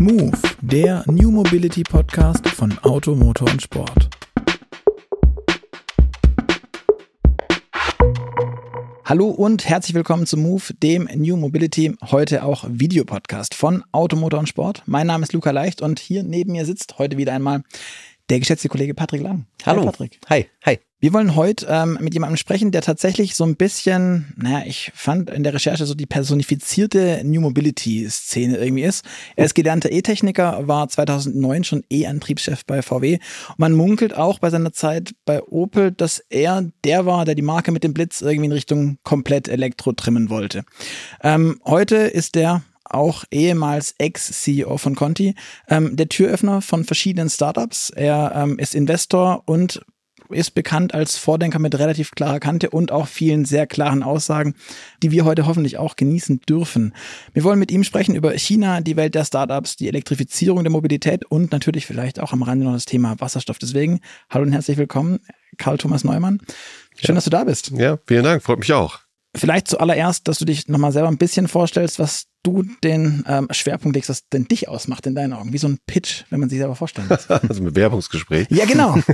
Move, der New Mobility Podcast von Auto, Motor und Sport. Hallo und herzlich willkommen zu Move, dem New Mobility, heute auch Videopodcast von Automotor und Sport. Mein Name ist Luca Leicht und hier neben mir sitzt heute wieder einmal der geschätzte Kollege Patrick Lang. Hallo. Hi, Patrick. Hi. Hi. Wir wollen heute ähm, mit jemandem sprechen, der tatsächlich so ein bisschen, naja, ich fand in der Recherche so die personifizierte New Mobility-Szene irgendwie ist. Er ist gelernter E-Techniker, war 2009 schon E-Antriebschef bei VW. Und man munkelt auch bei seiner Zeit bei Opel, dass er der war, der die Marke mit dem Blitz irgendwie in Richtung komplett Elektro trimmen wollte. Ähm, heute ist der auch ehemals Ex-CEO von Conti, ähm, der Türöffner von verschiedenen Startups. Er ähm, ist Investor und ist bekannt als Vordenker mit relativ klarer Kante und auch vielen sehr klaren Aussagen, die wir heute hoffentlich auch genießen dürfen. Wir wollen mit ihm sprechen über China, die Welt der Startups, die Elektrifizierung der Mobilität und natürlich vielleicht auch am Rande noch das Thema Wasserstoff. Deswegen, hallo und herzlich willkommen, Karl Thomas Neumann. Schön, ja. dass du da bist. Ja, vielen Dank, freut mich auch. Vielleicht zuallererst, dass du dich nochmal selber ein bisschen vorstellst, was du den ähm, Schwerpunkt legst, was denn dich ausmacht in deinen Augen. Wie so ein Pitch, wenn man sich selber vorstellen muss. also ein Bewerbungsgespräch. Ja, genau.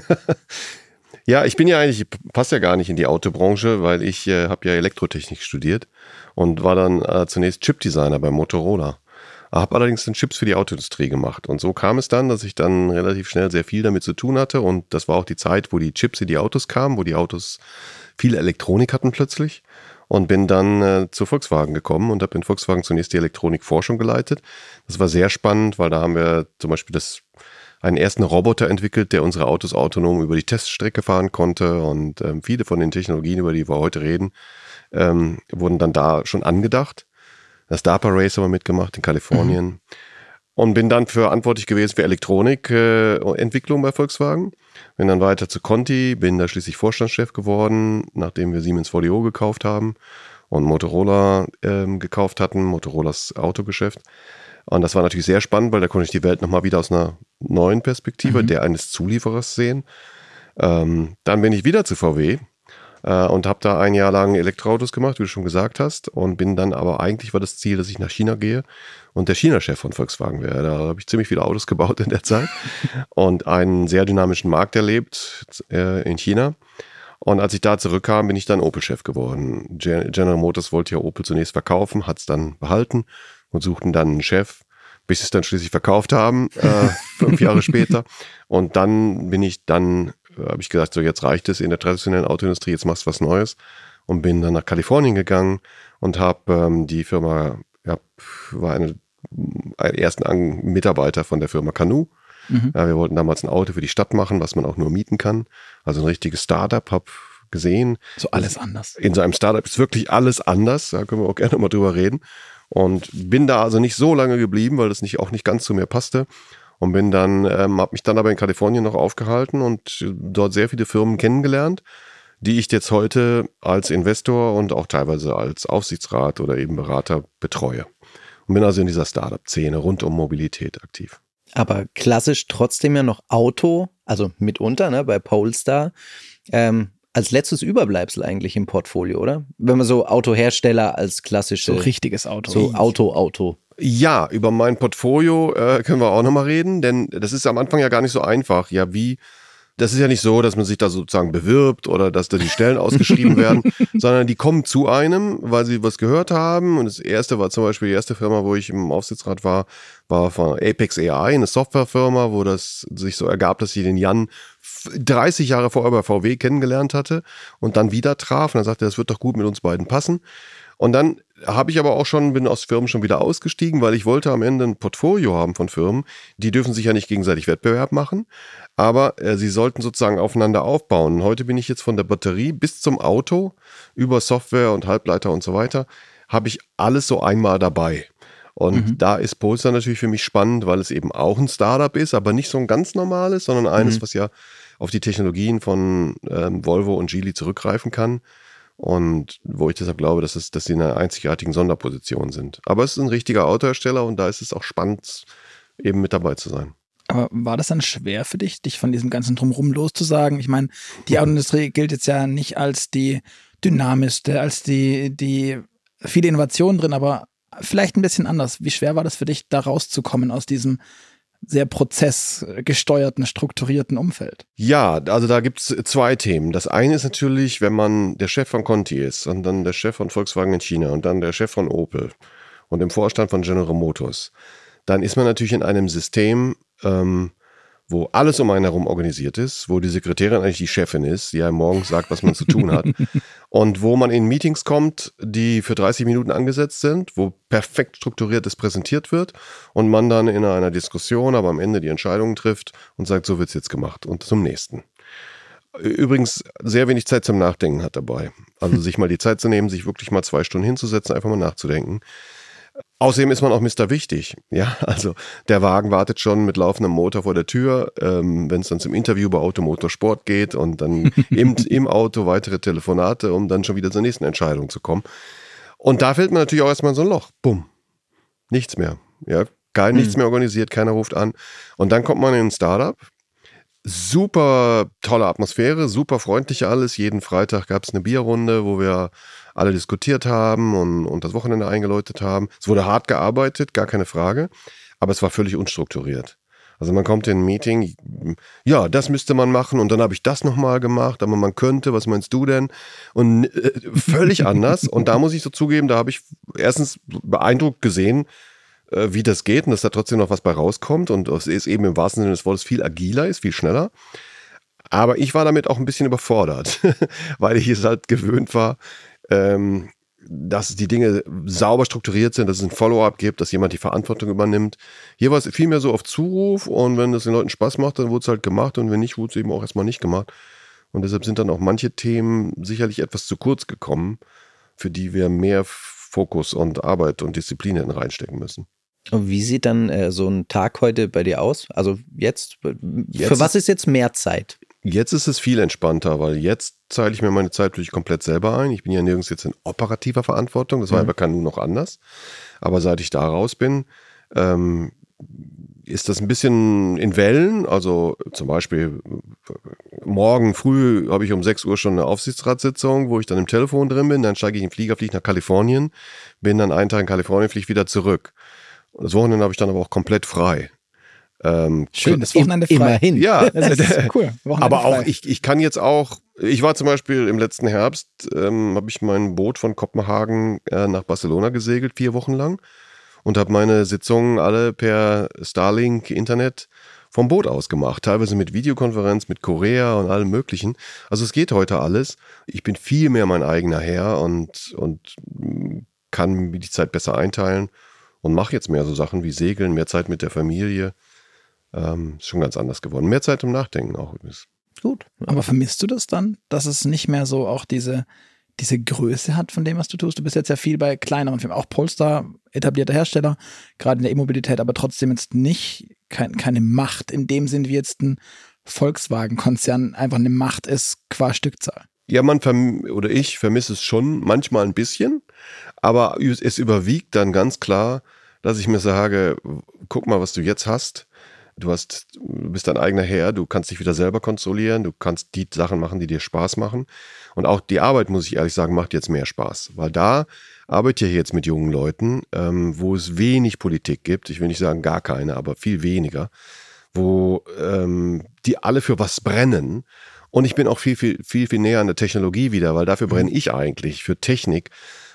Ja, ich bin ja eigentlich, passt ja gar nicht in die Autobranche, weil ich äh, habe ja Elektrotechnik studiert und war dann äh, zunächst Chipdesigner bei Motorola. Habe allerdings dann Chips für die Autoindustrie gemacht. Und so kam es dann, dass ich dann relativ schnell sehr viel damit zu tun hatte. Und das war auch die Zeit, wo die Chips in die Autos kamen, wo die Autos viel Elektronik hatten plötzlich. Und bin dann äh, zu Volkswagen gekommen und habe in Volkswagen zunächst die Elektronikforschung geleitet. Das war sehr spannend, weil da haben wir zum Beispiel das einen ersten Roboter entwickelt, der unsere Autos autonom über die Teststrecke fahren konnte. Und ähm, viele von den Technologien, über die wir heute reden, ähm, wurden dann da schon angedacht. Das DARPA Race haben wir mitgemacht in Kalifornien. Mhm. Und bin dann verantwortlich gewesen für Elektronikentwicklung äh, bei Volkswagen. Bin dann weiter zu Conti, bin da schließlich Vorstandschef geworden, nachdem wir Siemens VDO gekauft haben und Motorola ähm, gekauft hatten, Motorolas Autogeschäft. Und das war natürlich sehr spannend, weil da konnte ich die Welt nochmal wieder aus einer neuen Perspektive, mhm. der eines Zulieferers sehen. Ähm, dann bin ich wieder zu VW äh, und habe da ein Jahr lang Elektroautos gemacht, wie du schon gesagt hast. Und bin dann aber eigentlich war das Ziel, dass ich nach China gehe und der China-Chef von Volkswagen wäre. Da habe ich ziemlich viele Autos gebaut in der Zeit und einen sehr dynamischen Markt erlebt äh, in China. Und als ich da zurückkam, bin ich dann Opel-Chef geworden. General Motors wollte ja Opel zunächst verkaufen, hat es dann behalten und suchten dann einen Chef, bis sie es dann schließlich verkauft haben, äh, fünf Jahre später. Und dann bin ich dann, habe ich gesagt, so jetzt reicht es in der traditionellen Autoindustrie, jetzt machst du was Neues. Und bin dann nach Kalifornien gegangen und habe ähm, die Firma, ja, war eine, ein ersten Mitarbeiter von der Firma Canoe. Mhm. Ja, wir wollten damals ein Auto für die Stadt machen, was man auch nur mieten kann. Also ein richtiges Startup, habe gesehen. So alles anders. In so einem Startup ist wirklich alles anders. Da können wir auch gerne mal drüber reden. Und bin da also nicht so lange geblieben, weil das nicht, auch nicht ganz zu mir passte. Und bin dann, ähm, habe mich dann aber in Kalifornien noch aufgehalten und dort sehr viele Firmen kennengelernt, die ich jetzt heute als Investor und auch teilweise als Aufsichtsrat oder eben Berater betreue. Und bin also in dieser Startup-Szene rund um Mobilität aktiv. Aber klassisch trotzdem ja noch Auto, also mitunter, ne, bei Polestar. Ähm, als letztes Überbleibsel eigentlich im Portfolio, oder? Wenn man so Autohersteller als klassische. So richtiges Auto. So Auto, Auto. Ja, über mein Portfolio äh, können wir auch nochmal reden, denn das ist am Anfang ja gar nicht so einfach. Ja, wie das ist ja nicht so, dass man sich da sozusagen bewirbt oder dass da die Stellen ausgeschrieben werden, sondern die kommen zu einem, weil sie was gehört haben. Und das erste war zum Beispiel die erste Firma, wo ich im Aufsichtsrat war, war von Apex AI, eine Softwarefirma, wo das sich so ergab, dass ich den Jan 30 Jahre vorher bei VW kennengelernt hatte und dann wieder traf. Und er sagte, das wird doch gut mit uns beiden passen. Und dann habe ich aber auch schon, bin aus Firmen schon wieder ausgestiegen, weil ich wollte am Ende ein Portfolio haben von Firmen. Die dürfen sich ja nicht gegenseitig Wettbewerb machen, aber äh, sie sollten sozusagen aufeinander aufbauen. Heute bin ich jetzt von der Batterie bis zum Auto über Software und Halbleiter und so weiter, habe ich alles so einmal dabei. Und mhm. da ist Polestar natürlich für mich spannend, weil es eben auch ein Startup ist, aber nicht so ein ganz normales, sondern eines, mhm. was ja auf die Technologien von ähm, Volvo und Geely zurückgreifen kann. Und wo ich deshalb glaube, dass, es, dass sie in einer einzigartigen Sonderposition sind. Aber es ist ein richtiger Autohersteller und da ist es auch spannend, eben mit dabei zu sein. Aber war das dann schwer für dich, dich von diesem ganzen Drumherum loszusagen? Ich meine, die Autoindustrie gilt jetzt ja nicht als die dynamischste, als die, die viele Innovationen drin, aber vielleicht ein bisschen anders. Wie schwer war das für dich, da rauszukommen aus diesem sehr prozessgesteuerten, strukturierten Umfeld? Ja, also da gibt's zwei Themen. Das eine ist natürlich, wenn man der Chef von Conti ist und dann der Chef von Volkswagen in China und dann der Chef von Opel und im Vorstand von General Motors, dann ist man natürlich in einem System, ähm, wo alles um einen herum organisiert ist, wo die Sekretärin eigentlich die Chefin ist, die einem morgens sagt, was man zu tun hat. und wo man in Meetings kommt, die für 30 Minuten angesetzt sind, wo perfekt strukturiertes präsentiert wird und man dann in einer Diskussion, aber am Ende die Entscheidungen trifft und sagt, so wird's jetzt gemacht und zum nächsten. Übrigens sehr wenig Zeit zum Nachdenken hat dabei. Also sich mal die Zeit zu nehmen, sich wirklich mal zwei Stunden hinzusetzen, einfach mal nachzudenken. Außerdem ist man auch Mr. Wichtig. Ja, also der Wagen wartet schon mit laufendem Motor vor der Tür, ähm, wenn es dann zum Interview bei Automotorsport geht und dann im, im Auto weitere Telefonate, um dann schon wieder zur nächsten Entscheidung zu kommen. Und da fällt man natürlich auch erstmal in so ein Loch. Bumm. Nichts mehr. Ja, gar nichts mhm. mehr organisiert, keiner ruft an. Und dann kommt man in ein Startup. Super tolle Atmosphäre, super freundlich alles. Jeden Freitag gab es eine Bierrunde, wo wir alle diskutiert haben und, und das Wochenende eingeläutet haben. Es wurde hart gearbeitet, gar keine Frage, aber es war völlig unstrukturiert. Also man kommt in ein Meeting, ja, das müsste man machen und dann habe ich das nochmal gemacht, aber man könnte, was meinst du denn? Und äh, völlig anders. Und da muss ich so zugeben, da habe ich erstens beeindruckt gesehen, äh, wie das geht und dass da trotzdem noch was bei rauskommt und es ist eben im wahrsten Sinne des Wortes viel agiler ist, viel schneller. Aber ich war damit auch ein bisschen überfordert, weil ich es halt gewöhnt war, ähm, dass die Dinge sauber strukturiert sind, dass es ein Follow-up gibt, dass jemand die Verantwortung übernimmt. Hier war es viel mehr so auf Zuruf und wenn es den Leuten Spaß macht, dann wurde es halt gemacht und wenn nicht, wurde es eben auch erstmal nicht gemacht. Und deshalb sind dann auch manche Themen sicherlich etwas zu kurz gekommen, für die wir mehr Fokus und Arbeit und Disziplin reinstecken müssen. Und wie sieht dann äh, so ein Tag heute bei dir aus? Also jetzt, jetzt für was ist jetzt mehr Zeit? Jetzt ist es viel entspannter, weil jetzt zahle ich mir meine Zeit natürlich komplett selber ein. Ich bin ja nirgends jetzt in operativer Verantwortung. Das war mhm. bei Kanu noch anders. Aber seit ich da raus bin, ähm, ist das ein bisschen in Wellen. Also zum Beispiel morgen früh habe ich um 6 Uhr schon eine Aufsichtsratssitzung, wo ich dann im Telefon drin bin. Dann steige ich in den Flieger, fliege nach Kalifornien, bin dann einen Tag in Kalifornien, fliege wieder zurück. Das Wochenende habe ich dann aber auch komplett frei. Ähm, Schön, das Wochenende frei. Immerhin. Ja, das ist cool. Wochenende aber auch, ich, ich kann jetzt auch, ich war zum Beispiel im letzten Herbst, ähm, habe ich mein Boot von Kopenhagen äh, nach Barcelona gesegelt, vier Wochen lang und habe meine Sitzungen alle per Starlink Internet vom Boot aus gemacht, teilweise mit Videokonferenz, mit Korea und allem möglichen. Also es geht heute alles. Ich bin viel mehr mein eigener Herr und, und kann mir die Zeit besser einteilen und mache jetzt mehr so Sachen wie Segeln, mehr Zeit mit der Familie. Ähm, ist schon ganz anders geworden. Mehr Zeit zum Nachdenken auch übrigens. Gut. Aber vermisst du das dann, dass es nicht mehr so auch diese, diese Größe hat von dem, was du tust? Du bist jetzt ja viel bei kleineren Firmen, auch Polestar, etablierter Hersteller, gerade in der E-Mobilität, aber trotzdem jetzt nicht kein, keine Macht in dem Sinn, wie jetzt ein Volkswagen-Konzern einfach eine Macht ist qua Stückzahl. Ja, man oder ich vermisse es schon manchmal ein bisschen, aber es überwiegt dann ganz klar, dass ich mir sage, guck mal, was du jetzt hast. Du hast, du bist dein eigener Herr, du kannst dich wieder selber kontrollieren, du kannst die Sachen machen, die dir Spaß machen. Und auch die Arbeit, muss ich ehrlich sagen, macht jetzt mehr Spaß. Weil da arbeite ich jetzt mit jungen Leuten, ähm, wo es wenig Politik gibt. Ich will nicht sagen gar keine, aber viel weniger. Wo ähm, die alle für was brennen. Und ich bin auch viel, viel, viel, viel näher an der Technologie wieder, weil dafür brenne mhm. ich eigentlich für Technik.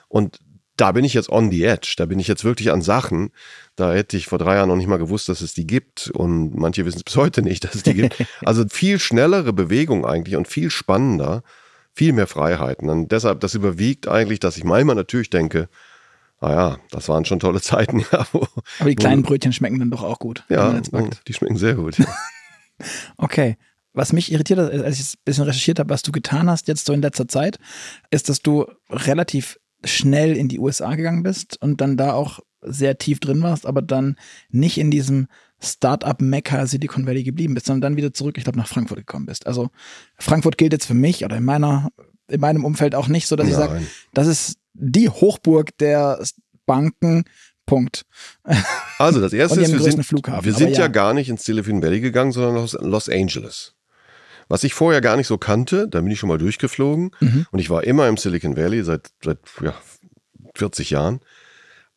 Und da bin ich jetzt on the edge. Da bin ich jetzt wirklich an Sachen. Da hätte ich vor drei Jahren noch nicht mal gewusst, dass es die gibt. Und manche wissen es bis heute nicht, dass es die gibt. Also viel schnellere Bewegung eigentlich und viel spannender, viel mehr Freiheiten. Und deshalb, das überwiegt eigentlich, dass ich manchmal natürlich denke, naja, das waren schon tolle Zeiten. Ja, wo, Aber die kleinen Brötchen schmecken dann doch auch gut. Ja, die schmecken sehr gut. okay. Was mich irritiert hat, als ich ein bisschen recherchiert habe, was du getan hast jetzt so in letzter Zeit, ist, dass du relativ schnell in die USA gegangen bist und dann da auch sehr tief drin warst, aber dann nicht in diesem Startup-Mecca Silicon Valley geblieben bist, sondern dann wieder zurück, ich glaube, nach Frankfurt gekommen bist. Also Frankfurt gilt jetzt für mich oder in meiner, in meinem Umfeld auch nicht so, dass Nein. ich sage, das ist die Hochburg der Banken. Punkt. Also das erste ist, wir sind, Flughafen. wir sind ja. ja. gar nicht ins Silicon Valley gegangen, sondern nach Los Angeles. Was ich vorher gar nicht so kannte, da bin ich schon mal durchgeflogen. Mhm. Und ich war immer im Silicon Valley seit, seit ja, 40 Jahren.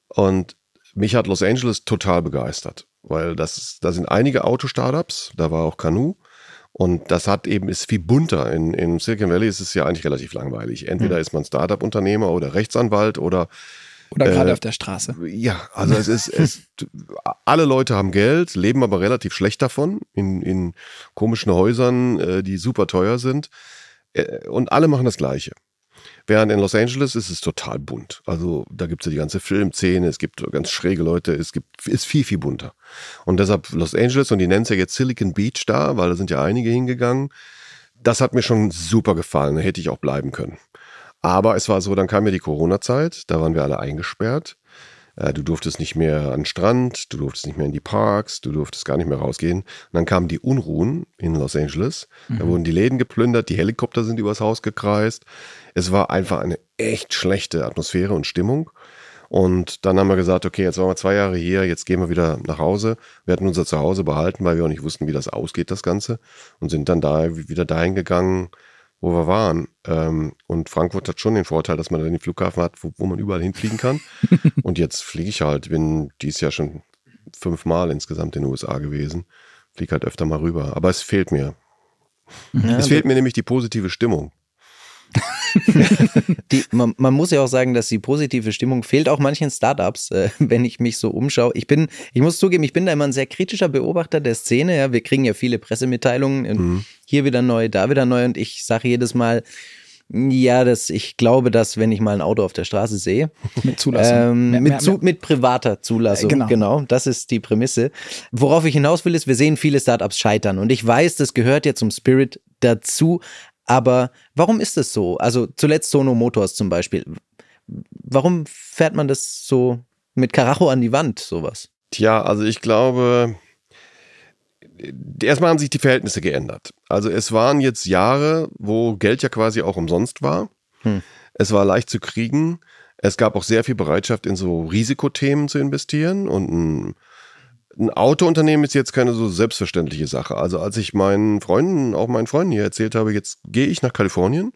Und mich hat Los Angeles total begeistert, weil das, da sind einige Auto-Startups, da war auch Canoe. Und das hat eben, ist viel bunter. In, in Silicon Valley ist es ja eigentlich relativ langweilig. Entweder mhm. ist man Startup-Unternehmer oder Rechtsanwalt oder oder gerade äh, auf der Straße. Ja, also es ist, es, alle Leute haben Geld, leben aber relativ schlecht davon, in, in komischen Häusern, äh, die super teuer sind. Äh, und alle machen das Gleiche. Während in Los Angeles ist es total bunt. Also da gibt es ja die ganze Filmszene, es gibt ganz schräge Leute, es gibt, ist viel, viel bunter. Und deshalb Los Angeles, und die nennen es ja jetzt Silicon Beach da, weil da sind ja einige hingegangen. Das hat mir schon super gefallen, da hätte ich auch bleiben können. Aber es war so, dann kam ja die Corona-Zeit, da waren wir alle eingesperrt. Äh, du durftest nicht mehr an den Strand, du durftest nicht mehr in die Parks, du durftest gar nicht mehr rausgehen. Und dann kamen die Unruhen in Los Angeles. Mhm. Da wurden die Läden geplündert, die Helikopter sind übers Haus gekreist. Es war einfach eine echt schlechte Atmosphäre und Stimmung. Und dann haben wir gesagt, okay, jetzt waren wir zwei Jahre hier, jetzt gehen wir wieder nach Hause. Wir hatten unser Zuhause behalten, weil wir auch nicht wussten, wie das ausgeht, das Ganze. Und sind dann da wieder dahin gegangen, wo wir waren. Ähm, und Frankfurt hat schon den Vorteil, dass man dann den Flughafen hat, wo, wo man überall hinfliegen kann. und jetzt fliege ich halt, bin dieses Jahr schon fünfmal insgesamt in den USA gewesen. Fliege halt öfter mal rüber. Aber es fehlt mir. Ja, es fehlt mir nämlich die positive Stimmung. die, man, man, muss ja auch sagen, dass die positive Stimmung fehlt auch manchen Startups, äh, wenn ich mich so umschaue. Ich bin, ich muss zugeben, ich bin da immer ein sehr kritischer Beobachter der Szene. Ja. Wir kriegen ja viele Pressemitteilungen, mhm. hier wieder neu, da wieder neu und ich sage jedes Mal, ja, das, ich glaube, dass wenn ich mal ein Auto auf der Straße sehe, mit Zulassung, ähm, mehr, mit, zu, mit, privater Zulassung, äh, genau. genau, das ist die Prämisse. Worauf ich hinaus will, ist, wir sehen viele Startups scheitern und ich weiß, das gehört ja zum Spirit dazu, aber warum ist es so? Also zuletzt Sono Motors zum Beispiel. Warum fährt man das so mit Karacho an die Wand, sowas? Tja, also ich glaube, erstmal haben sich die Verhältnisse geändert. Also es waren jetzt Jahre, wo Geld ja quasi auch umsonst war. Hm. Es war leicht zu kriegen. Es gab auch sehr viel Bereitschaft, in so Risikothemen zu investieren und ein ein Autounternehmen ist jetzt keine so selbstverständliche Sache. Also als ich meinen Freunden, auch meinen Freunden hier erzählt habe, jetzt gehe ich nach Kalifornien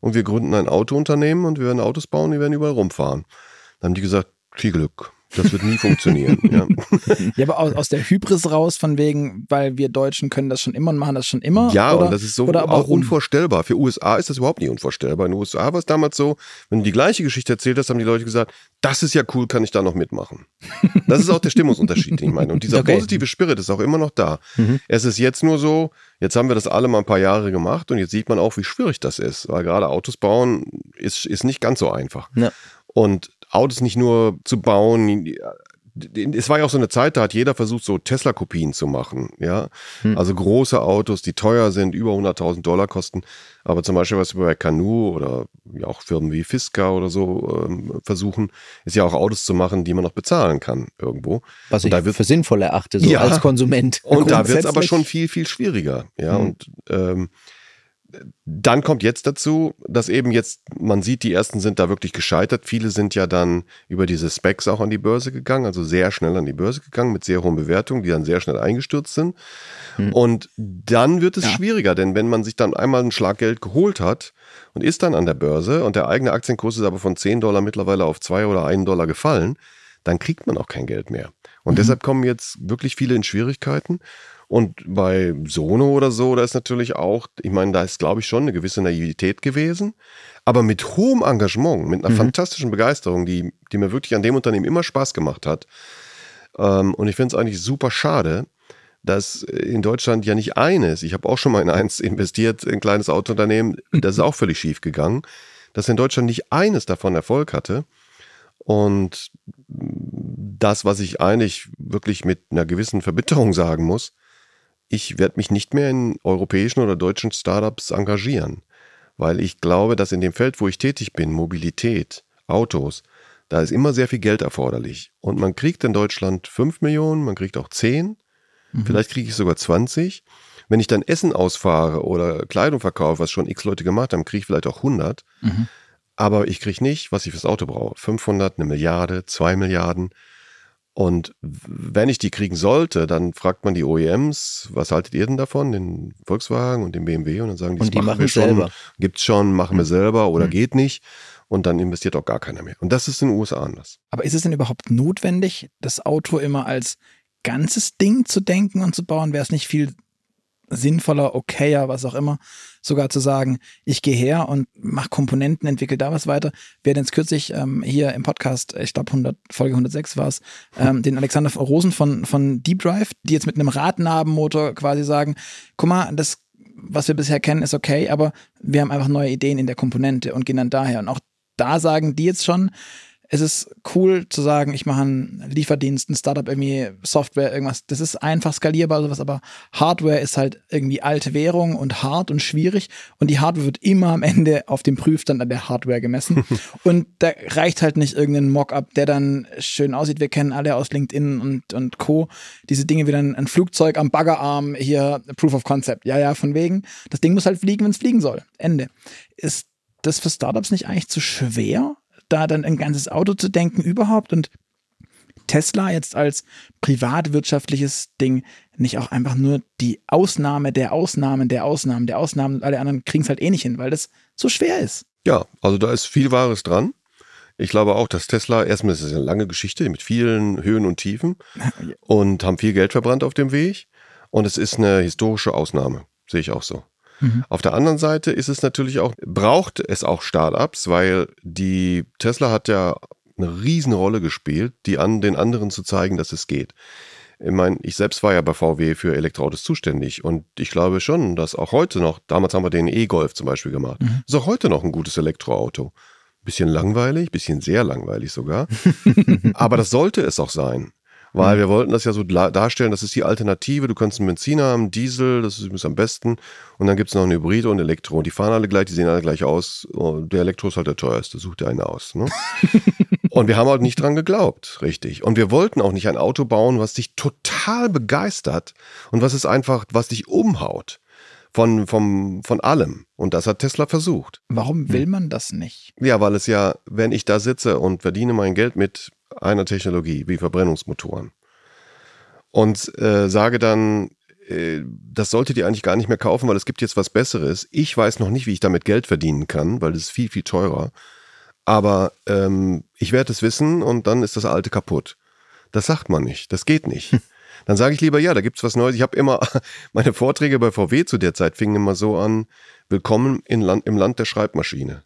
und wir gründen ein Autounternehmen und wir werden Autos bauen, die werden überall rumfahren. Dann haben die gesagt, viel Glück. Das wird nie funktionieren. Ja. ja, aber aus, aus, der Hybris raus, von wegen, weil wir Deutschen können das schon immer und machen das schon immer. Ja, oder, und das ist so auch warum? unvorstellbar. Für USA ist das überhaupt nicht unvorstellbar. In den USA war es damals so, wenn du die gleiche Geschichte erzählt hast, haben die Leute gesagt, das ist ja cool, kann ich da noch mitmachen. Das ist auch der Stimmungsunterschied, den ich meine. Und dieser okay. positive Spirit ist auch immer noch da. Mhm. Es ist jetzt nur so, jetzt haben wir das alle mal ein paar Jahre gemacht und jetzt sieht man auch, wie schwierig das ist. Weil gerade Autos bauen ist, ist nicht ganz so einfach. Ja. Und Autos nicht nur zu bauen. Es war ja auch so eine Zeit, da hat jeder versucht, so Tesla-Kopien zu machen. Ja, hm. also große Autos, die teuer sind, über 100.000 Dollar kosten. Aber zum Beispiel, was wir bei Canoe oder ja auch Firmen wie Fisker oder so ähm, versuchen, ist ja auch Autos zu machen, die man noch bezahlen kann irgendwo. Was ich für sinnvoll erachte, so ja, als Konsument. Und da wird es aber schon viel, viel schwieriger. Ja, hm. und ähm, dann kommt jetzt dazu, dass eben jetzt, man sieht, die ersten sind da wirklich gescheitert. Viele sind ja dann über diese Specs auch an die Börse gegangen, also sehr schnell an die Börse gegangen mit sehr hohen Bewertungen, die dann sehr schnell eingestürzt sind. Hm. Und dann wird es ja. schwieriger, denn wenn man sich dann einmal ein Schlaggeld geholt hat und ist dann an der Börse und der eigene Aktienkurs ist aber von 10 Dollar mittlerweile auf 2 oder 1 Dollar gefallen, dann kriegt man auch kein Geld mehr. Und mhm. deshalb kommen jetzt wirklich viele in Schwierigkeiten. Und bei Sono oder so, da ist natürlich auch, ich meine, da ist, glaube ich, schon eine gewisse Naivität gewesen, aber mit hohem Engagement, mit einer mhm. fantastischen Begeisterung, die, die mir wirklich an dem Unternehmen immer Spaß gemacht hat. Ähm, und ich finde es eigentlich super schade, dass in Deutschland ja nicht eines, ich habe auch schon mal in eins investiert, in ein kleines Autounternehmen, das ist auch völlig schief gegangen, dass in Deutschland nicht eines davon Erfolg hatte. Und das, was ich eigentlich wirklich mit einer gewissen Verbitterung sagen muss, ich werde mich nicht mehr in europäischen oder deutschen Startups engagieren, weil ich glaube, dass in dem Feld, wo ich tätig bin, Mobilität, Autos, da ist immer sehr viel Geld erforderlich. Und man kriegt in Deutschland 5 Millionen, man kriegt auch 10, mhm. vielleicht kriege ich sogar 20. Wenn ich dann Essen ausfahre oder Kleidung verkaufe, was schon x Leute gemacht haben, kriege ich vielleicht auch 100. Mhm. Aber ich kriege nicht, was ich fürs Auto brauche. 500, eine Milliarde, 2 Milliarden. Und wenn ich die kriegen sollte, dann fragt man die OEMs, was haltet ihr denn davon, den Volkswagen und den BMW? Und dann sagen die, und die machen wir schon, selber. gibt's schon, machen wir hm. selber oder mhm. geht nicht. und dann investiert auch gar keiner mehr. Und das ist in den USA anders. Aber ist es denn überhaupt notwendig, das Auto immer als ganzes Ding zu denken und zu bauen? Wäre es nicht viel sinnvoller, okayer, was auch immer, sogar zu sagen, ich gehe her und mache Komponenten, entwickle da was weiter. Wir hatten jetzt kürzlich ähm, hier im Podcast, ich glaube 100, Folge 106 war es, ähm, den Alexander Rosen von, von Deep Drive, die jetzt mit einem Radnabenmotor quasi sagen, guck mal, das, was wir bisher kennen, ist okay, aber wir haben einfach neue Ideen in der Komponente und gehen dann daher. Und auch da sagen die jetzt schon, es ist cool zu sagen, ich mache einen Lieferdienst, ein Startup, irgendwie Software, irgendwas. Das ist einfach skalierbar, sowas, aber Hardware ist halt irgendwie alte Währung und hart und schwierig. Und die Hardware wird immer am Ende auf dem Prüfstand an der Hardware gemessen. und da reicht halt nicht irgendein Mockup, der dann schön aussieht. Wir kennen alle aus LinkedIn und, und Co. Diese Dinge wie dann ein Flugzeug am Baggerarm, hier Proof of Concept. Ja, ja, von wegen. Das Ding muss halt fliegen, wenn es fliegen soll. Ende. Ist das für Startups nicht eigentlich zu schwer? Da dann ein ganzes Auto zu denken überhaupt und Tesla jetzt als privatwirtschaftliches Ding nicht auch einfach nur die Ausnahme der Ausnahmen der Ausnahmen der Ausnahmen. Alle anderen kriegen es halt eh nicht hin, weil das so schwer ist. Ja, also da ist viel Wahres dran. Ich glaube auch, dass Tesla, erstmal ist es eine lange Geschichte mit vielen Höhen und Tiefen und haben viel Geld verbrannt auf dem Weg. Und es ist eine historische Ausnahme, sehe ich auch so. Mhm. Auf der anderen Seite ist es natürlich auch, braucht es auch Startups, weil die Tesla hat ja eine Riesenrolle gespielt, die an den anderen zu zeigen, dass es geht. Ich meine, ich selbst war ja bei VW für Elektroautos zuständig und ich glaube schon, dass auch heute noch, damals haben wir den E-Golf zum Beispiel gemacht, mhm. ist auch heute noch ein gutes Elektroauto. Bisschen langweilig, bisschen sehr langweilig sogar. Aber das sollte es auch sein. Weil mhm. wir wollten das ja so darstellen, das ist die Alternative. Du kannst einen Benziner haben, Diesel, das ist am besten. Und dann gibt es noch eine Hybride und Elektro. Und die fahren alle gleich, die sehen alle gleich aus. Und der Elektro ist halt der teuerste, sucht dir einen aus. Ne? und wir haben halt nicht dran geglaubt, richtig. Und wir wollten auch nicht ein Auto bauen, was dich total begeistert und was es einfach, was dich umhaut von, vom, von allem. Und das hat Tesla versucht. Warum will man das nicht? Ja, weil es ja, wenn ich da sitze und verdiene mein Geld mit einer Technologie wie Verbrennungsmotoren und äh, sage dann, äh, das solltet ihr eigentlich gar nicht mehr kaufen, weil es gibt jetzt was Besseres. Ich weiß noch nicht, wie ich damit Geld verdienen kann, weil es ist viel, viel teurer. Aber ähm, ich werde es wissen und dann ist das alte kaputt. Das sagt man nicht, das geht nicht. Dann sage ich lieber, ja, da gibt es was Neues. Ich habe immer, meine Vorträge bei VW zu der Zeit fingen immer so an, willkommen Land, im Land der Schreibmaschine.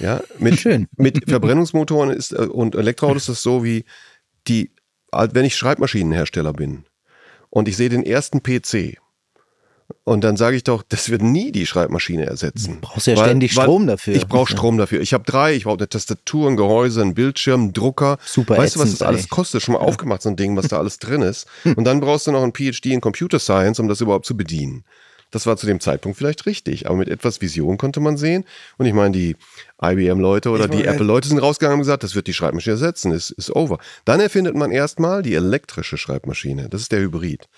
Ja, mit, Schön. mit Verbrennungsmotoren ist, äh, und Elektroautos ist das so wie die, wenn ich Schreibmaschinenhersteller bin und ich sehe den ersten PC, und dann sage ich doch, das wird nie die Schreibmaschine ersetzen. Du brauchst ja weil, ständig Strom dafür. Ich brauche Strom dafür. Ich habe drei, ich brauche eine Tastatur, ein Gehäuse, ein Bildschirm, einen Drucker. Super Weißt du, was das alles kostet? Schon mal ja. aufgemacht, so ein Ding, was da alles drin ist. Und dann brauchst du noch ein PhD in Computer Science, um das überhaupt zu bedienen. Das war zu dem Zeitpunkt vielleicht richtig, aber mit etwas Vision konnte man sehen. Und ich meine, die IBM-Leute oder die Apple-Leute sind rausgegangen und gesagt, das wird die Schreibmaschine ersetzen, ist, ist over. Dann erfindet man erstmal die elektrische Schreibmaschine. Das ist der Hybrid.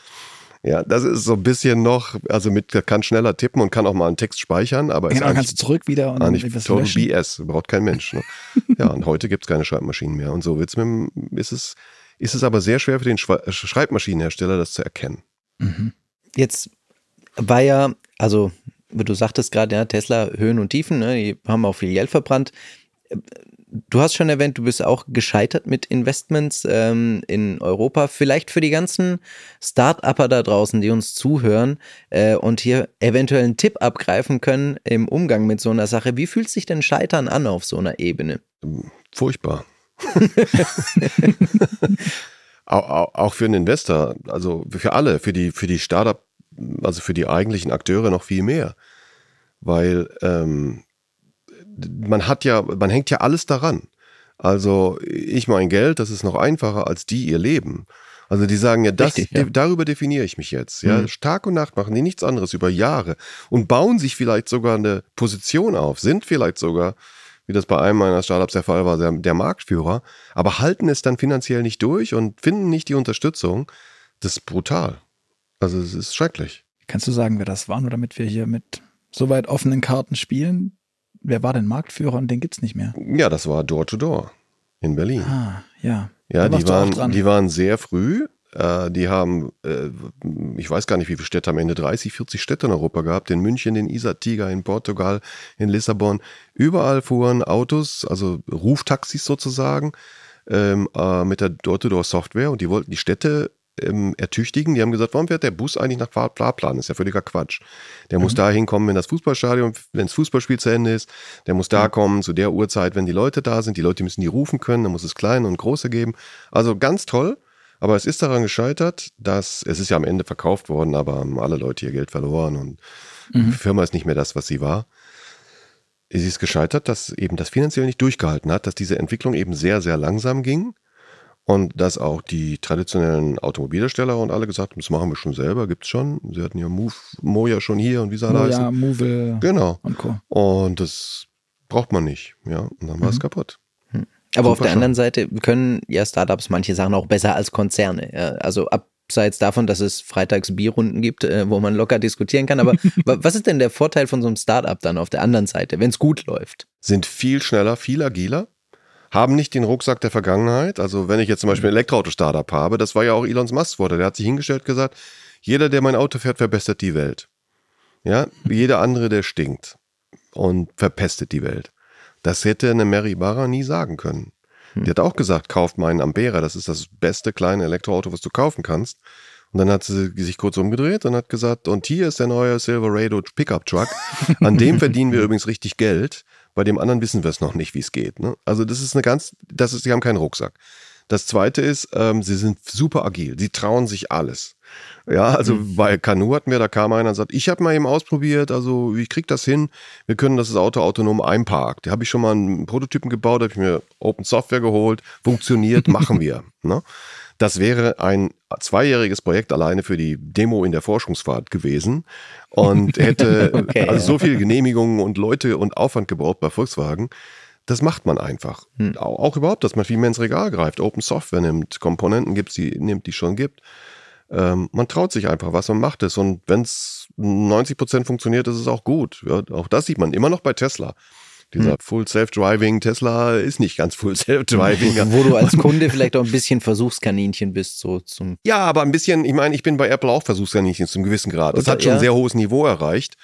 Ja, das ist so ein bisschen noch, also mit kann schneller tippen und kann auch mal einen Text speichern, aber genau, kannst du zurück wieder und eigentlich total löschen. BS, braucht kein Mensch. Ne? ja, und heute gibt es keine Schreibmaschinen mehr und so wird's mit, ist es ist es aber sehr schwer für den Schreibmaschinenhersteller, das zu erkennen. Mhm. Jetzt war ja, also wie du sagtest gerade, ja, Tesla Höhen und Tiefen, ne, die haben auch viel Geld verbrannt. Du hast schon erwähnt, du bist auch gescheitert mit Investments ähm, in Europa. Vielleicht für die ganzen Start-Upper da draußen, die uns zuhören äh, und hier eventuell einen Tipp abgreifen können im Umgang mit so einer Sache. Wie fühlt sich denn Scheitern an auf so einer Ebene? Furchtbar. auch für einen Investor, also für alle, für die, für die Startup also für die eigentlichen Akteure noch viel mehr. Weil ähm, man hat ja, man hängt ja alles daran. Also ich mein Geld, das ist noch einfacher als die ihr Leben. Also die sagen ja, das, Richtig, ja. darüber definiere ich mich jetzt. Ja, mhm. Tag und Nacht machen die nichts anderes über Jahre und bauen sich vielleicht sogar eine Position auf, sind vielleicht sogar, wie das bei einem meiner Startups der Fall war, der, der Marktführer, aber halten es dann finanziell nicht durch und finden nicht die Unterstützung. Das ist brutal. Also es ist schrecklich. Kannst du sagen, wer das war, nur damit wir hier mit so weit offenen Karten spielen? Wer war denn Marktführer und den gibt es nicht mehr? Ja, das war Door to Door in Berlin. Ah, ja. Ja, die waren, die waren sehr früh. Äh, die haben, äh, ich weiß gar nicht, wie viele Städte am Ende, 30, 40 Städte in Europa gehabt. In München, in Isar-Tiger, in Portugal, in Lissabon. Überall fuhren Autos, also Ruftaxis sozusagen, ähm, äh, mit der Door-to-Door-Software und die wollten die Städte ähm, ertüchtigen. Die haben gesagt, warum fährt der Bus eigentlich nach Fahrplan? Das ist ja völliger Quatsch. Der mhm. muss da hinkommen, wenn das Fußballstadion, wenn das Fußballspiel zu Ende ist. Der muss da mhm. kommen zu der Uhrzeit, wenn die Leute da sind. Die Leute müssen die rufen können. Dann muss es kleine und große geben. Also ganz toll. Aber es ist daran gescheitert, dass es ist ja am Ende verkauft worden, aber haben alle Leute ihr Geld verloren und mhm. die Firma ist nicht mehr das, was sie war. Es ist gescheitert, dass eben das finanziell nicht durchgehalten hat, dass diese Entwicklung eben sehr, sehr langsam ging und dass auch die traditionellen Automobilhersteller und alle gesagt haben, das machen wir schon selber, gibt es schon. Sie hatten ja Move, Moja schon hier und wie sie alle heißen. Ja, Move genau. und Co. Und das braucht man nicht, ja. Und dann war es mhm. kaputt. Hm. Aber Super auf der schon. anderen Seite können ja Startups manche Sachen auch besser als Konzerne. Ja. Also abseits davon, dass es freitags Bierrunden gibt, äh, wo man locker diskutieren kann. Aber was ist denn der Vorteil von so einem Startup dann auf der anderen Seite, wenn es gut läuft? Sind viel schneller, viel agiler haben nicht den Rucksack der Vergangenheit. Also wenn ich jetzt zum Beispiel ein Elektroauto-Startup habe, das war ja auch Elons Musk Worte. Der hat sich hingestellt und gesagt, jeder, der mein Auto fährt, verbessert die Welt. Ja, jeder andere, der stinkt und verpestet die Welt. Das hätte eine Mary Barra nie sagen können. Die hat auch gesagt, kauft meinen Ampera, das ist das beste kleine Elektroauto, was du kaufen kannst. Und dann hat sie sich kurz umgedreht und hat gesagt, und hier ist der neue Silverado Pickup Truck. An dem verdienen wir übrigens richtig Geld. Bei dem anderen wissen wir es noch nicht, wie es geht. Ne? Also das ist eine ganz, das ist, sie haben keinen Rucksack. Das zweite ist, ähm, sie sind super agil. Sie trauen sich alles. Ja, also mhm. bei Kanu hatten wir, da kam einer und sagt, ich habe mal eben ausprobiert, also ich krieg das hin, wir können das Auto autonom einparken. Da habe ich schon mal einen Prototypen gebaut, habe ich mir Open Software geholt, funktioniert, machen wir. Ne? Das wäre ein zweijähriges Projekt alleine für die Demo in der Forschungsfahrt gewesen und hätte okay, also so viele Genehmigungen und Leute und Aufwand gebraucht bei Volkswagen. Das macht man einfach. Hm. Auch, auch, überhaupt, dass man viel mehr ins Regal greift, Open Software nimmt, Komponenten gibt, die nimmt, die schon gibt. Ähm, man traut sich einfach, was man macht es. Und wenn es 90 Prozent funktioniert, ist es auch gut. Ja, auch das sieht man immer noch bei Tesla. Dieser hm. Full Self-Driving Tesla ist nicht ganz Full Self-Driving. Wo du als Kunde vielleicht auch ein bisschen Versuchskaninchen bist, so zum. Ja, aber ein bisschen, ich meine, ich bin bei Apple auch Versuchskaninchen zum gewissen Grad. Das Oder, hat schon ja. ein sehr hohes Niveau erreicht.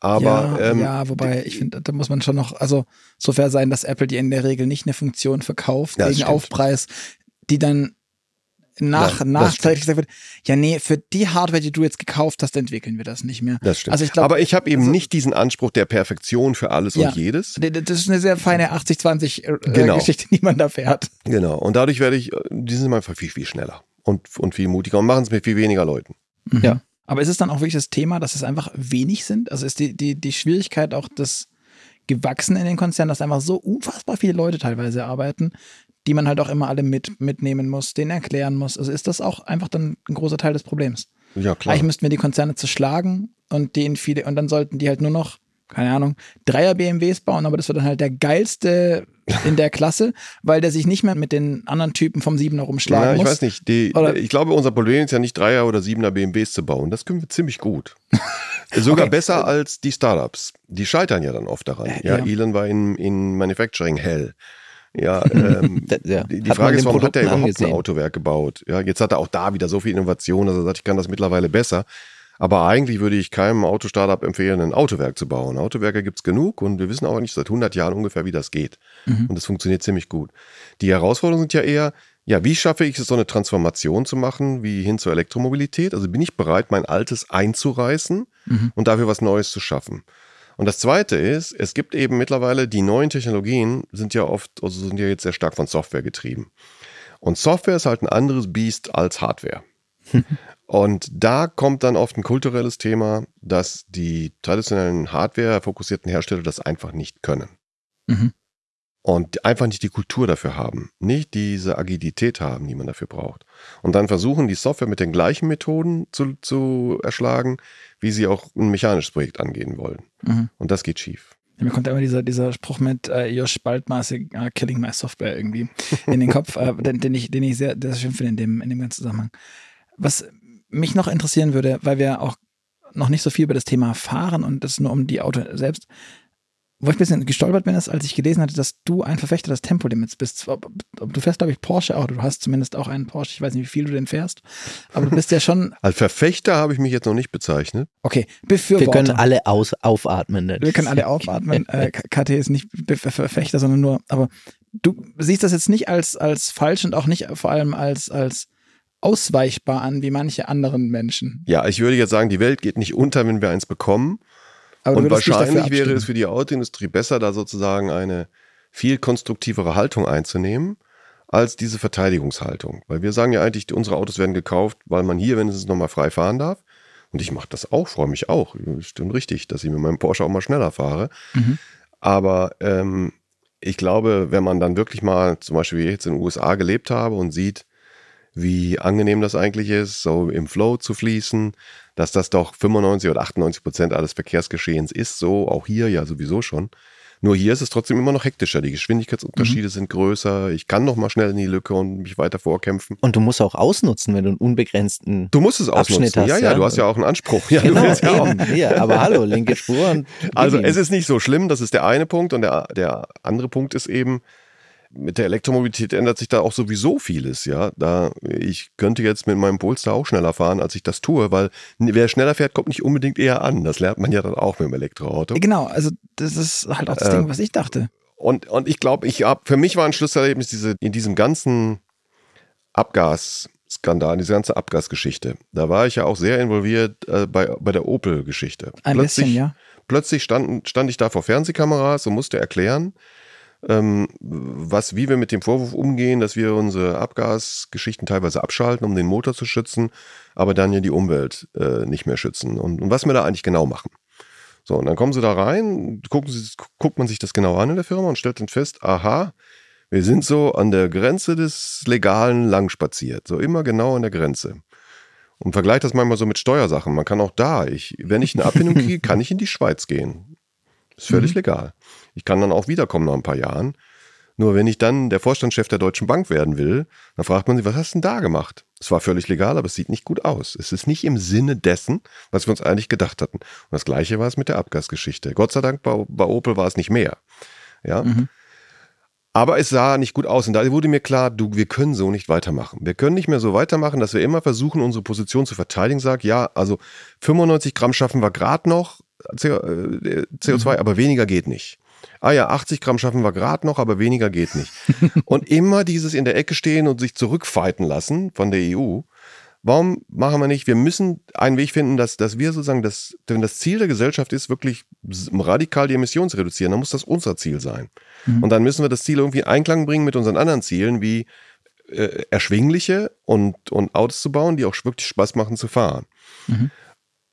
Aber ja, ähm, ja wobei ich finde, da muss man schon noch, also so fair sein, dass Apple dir in der Regel nicht eine Funktion verkauft ja, gegen Aufpreis, die dann nach, ja, nachträglich gesagt wird, ja, nee, für die Hardware, die du jetzt gekauft hast, entwickeln wir das nicht mehr. Das stimmt. Also ich glaub, Aber ich habe eben also, nicht diesen Anspruch der Perfektion für alles ja, und jedes. Das ist eine sehr feine 80-20-Geschichte, äh, genau. die man da fährt. Genau. Und dadurch werde ich, die sind einfach viel, viel schneller und, und viel mutiger und machen es mit viel weniger Leuten. Mhm. Ja. Aber ist es dann auch wirklich das Thema, dass es einfach wenig sind? Also ist die, die, die Schwierigkeit auch das gewachsen in den Konzernen, dass einfach so unfassbar viele Leute teilweise arbeiten, die man halt auch immer alle mit, mitnehmen muss, denen erklären muss. Also ist das auch einfach dann ein großer Teil des Problems. Ja, klar. Eigentlich müssten wir die Konzerne zerschlagen und denen viele, und dann sollten die halt nur noch, keine Ahnung, Dreier BMWs bauen, aber das wird dann halt der geilste in der Klasse, weil der sich nicht mehr mit den anderen Typen vom Siebener rumschlagen ja, ich muss. Ich weiß nicht. Die, ich glaube, unser Problem ist ja nicht Dreier oder Siebener BMWs zu bauen. Das können wir ziemlich gut. Sogar okay. besser als die Startups. Die scheitern ja dann oft daran. Äh, ja, ja. Elon war in, in Manufacturing hell. Ja, ähm, ja. die, die Frage ist, warum hat er überhaupt angesehen. ein Autowerk gebaut? Ja, jetzt hat er auch da wieder so viel Innovation, dass er sagt, ich kann das mittlerweile besser. Aber eigentlich würde ich keinem Autostartup empfehlen, ein Autowerk zu bauen. Autowerke gibt's genug und wir wissen auch nicht seit 100 Jahren ungefähr, wie das geht. Mhm. Und das funktioniert ziemlich gut. Die Herausforderungen sind ja eher, ja, wie schaffe ich es, so eine Transformation zu machen, wie hin zur Elektromobilität? Also bin ich bereit, mein Altes einzureißen mhm. und dafür was Neues zu schaffen? Und das Zweite ist, es gibt eben mittlerweile, die neuen Technologien sind ja oft, also sind ja jetzt sehr stark von Software getrieben. Und Software ist halt ein anderes Biest als Hardware. Und da kommt dann oft ein kulturelles Thema, dass die traditionellen Hardware-fokussierten Hersteller das einfach nicht können. Mhm und einfach nicht die Kultur dafür haben, nicht diese Agilität haben, die man dafür braucht. Und dann versuchen, die Software mit den gleichen Methoden zu, zu erschlagen, wie sie auch ein mechanisches Projekt angehen wollen. Mhm. Und das geht schief. Ja, mir kommt immer dieser, dieser Spruch mit äh, Josh Baldmaßig, uh, killing my software irgendwie in den Kopf, äh, den, den, ich, den ich sehr, sehr schön finde in dem, in dem ganzen Zusammenhang. Was mich noch interessieren würde, weil wir auch noch nicht so viel über das Thema fahren und das nur um die Auto selbst wo ich ein bisschen gestolpert bin, ist, als ich gelesen hatte, dass du ein Verfechter des Tempolimits bist. Du fährst, glaube ich, Porsche auch. Du hast zumindest auch einen Porsche. Ich weiß nicht, wie viel du den fährst. Aber du bist ja schon. Als Verfechter habe ich mich jetzt noch nicht bezeichnet. Okay, Befürworter. Wir können alle aus, aufatmen. Wir können alle aufatmen. äh, KT ist nicht Verfechter, sondern nur. Aber du siehst das jetzt nicht als, als falsch und auch nicht vor allem als, als ausweichbar an wie manche anderen Menschen. Ja, ich würde jetzt sagen, die Welt geht nicht unter, wenn wir eins bekommen. Aber und wahrscheinlich wäre es für die Autoindustrie besser, da sozusagen eine viel konstruktivere Haltung einzunehmen, als diese Verteidigungshaltung. Weil wir sagen ja eigentlich, unsere Autos werden gekauft, weil man hier wenigstens nochmal frei fahren darf. Und ich mache das auch, freue mich auch. Stimmt richtig, dass ich mit meinem Porsche auch mal schneller fahre. Mhm. Aber ähm, ich glaube, wenn man dann wirklich mal, zum Beispiel wie ich jetzt in den USA gelebt habe und sieht, wie angenehm das eigentlich ist, so im Flow zu fließen, dass das doch 95 oder 98 Prozent alles Verkehrsgeschehens ist, so auch hier ja sowieso schon. Nur hier ist es trotzdem immer noch hektischer. Die Geschwindigkeitsunterschiede mhm. sind größer. Ich kann noch mal schnell in die Lücke und mich weiter vorkämpfen. Und du musst auch ausnutzen, wenn du einen unbegrenzten Du musst es ausnutzen. Hast, ja, ja, du hast ja auch einen Anspruch. Ja, genau, ja, auch. ja, aber hallo, linke Spur. also es ist nicht so schlimm, das ist der eine Punkt. Und der, der andere Punkt ist eben, mit der Elektromobilität ändert sich da auch sowieso vieles, ja. Da ich könnte jetzt mit meinem Polestar auch schneller fahren, als ich das tue, weil wer schneller fährt, kommt nicht unbedingt eher an. Das lernt man ja dann auch mit dem Elektroauto. Genau, also das ist halt auch das äh, Ding, was ich dachte. Und, und ich glaube, ich hab, für mich war ein Schlüsselerlebnis diese, in diesem ganzen Abgasskandal, diese ganze Abgasgeschichte. Da war ich ja auch sehr involviert äh, bei, bei der Opel-Geschichte. Ein plötzlich, bisschen, ja. Plötzlich stand, stand ich da vor Fernsehkameras und musste erklären, ähm, was, wie wir mit dem Vorwurf umgehen, dass wir unsere Abgasgeschichten teilweise abschalten, um den Motor zu schützen, aber dann ja die Umwelt äh, nicht mehr schützen und, und was wir da eigentlich genau machen. So, und dann kommen sie da rein, gucken sie, guckt man sich das genau an in der Firma und stellt dann fest, aha, wir sind so an der Grenze des Legalen lang spaziert, so immer genau an der Grenze. Und vergleicht das manchmal so mit Steuersachen. Man kann auch da, ich, wenn ich eine Abfindung kriege, kann ich in die Schweiz gehen. Ist völlig mhm. legal. Ich kann dann auch wiederkommen nach ein paar Jahren. Nur wenn ich dann der Vorstandschef der Deutschen Bank werden will, dann fragt man sich, was hast du denn da gemacht? Es war völlig legal, aber es sieht nicht gut aus. Es ist nicht im Sinne dessen, was wir uns eigentlich gedacht hatten. Und das Gleiche war es mit der Abgasgeschichte. Gott sei Dank bei, bei Opel war es nicht mehr. Ja. Mhm. Aber es sah nicht gut aus und da wurde mir klar, du, wir können so nicht weitermachen. Wir können nicht mehr so weitermachen, dass wir immer versuchen, unsere Position zu verteidigen. Sag, ja, also 95 Gramm schaffen wir gerade noch CO2, äh, mhm. aber weniger geht nicht ah ja, 80 Gramm schaffen wir gerade noch, aber weniger geht nicht. und immer dieses in der Ecke stehen und sich zurückfighten lassen von der EU. Warum machen wir nicht? Wir müssen einen Weg finden, dass, dass wir sozusagen, das, wenn das Ziel der Gesellschaft ist, wirklich radikal die Emissionen zu reduzieren, dann muss das unser Ziel sein. Mhm. Und dann müssen wir das Ziel irgendwie in Einklang bringen mit unseren anderen Zielen, wie äh, erschwingliche und, und Autos zu bauen, die auch wirklich Spaß machen zu fahren. Mhm.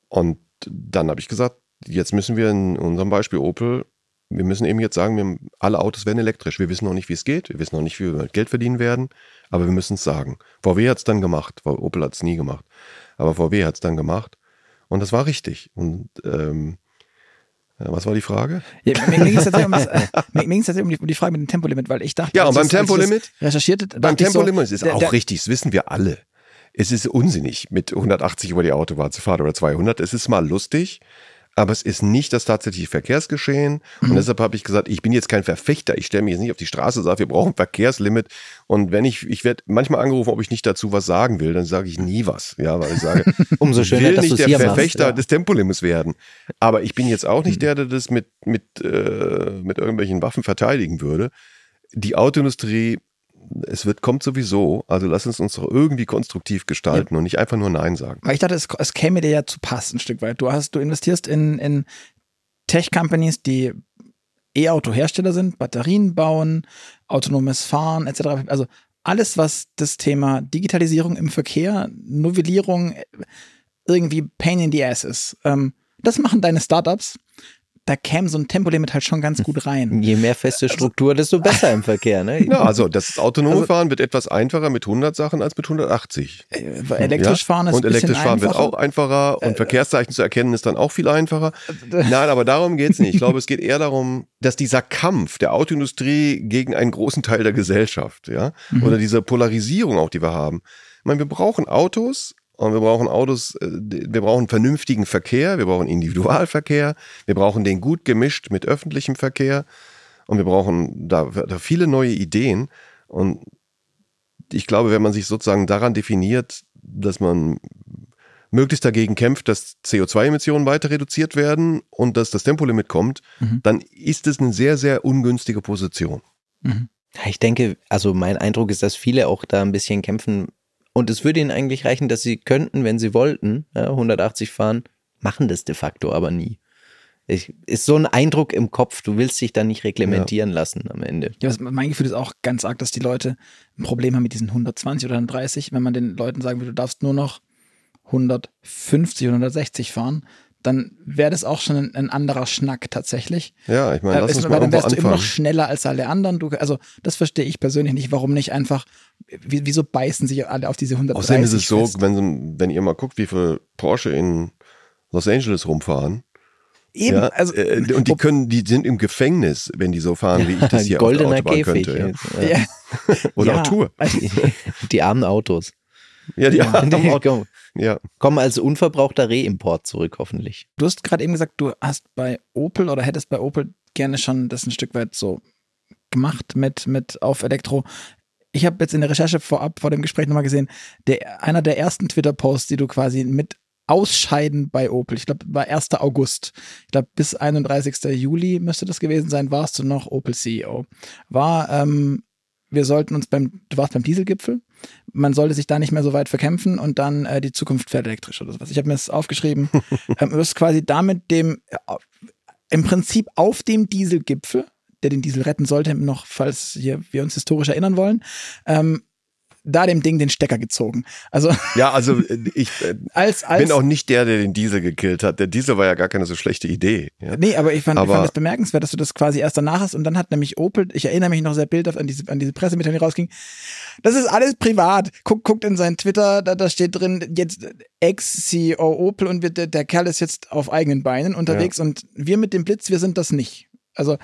Und dann habe ich gesagt, jetzt müssen wir in unserem Beispiel Opel wir müssen eben jetzt sagen, wir, alle Autos werden elektrisch. Wir wissen noch nicht, wie es geht. Wir wissen noch nicht, wie wir Geld verdienen werden. Aber wir müssen es sagen. VW hat es dann gemacht. Opel hat es nie gemacht. Aber VW hat es dann gemacht. Und das war richtig. Und ähm, was war die Frage? Ja, mir ging es tatsächlich, um, äh, die, um die Frage mit dem Tempolimit, weil ich dachte, ja, und beim Tempolimit recherchiert, beim Tempolimit so, ist der, auch der, richtig, das wissen wir alle. Es ist unsinnig, mit 180 über die Autobahn zu fahren oder 200. Es ist mal lustig, aber es ist nicht das tatsächliche Verkehrsgeschehen. Und mhm. deshalb habe ich gesagt, ich bin jetzt kein Verfechter. Ich stelle mich jetzt nicht auf die Straße und sage, wir brauchen ein Verkehrslimit. Und wenn ich, ich werde manchmal angerufen, ob ich nicht dazu was sagen will, dann sage ich nie was. Ja, weil ich sage, umso schöner, will dass nicht der Verfechter machst, ja. des Tempolimits werden. Aber ich bin jetzt auch nicht mhm. der, der das mit, mit, äh, mit irgendwelchen Waffen verteidigen würde. Die Autoindustrie es wird, kommt sowieso. Also lass uns uns doch irgendwie konstruktiv gestalten ja. und nicht einfach nur Nein sagen. Weil ich dachte, es, es käme dir ja zu passen ein Stück weit. Du hast, du investierst in, in Tech-Companies, die E-Auto-Hersteller sind, Batterien bauen, autonomes Fahren etc. Also alles, was das Thema Digitalisierung im Verkehr, Novellierung, irgendwie Pain in the Ass ist. Ähm, das machen deine Startups da käme so ein Tempolimit halt schon ganz gut rein. Je mehr feste also Struktur, desto besser im Verkehr. Ne? Ja, also das autonome also, Fahren wird etwas einfacher mit 100 Sachen als mit 180. Äh, elektrisch fahren ist Und elektrisch fahren wird auch einfacher und äh, Verkehrszeichen zu erkennen ist dann auch viel einfacher. Nein, aber darum geht es nicht. Ich glaube, es geht eher darum, dass dieser Kampf der Autoindustrie gegen einen großen Teil der Gesellschaft, ja, mhm. oder diese Polarisierung auch, die wir haben. Ich meine, wir brauchen Autos und wir brauchen Autos, äh, wir brauchen vernünftigen Verkehr, wir brauchen Individualverkehr, wir brauchen den gut gemischt mit öffentlichem Verkehr und wir brauchen da, da viele neue Ideen. Und ich glaube, wenn man sich sozusagen daran definiert, dass man möglichst dagegen kämpft, dass CO2-Emissionen weiter reduziert werden und dass das Tempolimit kommt, mhm. dann ist es eine sehr, sehr ungünstige Position. Mhm. Ich denke, also mein Eindruck ist, dass viele auch da ein bisschen kämpfen und es würde ihnen eigentlich reichen, dass sie könnten, wenn sie wollten, ja, 180 fahren, machen das de facto aber nie. Ich, ist so ein Eindruck im Kopf, du willst dich da nicht reglementieren ja. lassen am Ende. Ja, mein Gefühl ist auch ganz arg, dass die Leute ein Problem haben mit diesen 120 oder 130. Wenn man den Leuten sagen würde, du darfst nur noch 150 oder 160 fahren, dann wäre das auch schon ein, ein, anderer Schnack tatsächlich. Ja, ich meine, lass äh, uns mal dann wärst du immer noch schneller als alle anderen. Du, also das verstehe ich persönlich nicht. Warum nicht einfach, wieso beißen sich alle auf diese 130 Außerdem ist es so, wenn, wenn ihr mal guckt, wie viele Porsche in Los Angeles rumfahren, Eben, ja, also, äh, und die können, die sind im Gefängnis, wenn die so fahren, wie ich das hier auf der Autobahn Käfig könnte. Ja. Ja. Oder ja, auch Tour. Die, die, armen Autos. Ja, die armen Autos. Ja. Kommen als unverbrauchter Reimport zurück, hoffentlich. Du hast gerade eben gesagt, du hast bei Opel oder hättest bei Opel gerne schon das ein Stück weit so gemacht mit, mit auf Elektro. Ich habe jetzt in der Recherche vorab vor dem Gespräch nochmal gesehen, der, einer der ersten Twitter-Posts, die du quasi mit Ausscheiden bei Opel. Ich glaube, war 1. August. Ich glaube, bis 31. Juli müsste das gewesen sein, warst du noch Opel CEO. War, ähm, wir sollten uns beim, du warst beim Dieselgipfel, man sollte sich da nicht mehr so weit verkämpfen und dann äh, die Zukunft fährt elektrisch oder sowas. Ich habe mir das aufgeschrieben. ähm, du hast quasi damit dem, äh, im Prinzip auf dem Dieselgipfel, der den Diesel retten sollte, noch, falls hier wir uns historisch erinnern wollen, ähm, da dem Ding den Stecker gezogen. Also ja, also äh, ich äh, als, als, bin auch nicht der, der den Diesel gekillt hat. Der Diesel war ja gar keine so schlechte Idee. Ja? Nee, aber ich fand, aber ich fand das bemerkenswert, dass du das quasi erst danach hast und dann hat nämlich Opel, ich erinnere mich noch sehr bildhaft an diese, an diese Pressemitteilung, die rausging. Das ist alles privat. Guckt, guckt in seinen Twitter, da, da steht drin, jetzt Ex-CEO Opel und wir, der, der Kerl ist jetzt auf eigenen Beinen unterwegs ja. und wir mit dem Blitz, wir sind das nicht. Also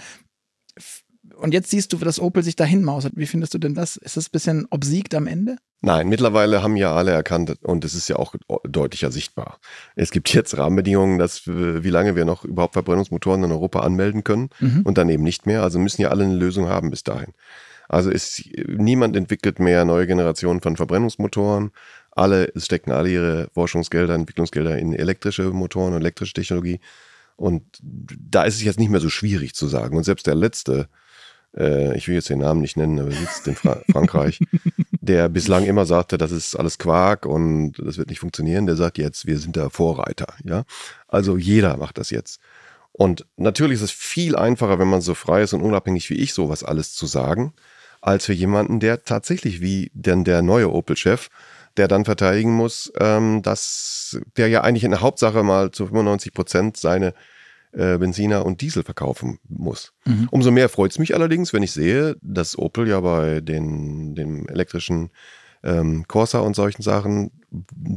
und jetzt siehst du, dass Opel sich dahin mausert. Wie findest du denn das? Ist das ein bisschen obsiegt am Ende? Nein, mittlerweile haben ja alle erkannt und es ist ja auch deutlicher sichtbar. Es gibt jetzt Rahmenbedingungen, dass wie lange wir noch überhaupt Verbrennungsmotoren in Europa anmelden können mhm. und dann eben nicht mehr. Also müssen ja alle eine Lösung haben bis dahin. Also ist niemand entwickelt mehr neue Generationen von Verbrennungsmotoren. Alle stecken alle ihre Forschungsgelder, Entwicklungsgelder in elektrische Motoren und elektrische Technologie. Und da ist es jetzt nicht mehr so schwierig zu sagen. Und selbst der letzte äh, ich will jetzt den Namen nicht nennen, aber sitzt in Fra Frankreich, der bislang immer sagte, das ist alles Quark und das wird nicht funktionieren, der sagt jetzt, wir sind der Vorreiter. Ja? Also jeder macht das jetzt. Und natürlich ist es viel einfacher, wenn man so frei ist und unabhängig wie ich sowas alles zu sagen, als für jemanden, der tatsächlich wie denn der neue Opel-Chef, der dann verteidigen muss, ähm, dass der ja eigentlich in der Hauptsache mal zu 95 Prozent seine äh, Benziner und Diesel verkaufen muss. Mhm. Umso mehr freut es mich allerdings, wenn ich sehe, dass Opel ja bei den, den elektrischen ähm, Corsa und solchen Sachen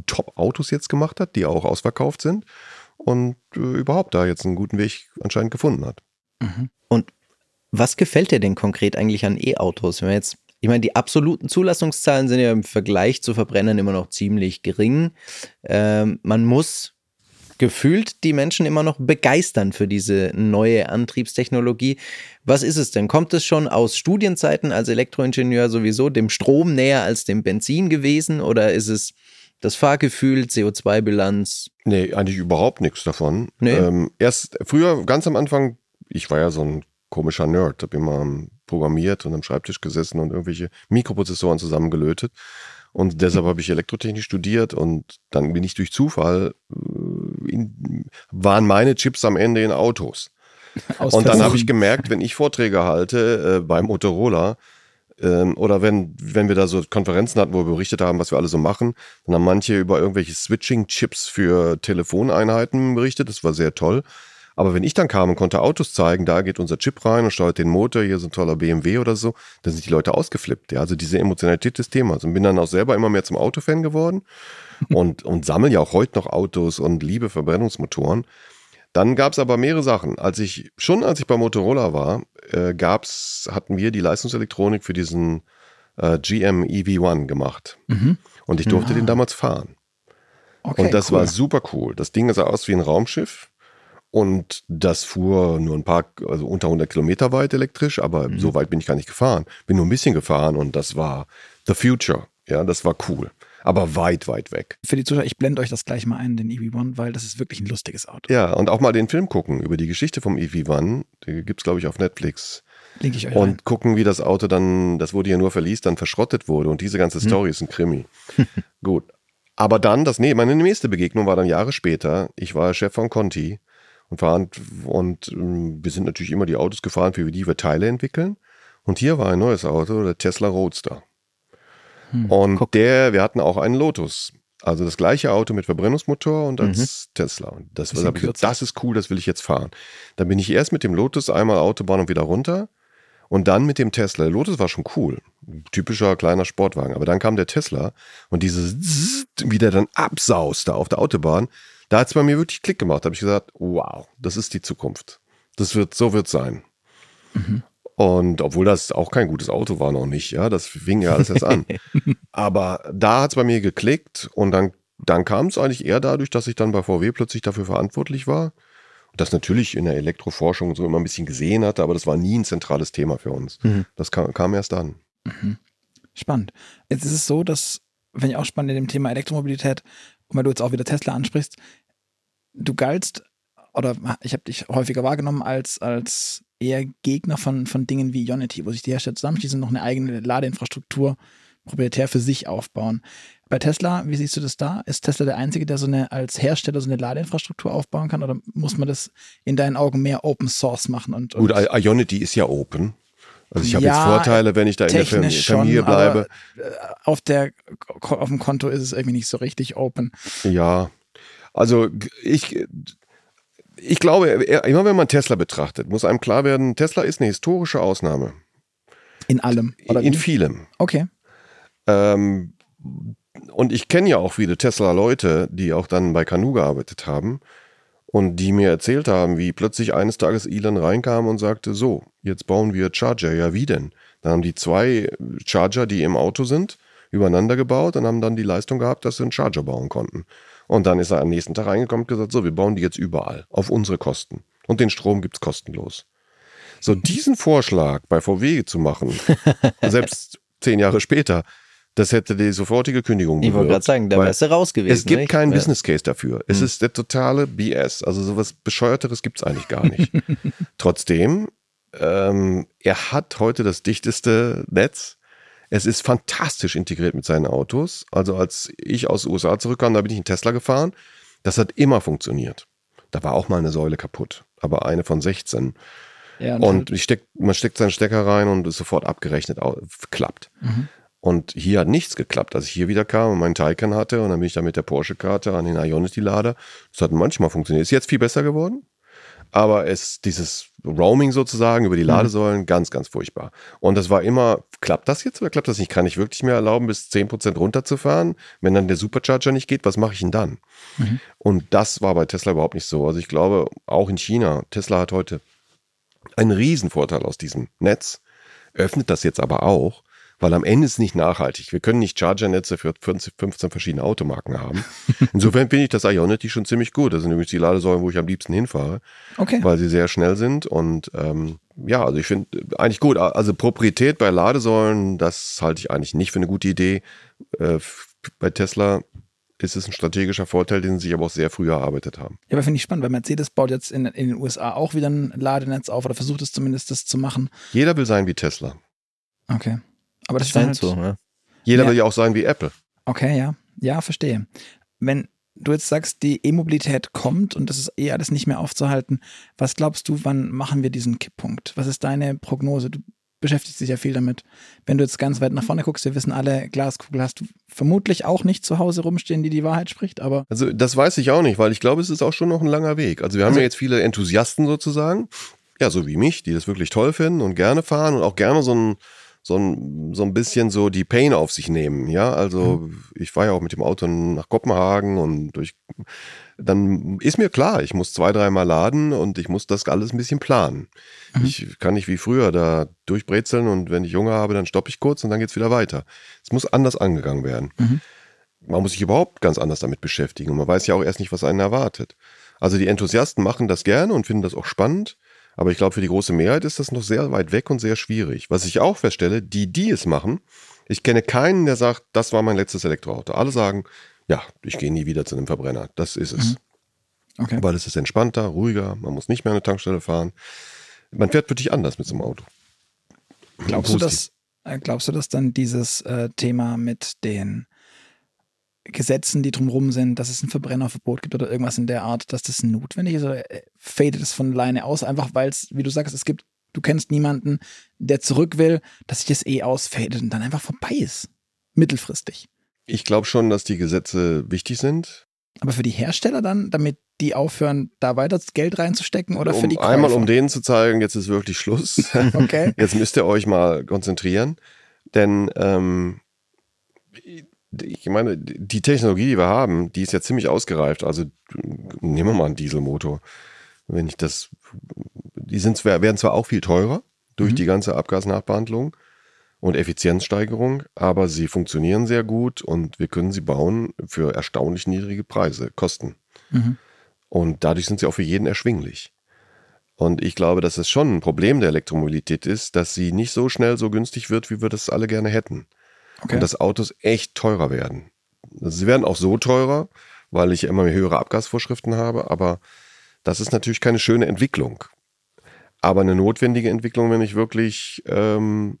Top-Autos jetzt gemacht hat, die auch ausverkauft sind und äh, überhaupt da jetzt einen guten Weg anscheinend gefunden hat. Mhm. Und was gefällt dir denn konkret eigentlich an E-Autos? Wenn wir jetzt ich meine, die absoluten Zulassungszahlen sind ja im Vergleich zu Verbrennern immer noch ziemlich gering. Ähm, man muss gefühlt die Menschen immer noch begeistern für diese neue Antriebstechnologie. Was ist es denn? Kommt es schon aus Studienzeiten als Elektroingenieur sowieso dem Strom näher als dem Benzin gewesen oder ist es das Fahrgefühl, CO2-Bilanz? Nee, eigentlich überhaupt nichts davon. Nee. Ähm, erst früher, ganz am Anfang, ich war ja so ein komischer Nerd, habe immer programmiert und am Schreibtisch gesessen und irgendwelche Mikroprozessoren zusammengelötet. Und deshalb habe ich Elektrotechnik studiert und dann bin ich durch Zufall, äh, in, waren meine Chips am Ende in Autos. und dann habe ich gemerkt, wenn ich Vorträge halte äh, beim Motorola, ähm, oder wenn, wenn wir da so Konferenzen hatten, wo wir berichtet haben, was wir alle so machen, dann haben manche über irgendwelche Switching-Chips für Telefoneinheiten berichtet. Das war sehr toll. Aber wenn ich dann kam und konnte Autos zeigen, da geht unser Chip rein und steuert den Motor, hier ist ein toller BMW oder so, dann sind die Leute ausgeflippt. Ja? Also diese Emotionalität des Themas. Und bin dann auch selber immer mehr zum Autofan geworden und, und sammle ja auch heute noch Autos und liebe Verbrennungsmotoren. Dann gab es aber mehrere Sachen. Als ich, schon als ich bei Motorola war, äh, gab's, hatten wir die Leistungselektronik für diesen äh, GM EV1 gemacht. Mhm. Und ich durfte ja. den damals fahren. Okay, und das cool. war super cool. Das Ding sah aus wie ein Raumschiff. Und das fuhr nur ein paar, also unter 100 Kilometer weit elektrisch, aber mhm. so weit bin ich gar nicht gefahren. Bin nur ein bisschen gefahren und das war the future. Ja, das war cool. Aber weit, weit weg. Für die Zuschauer, ich blende euch das gleich mal ein, den EV1, weil das ist wirklich ein lustiges Auto. Ja, und auch mal den Film gucken über die Geschichte vom EV1. Den gibt es, glaube ich, auf Netflix. Link ich euch Und rein. gucken, wie das Auto dann, das wurde ja nur verliest, dann verschrottet wurde. Und diese ganze hm. Story hm. ist ein Krimi. Gut. Aber dann, das, nee, meine nächste Begegnung war dann Jahre später. Ich war Chef von Conti und fahren und ähm, wir sind natürlich immer die Autos gefahren, für die wir Teile entwickeln. Und hier war ein neues Auto, der Tesla Roadster. Hm, und guck. der, wir hatten auch einen Lotus. Also das gleiche Auto mit Verbrennungsmotor und als mhm. Tesla. Und das, war, gesagt, das ist cool, das will ich jetzt fahren. Dann bin ich erst mit dem Lotus einmal Autobahn und wieder runter. Und dann mit dem Tesla. Der Lotus war schon cool. Typischer kleiner Sportwagen. Aber dann kam der Tesla und dieses, wie der dann absauste auf der Autobahn, da hat es bei mir wirklich Klick gemacht. Da habe ich gesagt, wow, das ist die Zukunft. Das wird, so wird sein. Mhm. Und obwohl das auch kein gutes Auto war noch nicht, ja, das fing ja alles erst an. Aber da hat es bei mir geklickt und dann, dann kam es eigentlich eher dadurch, dass ich dann bei VW plötzlich dafür verantwortlich war. Und das natürlich in der Elektroforschung so immer ein bisschen gesehen hatte, aber das war nie ein zentrales Thema für uns. Mhm. Das kam, kam, erst dann. Mhm. Spannend. Jetzt ist es so, dass, wenn ich auch spannend in dem Thema Elektromobilität, und weil du jetzt auch wieder Tesla ansprichst, du galtst, oder ich habe dich häufiger wahrgenommen als, als eher Gegner von, von Dingen wie Ionity, wo sich die Hersteller zusammenschließen und noch eine eigene Ladeinfrastruktur proprietär für sich aufbauen. Bei Tesla, wie siehst du das da? Ist Tesla der Einzige, der so eine als Hersteller so eine Ladeinfrastruktur aufbauen kann oder muss man das in deinen Augen mehr Open Source machen? Und, und Gut, Ionity ist ja open. Also ich habe ja, jetzt Vorteile, wenn ich da in der Familie, Familie bleibe. Äh, auf, der, auf dem Konto ist es irgendwie nicht so richtig open. Ja, also ich, ich glaube, immer wenn man Tesla betrachtet, muss einem klar werden, Tesla ist eine historische Ausnahme. In allem? Oder in wie? vielem. Okay. Ähm, und ich kenne ja auch viele Tesla-Leute, die auch dann bei Canoe gearbeitet haben und die mir erzählt haben, wie plötzlich eines Tages Elon reinkam und sagte, so, jetzt bauen wir Charger. Ja, wie denn? Dann haben die zwei Charger, die im Auto sind, übereinander gebaut und haben dann die Leistung gehabt, dass sie einen Charger bauen konnten. Und dann ist er am nächsten Tag reingekommen und gesagt, so, wir bauen die jetzt überall, auf unsere Kosten. Und den Strom gibt es kostenlos. So, diesen Vorschlag bei VW zu machen, selbst zehn Jahre später, das hätte die sofortige Kündigung Ich wollte gerade sagen, da wärst du raus gewesen. Es gibt nicht? keinen ja. Business Case dafür. Es hm. ist der totale BS. Also sowas Bescheuerteres gibt es eigentlich gar nicht. Trotzdem, ähm, er hat heute das dichteste Netz es ist fantastisch integriert mit seinen Autos. Also als ich aus den USA zurückkam, da bin ich in Tesla gefahren. Das hat immer funktioniert. Da war auch mal eine Säule kaputt, aber eine von 16. Ja, und steck, man steckt seinen Stecker rein und ist sofort abgerechnet, klappt. Mhm. Und hier hat nichts geklappt, als ich hier wieder kam und meinen Taycan hatte und dann bin ich da mit der Porsche-Karte an den Ionity-Lader. Das hat manchmal funktioniert. Ist jetzt viel besser geworden, aber es, dieses Roaming sozusagen über die mhm. Ladesäulen, mhm. ganz, ganz furchtbar. Und das war immer, klappt das jetzt oder klappt das nicht? Kann ich wirklich mehr erlauben, bis 10% runterzufahren? Wenn dann der Supercharger nicht geht, was mache ich denn dann? Mhm. Und das war bei Tesla überhaupt nicht so. Also ich glaube, auch in China, Tesla hat heute einen Riesenvorteil aus diesem Netz, öffnet das jetzt aber auch weil am Ende ist es nicht nachhaltig. Wir können nicht Charger-Netze für 15 verschiedene Automarken haben. Insofern finde ich das Ionity schon ziemlich gut. Das sind nämlich die Ladesäulen, wo ich am liebsten hinfahre, okay. weil sie sehr schnell sind und ähm, ja, also ich finde eigentlich gut. Also Proprietät bei Ladesäulen, das halte ich eigentlich nicht für eine gute Idee. Äh, bei Tesla ist es ein strategischer Vorteil, den sie aber auch sehr früh erarbeitet haben. Ja, aber finde ich spannend, weil Mercedes baut jetzt in, in, den USA auch wieder ein Ladenetz auf oder versucht es zumindest, das zu machen. Jeder will sein wie Tesla. Okay. Aber das, das ist halt, so, ne? Jeder ja. will ja auch sein wie Apple. Okay, ja. Ja, verstehe. Wenn du jetzt sagst, die E-Mobilität kommt und das ist eh alles nicht mehr aufzuhalten, was glaubst du, wann machen wir diesen Kipppunkt? Was ist deine Prognose? Du beschäftigst dich ja viel damit. Wenn du jetzt ganz weit nach vorne guckst, wir wissen alle, Glaskugel hast du vermutlich auch nicht zu Hause rumstehen, die die Wahrheit spricht, aber. Also, das weiß ich auch nicht, weil ich glaube, es ist auch schon noch ein langer Weg. Also, wir haben also, ja jetzt viele Enthusiasten sozusagen, ja, so wie mich, die das wirklich toll finden und gerne fahren und auch gerne so ein, so ein, so ein bisschen so die Pain auf sich nehmen. Ja, also mhm. ich war ja auch mit dem Auto nach Kopenhagen und durch, dann ist mir klar, ich muss zwei, dreimal laden und ich muss das alles ein bisschen planen. Mhm. Ich kann nicht wie früher da durchbrezeln und wenn ich Hunger habe, dann stoppe ich kurz und dann geht es wieder weiter. Es muss anders angegangen werden. Mhm. man muss sich überhaupt ganz anders damit beschäftigen. Und man weiß ja auch erst nicht, was einen erwartet. Also die Enthusiasten machen das gerne und finden das auch spannend. Aber ich glaube, für die große Mehrheit ist das noch sehr weit weg und sehr schwierig. Was ich auch feststelle, die, die es machen, ich kenne keinen, der sagt, das war mein letztes Elektroauto. Alle sagen, ja, ich gehe nie wieder zu einem Verbrenner. Das ist es. Mhm. Okay. Weil es ist entspannter, ruhiger, man muss nicht mehr an eine Tankstelle fahren. Man fährt wirklich anders mit so einem Auto. Glaubst du, dass, äh, glaubst du, dass dann dieses äh, Thema mit den Gesetzen, die drumherum sind, dass es ein Verbrennerverbot gibt oder irgendwas in der Art, dass das notwendig ist oder äh, fadet es von alleine aus, einfach weil es, wie du sagst, es gibt, du kennst niemanden, der zurück will, dass sich das eh ausfadet und dann einfach vorbei ist. Mittelfristig. Ich glaube schon, dass die Gesetze wichtig sind. Aber für die Hersteller dann, damit die aufhören, da weiter Geld reinzustecken oder um für die Käufer? Einmal, um denen zu zeigen, jetzt ist wirklich Schluss. okay. Jetzt müsst ihr euch mal konzentrieren. Denn ähm, ich meine, die Technologie, die wir haben, die ist ja ziemlich ausgereift. Also nehmen wir mal einen Dieselmotor. Wenn ich das, die sind, werden zwar auch viel teurer durch mhm. die ganze Abgasnachbehandlung und Effizienzsteigerung, aber sie funktionieren sehr gut und wir können sie bauen für erstaunlich niedrige Preise, Kosten. Mhm. Und dadurch sind sie auch für jeden erschwinglich. Und ich glaube, dass es schon ein Problem der Elektromobilität ist, dass sie nicht so schnell so günstig wird, wie wir das alle gerne hätten. Okay. Und dass Autos echt teurer werden. Sie werden auch so teurer, weil ich immer mehr höhere Abgasvorschriften habe, aber das ist natürlich keine schöne Entwicklung. Aber eine notwendige Entwicklung, wenn ich wirklich ähm,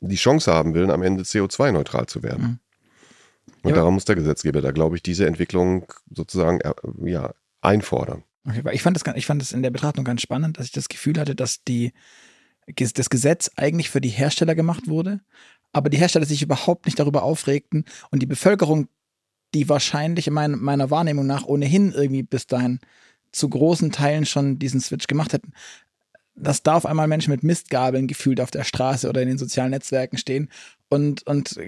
die Chance haben will, am Ende CO2-neutral zu werden. Mhm. Und ja, darum muss der Gesetzgeber da, glaube ich, diese Entwicklung sozusagen äh, ja, einfordern. Okay, weil ich fand, das, ich fand das in der Betrachtung ganz spannend, dass ich das Gefühl hatte, dass die, das Gesetz eigentlich für die Hersteller gemacht wurde, aber die Hersteller sich überhaupt nicht darüber aufregten und die Bevölkerung, die wahrscheinlich in mein, meiner Wahrnehmung nach ohnehin irgendwie bis dahin zu großen Teilen schon diesen Switch gemacht hätten, dass da auf einmal Menschen mit Mistgabeln gefühlt auf der Straße oder in den sozialen Netzwerken stehen und, und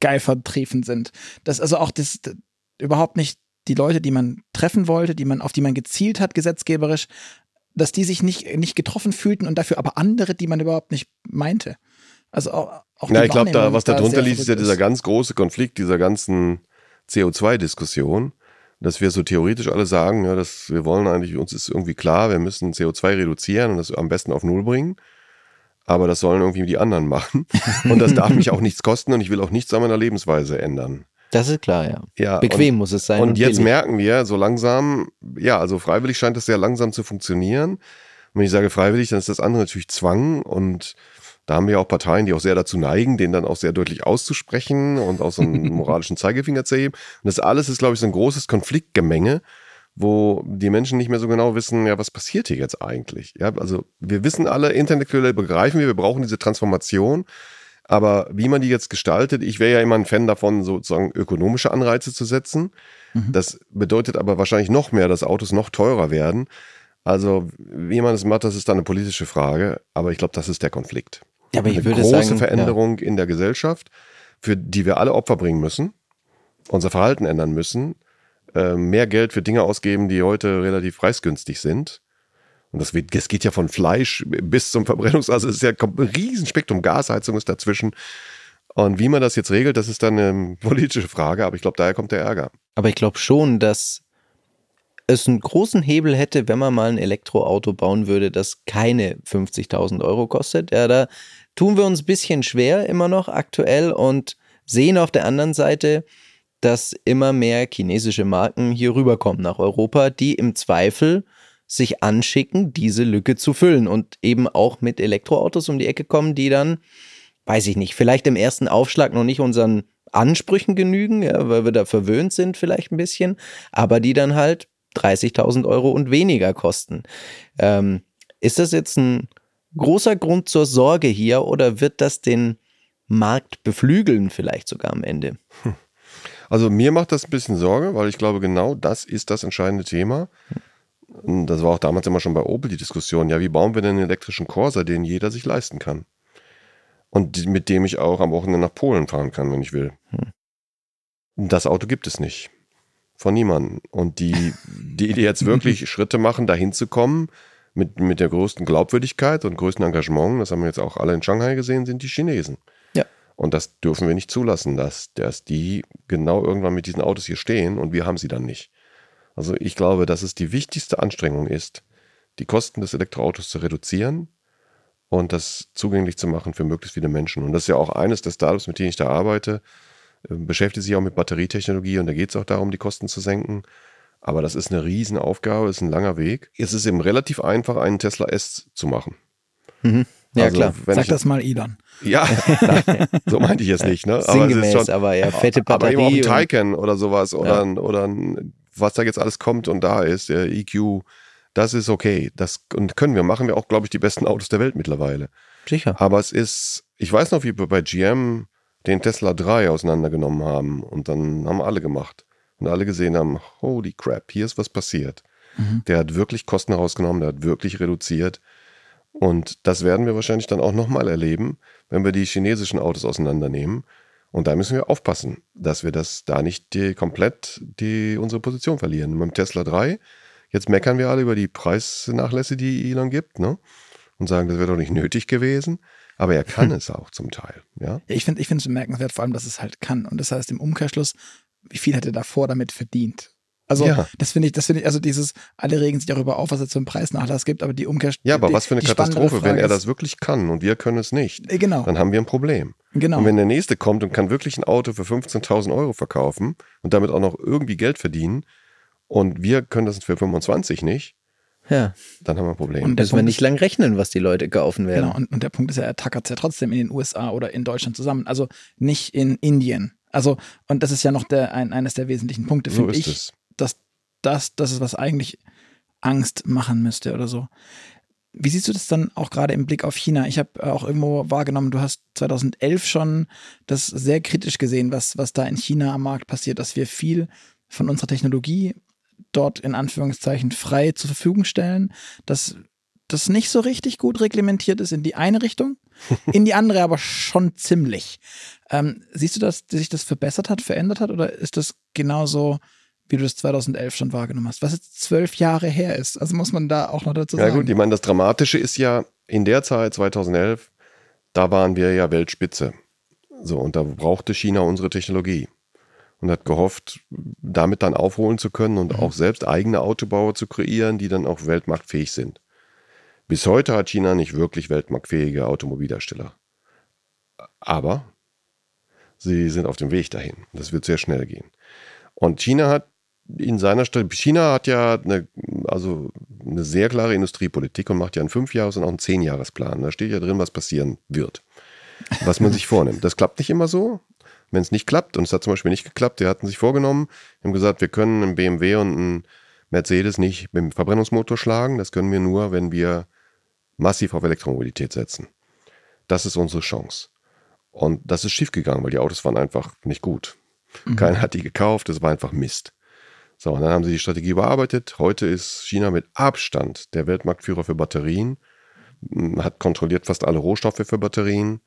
geil vertrieben sind. Das also auch das, das überhaupt nicht die Leute, die man treffen wollte, die man, auf die man gezielt hat, gesetzgeberisch, dass die sich nicht, nicht getroffen fühlten und dafür aber andere, die man überhaupt nicht meinte. Also auch, auch Ja, ich glaube, da, was da drunter liegt, ist ja dieser ganz große Konflikt dieser ganzen CO2-Diskussion, dass wir so theoretisch alle sagen, ja, dass wir wollen eigentlich, uns ist irgendwie klar, wir müssen CO2 reduzieren und das am besten auf Null bringen. Aber das sollen irgendwie die anderen machen. Und das darf mich auch nichts kosten und ich will auch nichts an meiner Lebensweise ändern. Das ist klar, ja. ja Bequem und, muss es sein. Und, und jetzt billig. merken wir so langsam, ja, also freiwillig scheint es sehr langsam zu funktionieren. Und wenn ich sage freiwillig, dann ist das andere natürlich Zwang und da haben wir auch Parteien, die auch sehr dazu neigen, den dann auch sehr deutlich auszusprechen und auch so einen moralischen Zeigefinger zu heben. Und das alles ist, glaube ich, so ein großes Konfliktgemenge, wo die Menschen nicht mehr so genau wissen, ja, was passiert hier jetzt eigentlich? Ja, also wir wissen alle, intellektuell begreifen wir, wir brauchen diese Transformation. Aber wie man die jetzt gestaltet, ich wäre ja immer ein Fan davon, sozusagen ökonomische Anreize zu setzen. Mhm. Das bedeutet aber wahrscheinlich noch mehr, dass Autos noch teurer werden. Also, wie man es macht, das ist dann eine politische Frage. Aber ich glaube, das ist der Konflikt. Ja, aber ich eine würde große sagen, Veränderung ja. in der Gesellschaft, für die wir alle Opfer bringen müssen, unser Verhalten ändern müssen, äh, mehr Geld für Dinge ausgeben, die heute relativ preisgünstig sind und das, wird, das geht ja von Fleisch bis zum Verbrennungs-, also es ist ja ein Riesenspektrum, Gasheizung ist dazwischen. Und wie man das jetzt regelt, das ist dann eine politische Frage, aber ich glaube, daher kommt der Ärger. Aber ich glaube schon, dass es einen großen Hebel hätte, wenn man mal ein Elektroauto bauen würde, das keine 50.000 Euro kostet. Ja, da tun wir uns ein bisschen schwer immer noch aktuell und sehen auf der anderen Seite, dass immer mehr chinesische Marken hier rüberkommen nach Europa, die im Zweifel sich anschicken, diese Lücke zu füllen und eben auch mit Elektroautos um die Ecke kommen, die dann, weiß ich nicht, vielleicht im ersten Aufschlag noch nicht unseren Ansprüchen genügen, ja, weil wir da verwöhnt sind vielleicht ein bisschen, aber die dann halt 30.000 Euro und weniger kosten. Ähm, ist das jetzt ein großer Grund zur Sorge hier oder wird das den Markt beflügeln vielleicht sogar am Ende? Hm. Also mir macht das ein bisschen Sorge, weil ich glaube, genau das ist das entscheidende Thema. Hm das war auch damals immer schon bei Opel die Diskussion, ja, wie bauen wir denn einen elektrischen Corsa, den jeder sich leisten kann? Und mit dem ich auch am Wochenende nach Polen fahren kann, wenn ich will. Hm. Das Auto gibt es nicht. Von niemandem. Und die, die, die jetzt wirklich Schritte machen, dahin zu kommen, mit, mit der größten Glaubwürdigkeit und größten Engagement, das haben wir jetzt auch alle in Shanghai gesehen, sind die Chinesen. Ja. Und das dürfen wir nicht zulassen, dass, dass die genau irgendwann mit diesen Autos hier stehen und wir haben sie dann nicht. Also ich glaube, dass es die wichtigste Anstrengung ist, die Kosten des Elektroautos zu reduzieren und das zugänglich zu machen für möglichst viele Menschen. Und das ist ja auch eines der Startups, mit denen ich da arbeite, äh, beschäftigt sich auch mit Batterietechnologie und da geht es auch darum, die Kosten zu senken. Aber das ist eine Riesenaufgabe, ist ein langer Weg. Es ist eben relativ einfach, einen Tesla S zu machen. Mhm. Ja, also, klar. Sag ich, das mal Elon. Ja, so meinte ich jetzt nicht. Ne? Aber, Sinngemäß, schon, aber ja, fette Batterie. Aber eben auch ein Taycan oder sowas oder, ja. ein, oder ein, was da jetzt alles kommt und da ist, der EQ, das ist okay. Das und können wir, machen wir auch, glaube ich, die besten Autos der Welt mittlerweile. Sicher. Aber es ist, ich weiß noch, wie wir bei GM den Tesla 3 auseinandergenommen haben und dann haben alle gemacht und alle gesehen haben, holy crap, hier ist was passiert. Mhm. Der hat wirklich Kosten rausgenommen, der hat wirklich reduziert. Und das werden wir wahrscheinlich dann auch nochmal erleben, wenn wir die chinesischen Autos auseinandernehmen. Und da müssen wir aufpassen, dass wir das da nicht die, komplett die, unsere Position verlieren. Beim Tesla 3 Jetzt meckern wir alle über die Preisnachlässe, die Elon gibt, ne? Und sagen, das wäre doch nicht nötig gewesen. Aber er kann es auch zum Teil, ja. Ich finde ich es bemerkenswert, vor allem, dass es halt kann. Und das heißt im Umkehrschluss, wie viel hat er davor damit verdient? Also ja. das finde ich, das finde ich, also dieses, alle regen sich darüber auf, was es für einen Preisnachlass gibt, aber die Umkehrschluss. Ja, aber die, was für eine Katastrophe, wenn er das wirklich kann und wir können es nicht. Äh, genau. Dann haben wir ein Problem. Genau. Und wenn der nächste kommt und kann wirklich ein Auto für 15.000 Euro verkaufen und damit auch noch irgendwie Geld verdienen, und wir können das für 25 nicht, ja. dann haben wir ein Problem. Und müssen wir nicht lang rechnen, was die Leute kaufen werden. Genau, und, und der Punkt ist ja, er tackert es ja trotzdem in den USA oder in Deutschland zusammen. Also nicht in Indien. Also, und das ist ja noch der, ein, eines der wesentlichen Punkte, so finde ich, es. dass das, das ist, was eigentlich Angst machen müsste oder so. Wie siehst du das dann auch gerade im Blick auf China? Ich habe auch irgendwo wahrgenommen, du hast 2011 schon das sehr kritisch gesehen, was, was da in China am Markt passiert, dass wir viel von unserer Technologie dort in Anführungszeichen frei zur Verfügung stellen, dass das nicht so richtig gut reglementiert ist in die eine Richtung, in die andere aber schon ziemlich. Ähm, siehst du, dass sich das verbessert hat, verändert hat oder ist das genauso, wie du das 2011 schon wahrgenommen hast, was jetzt zwölf Jahre her ist? Also muss man da auch noch dazu sagen. Ja gut, ich meine, das Dramatische ist ja, in der Zeit 2011, da waren wir ja Weltspitze. So, und da brauchte China unsere Technologie und hat gehofft, damit dann aufholen zu können und mhm. auch selbst eigene Autobauer zu kreieren, die dann auch weltmarktfähig sind. Bis heute hat China nicht wirklich weltmarktfähige Automobilhersteller. Aber sie sind auf dem Weg dahin. Das wird sehr schnell gehen. Und China hat in seiner Stadt, China hat ja eine, also eine sehr klare Industriepolitik und macht ja einen Fünfjahres- und auch einen Zehnjahresplan. Da steht ja drin, was passieren wird, was man sich vornimmt. Das klappt nicht immer so, wenn es nicht klappt, und es hat zum Beispiel nicht geklappt, die hatten sich vorgenommen, haben gesagt, wir können einen BMW und einen Mercedes nicht mit dem Verbrennungsmotor schlagen, das können wir nur, wenn wir massiv auf Elektromobilität setzen. Das ist unsere Chance. Und das ist schiefgegangen, weil die Autos waren einfach nicht gut. Mhm. Keiner hat die gekauft, das war einfach Mist. So, und dann haben sie die Strategie überarbeitet. Heute ist China mit Abstand der Weltmarktführer für Batterien, hat kontrolliert fast alle Rohstoffe für Batterien,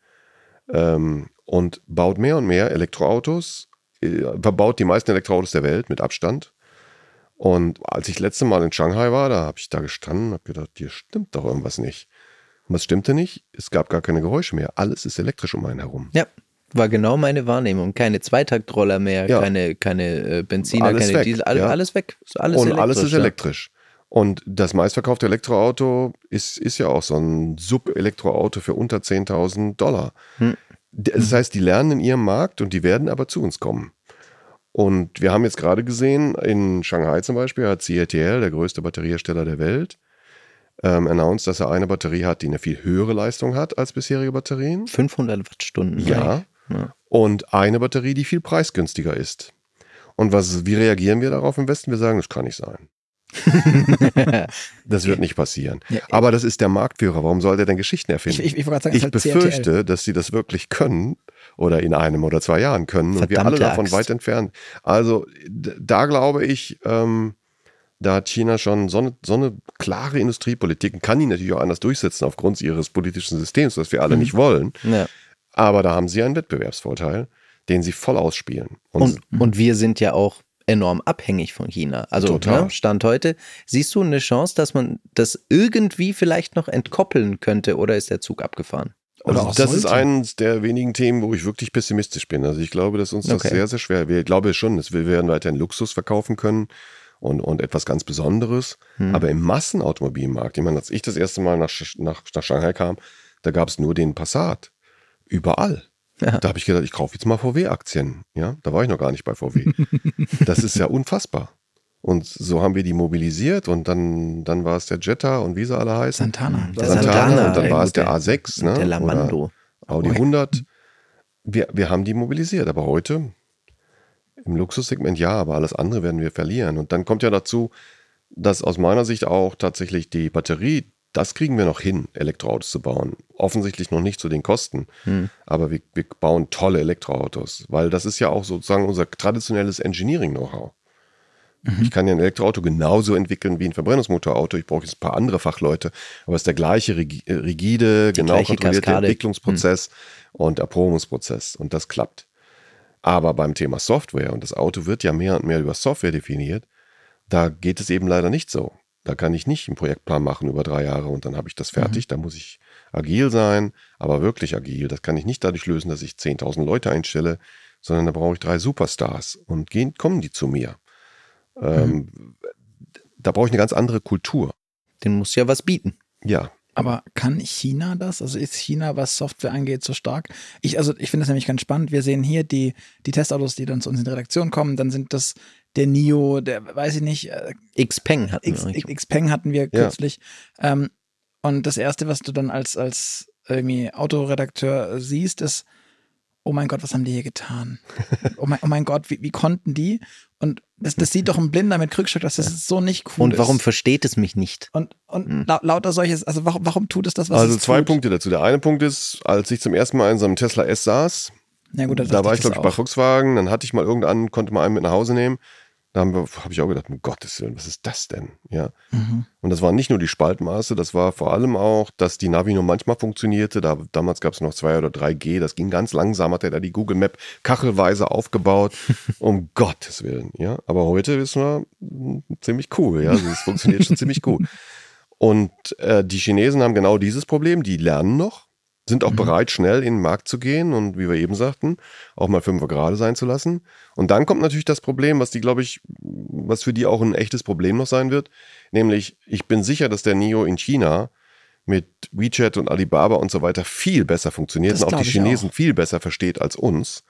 ähm, und baut mehr und mehr Elektroautos, äh, verbaut die meisten Elektroautos der Welt mit Abstand. Und als ich letzte Mal in Shanghai war, da habe ich da gestanden und habe gedacht, hier stimmt doch irgendwas nicht. Und was stimmte nicht? Es gab gar keine Geräusche mehr. Alles ist elektrisch um einen herum. Ja, war genau meine Wahrnehmung. Keine Zweitaktroller mehr, ja. keine, keine äh, Benziner, alles keine weg, Diesel, alles, ja. alles weg. Alles und alles ist elektrisch. Und das meistverkaufte Elektroauto ist, ist ja auch so ein Sub-Elektroauto für unter 10.000 Dollar. Hm. Das heißt, die lernen in ihrem Markt und die werden aber zu uns kommen. Und wir haben jetzt gerade gesehen, in Shanghai zum Beispiel hat CATL, der größte Batteriehersteller der Welt, ähm, announced, dass er eine Batterie hat, die eine viel höhere Leistung hat als bisherige Batterien. 500 Wattstunden. Ja. ja. Und eine Batterie, die viel preisgünstiger ist. Und was, wie reagieren wir darauf im Westen? Wir sagen, das kann nicht sein. das wird nicht passieren. Ja, Aber das ist der Marktführer. Warum soll der denn Geschichten erfinden? Ich, ich, ich, sagen, ich halt befürchte, CRTL. dass sie das wirklich können oder in einem oder zwei Jahren können Verdammte und wir alle davon Axt. weit entfernt. Also da glaube ich, ähm, da hat China schon so eine, so eine klare Industriepolitik und kann die natürlich auch anders durchsetzen aufgrund ihres politischen Systems, das wir alle mhm. nicht wollen. Ja. Aber da haben sie einen Wettbewerbsvorteil, den sie voll ausspielen. Und, und, und wir sind ja auch enorm abhängig von China. Also ne, Stand heute, siehst du eine Chance, dass man das irgendwie vielleicht noch entkoppeln könnte oder ist der Zug abgefahren? Oder also das sollte. ist eines der wenigen Themen, wo ich wirklich pessimistisch bin. Also ich glaube, dass uns das okay. sehr, sehr schwer. Wir glaube schon, dass wir werden weiterhin Luxus verkaufen können und, und etwas ganz Besonderes. Hm. Aber im Massenautomobilmarkt, ich meine, als ich das erste Mal nach, nach, nach Shanghai kam, da gab es nur den Passat. Überall. Ja. Da habe ich gedacht, ich kaufe jetzt mal VW-Aktien. Ja, da war ich noch gar nicht bei VW. das ist ja unfassbar. Und so haben wir die mobilisiert und dann, dann war es der Jetta und wie sie alle heißen. Santana. Santana, Santana und dann war es der, A6, ne? Der Lamando. Oder Audi 100. Wir, wir haben die mobilisiert, aber heute im Luxussegment ja, aber alles andere werden wir verlieren. Und dann kommt ja dazu, dass aus meiner Sicht auch tatsächlich die Batterie, das kriegen wir noch hin, Elektroautos zu bauen. Offensichtlich noch nicht zu den Kosten, hm. aber wir, wir bauen tolle Elektroautos, weil das ist ja auch sozusagen unser traditionelles Engineering-Know-how. Mhm. Ich kann ja ein Elektroauto genauso entwickeln wie ein Verbrennungsmotorauto. Ich brauche jetzt ein paar andere Fachleute, aber es ist der gleiche äh, rigide, Die genau kontrollierte Kaskade. Entwicklungsprozess mhm. und Erprobungsprozess und das klappt. Aber beim Thema Software, und das Auto wird ja mehr und mehr über Software definiert, da geht es eben leider nicht so. Da kann ich nicht einen Projektplan machen über drei Jahre und dann habe ich das fertig. Mhm. Da muss ich agil sein, aber wirklich agil. Das kann ich nicht dadurch lösen, dass ich 10.000 Leute einstelle, sondern da brauche ich drei Superstars und gehen, kommen die zu mir. Ähm, mhm. Da brauche ich eine ganz andere Kultur. Den muss ja was bieten. Ja. Aber kann China das? Also ist China, was Software angeht, so stark? Ich, also ich finde das nämlich ganz spannend. Wir sehen hier die, die Testautos, die dann zu uns in die Redaktion kommen. Dann sind das der NIO, der, weiß ich nicht. Äh, Xpeng hatten X, wir. Xpeng hatten wir kürzlich. Ja. Ähm, und das Erste, was du dann als, als irgendwie Autoredakteur siehst, ist, oh mein Gott, was haben die hier getan? Oh mein, oh mein Gott, wie, wie konnten die? Und das, das sieht doch ein Blinder mit Krückstock, dass das ja. so nicht cool Und warum ist. versteht es mich nicht? Und, und hm. lauter solches, also warum, warum tut es das, was Also es zwei tut? Punkte dazu. Der eine Punkt ist, als ich zum ersten Mal in so einem Tesla S saß, ja, gut, da war ich, glaube ich, bei Volkswagen, dann hatte ich mal irgendeinen, konnte mal einen mit nach Hause nehmen. Da habe hab ich auch gedacht, um Gottes Willen, was ist das denn? Ja. Mhm. Und das waren nicht nur die Spaltmaße, das war vor allem auch, dass die Navi nur manchmal funktionierte. Da, damals gab es noch 2 oder 3G, das ging ganz langsam, hat er da die Google Map kachelweise aufgebaut. um Gottes Willen, ja. Aber heute ist man hm, ziemlich cool, ja. Also es funktioniert schon ziemlich gut. Und äh, die Chinesen haben genau dieses Problem, die lernen noch sind auch mhm. bereit, schnell in den Markt zu gehen und wie wir eben sagten, auch mal fünf gerade sein zu lassen. Und dann kommt natürlich das Problem, was die, glaube ich, was für die auch ein echtes Problem noch sein wird, nämlich ich bin sicher, dass der NIO in China mit WeChat und Alibaba und so weiter viel besser funktioniert das und auch die Chinesen auch. viel besser versteht als uns.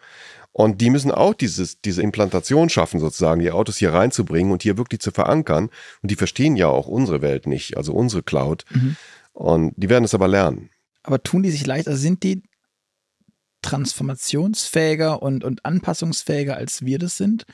Und die müssen auch dieses, diese Implantation schaffen, sozusagen, die Autos hier reinzubringen und hier wirklich zu verankern. Und die verstehen ja auch unsere Welt nicht, also unsere Cloud. Mhm. Und die werden es aber lernen aber tun die sich leicht, also sind die transformationsfähiger und, und anpassungsfähiger, als wir das sind?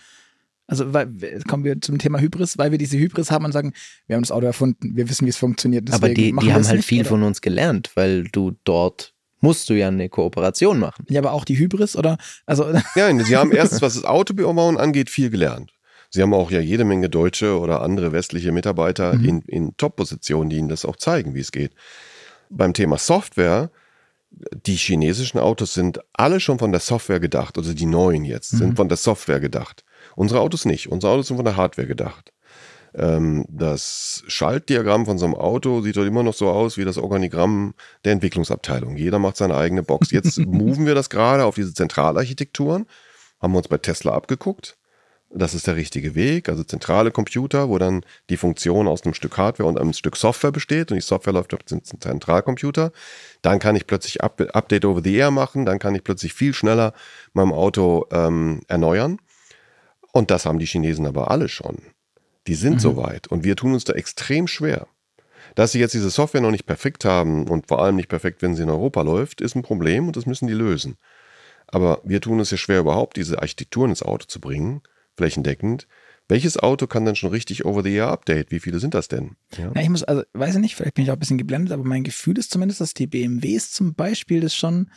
Also weil, kommen wir zum Thema Hybris, weil wir diese Hybris haben und sagen, wir haben das Auto erfunden, wir wissen, wie es funktioniert. Aber die, die haben halt nicht, viel oder? von uns gelernt, weil du dort musst du ja eine Kooperation machen. Ja, aber auch die Hybris oder? Also ja, sie haben erstens, was das Autobauen angeht, viel gelernt. Sie haben auch ja jede Menge deutsche oder andere westliche Mitarbeiter mhm. in, in Top-Positionen, die ihnen das auch zeigen, wie es geht beim Thema Software, die chinesischen Autos sind alle schon von der Software gedacht, also die neuen jetzt, mhm. sind von der Software gedacht. Unsere Autos nicht. Unsere Autos sind von der Hardware gedacht. Ähm, das Schaltdiagramm von so einem Auto sieht doch immer noch so aus wie das Organigramm der Entwicklungsabteilung. Jeder macht seine eigene Box. Jetzt moven wir das gerade auf diese Zentralarchitekturen, haben wir uns bei Tesla abgeguckt das ist der richtige Weg. Also zentrale Computer, wo dann die Funktion aus einem Stück Hardware und einem Stück Software besteht und die Software läuft auf dem Zentralcomputer. Dann kann ich plötzlich Up Update over the Air machen, dann kann ich plötzlich viel schneller meinem Auto ähm, erneuern. Und das haben die Chinesen aber alle schon. Die sind mhm. soweit und wir tun uns da extrem schwer. Dass sie jetzt diese Software noch nicht perfekt haben und vor allem nicht perfekt, wenn sie in Europa läuft, ist ein Problem und das müssen die lösen. Aber wir tun es ja schwer, überhaupt diese Architektur ins Auto zu bringen flächendeckend. Welches Auto kann denn schon richtig Over-the-Air-Update? Wie viele sind das denn? Ja. Na, ich muss, also, weiß ich nicht, vielleicht bin ich auch ein bisschen geblendet, aber mein Gefühl ist zumindest, dass die BMWs zum Beispiel das schon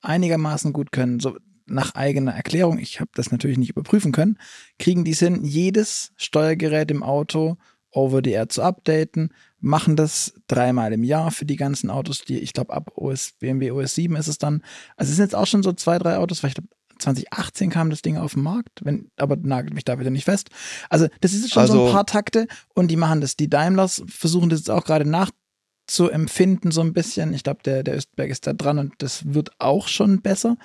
einigermaßen gut können. So nach eigener Erklärung, ich habe das natürlich nicht überprüfen können, kriegen die Sinn, jedes Steuergerät im Auto over the air zu updaten, machen das dreimal im Jahr für die ganzen Autos, die ich glaube ab OS, BMW OS 7 ist es dann. Also es sind jetzt auch schon so zwei, drei Autos, weil ich glaube 2018 kam das Ding auf den Markt, wenn, aber nagelt mich da wieder nicht fest. Also, das ist schon also, so ein also paar Takte und die machen das. Die Daimlers versuchen das jetzt auch gerade nach zu empfinden, so ein bisschen. Ich glaube, der, der Östberg ist da dran und das wird auch schon besser.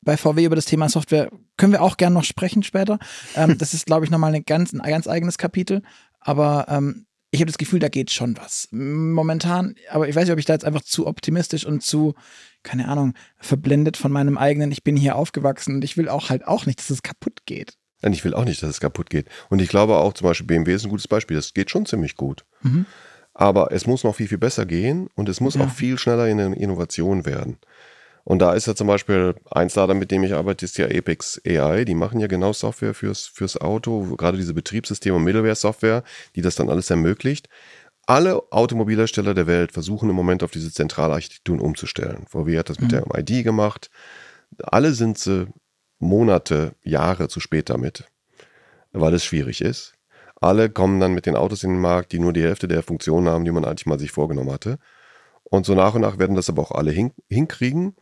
Bei VW über das Thema Software können wir auch gerne noch sprechen später. Ähm, das ist, glaube ich, nochmal ein ganz, ein ganz eigenes Kapitel. Aber ähm, ich habe das Gefühl, da geht schon was. Momentan, aber ich weiß nicht, ob ich da jetzt einfach zu optimistisch und zu, keine Ahnung, verblendet von meinem eigenen, ich bin hier aufgewachsen und ich will auch halt auch nicht, dass es kaputt geht. Ich will auch nicht, dass es kaputt geht. Und ich glaube auch, zum Beispiel BMW ist ein gutes Beispiel. Das geht schon ziemlich gut. Mhm. Aber es muss noch viel, viel besser gehen und es muss ja. auch viel schneller in eine Innovation werden. Und da ist ja zum Beispiel ein Startup, mit dem ich arbeite, ist ja Apex AI. Die machen ja genau Software fürs, fürs Auto, gerade diese Betriebssysteme und Middleware-Software, die das dann alles ermöglicht. Alle Automobilhersteller der Welt versuchen im Moment auf diese zentrale Architekturen umzustellen. VW hat das mit mhm. der MID gemacht. Alle sind sie Monate, Jahre zu spät damit, weil es schwierig ist. Alle kommen dann mit den Autos in den Markt, die nur die Hälfte der Funktionen haben, die man eigentlich mal sich vorgenommen hatte. Und so nach und nach werden das aber auch alle hin hinkriegen.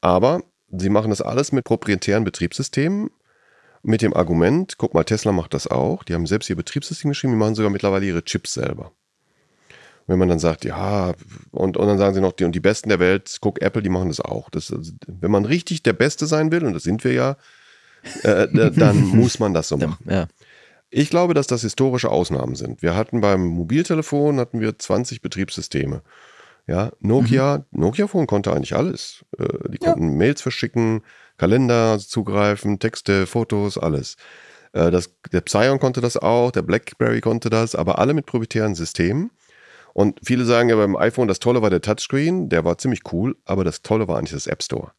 Aber sie machen das alles mit proprietären Betriebssystemen, mit dem Argument, guck mal, Tesla macht das auch. Die haben selbst ihr Betriebssystem geschrieben, die machen sogar mittlerweile ihre Chips selber. Wenn man dann sagt, ja, und, und dann sagen sie noch, die, und die Besten der Welt, guck, Apple, die machen das auch. Das, also, wenn man richtig der Beste sein will, und das sind wir ja, äh, dann muss man das so machen. Ja. Ich glaube, dass das historische Ausnahmen sind. Wir hatten beim Mobiltelefon hatten wir 20 Betriebssysteme. Ja, Nokia, mhm. Nokia Phone konnte eigentlich alles. Äh, die konnten ja. Mails verschicken, Kalender zugreifen, Texte, Fotos, alles. Äh, das, der Psion konnte das auch, der BlackBerry konnte das, aber alle mit proprietären Systemen. Und viele sagen ja beim iPhone, das Tolle war der Touchscreen, der war ziemlich cool, aber das Tolle war eigentlich das App Store.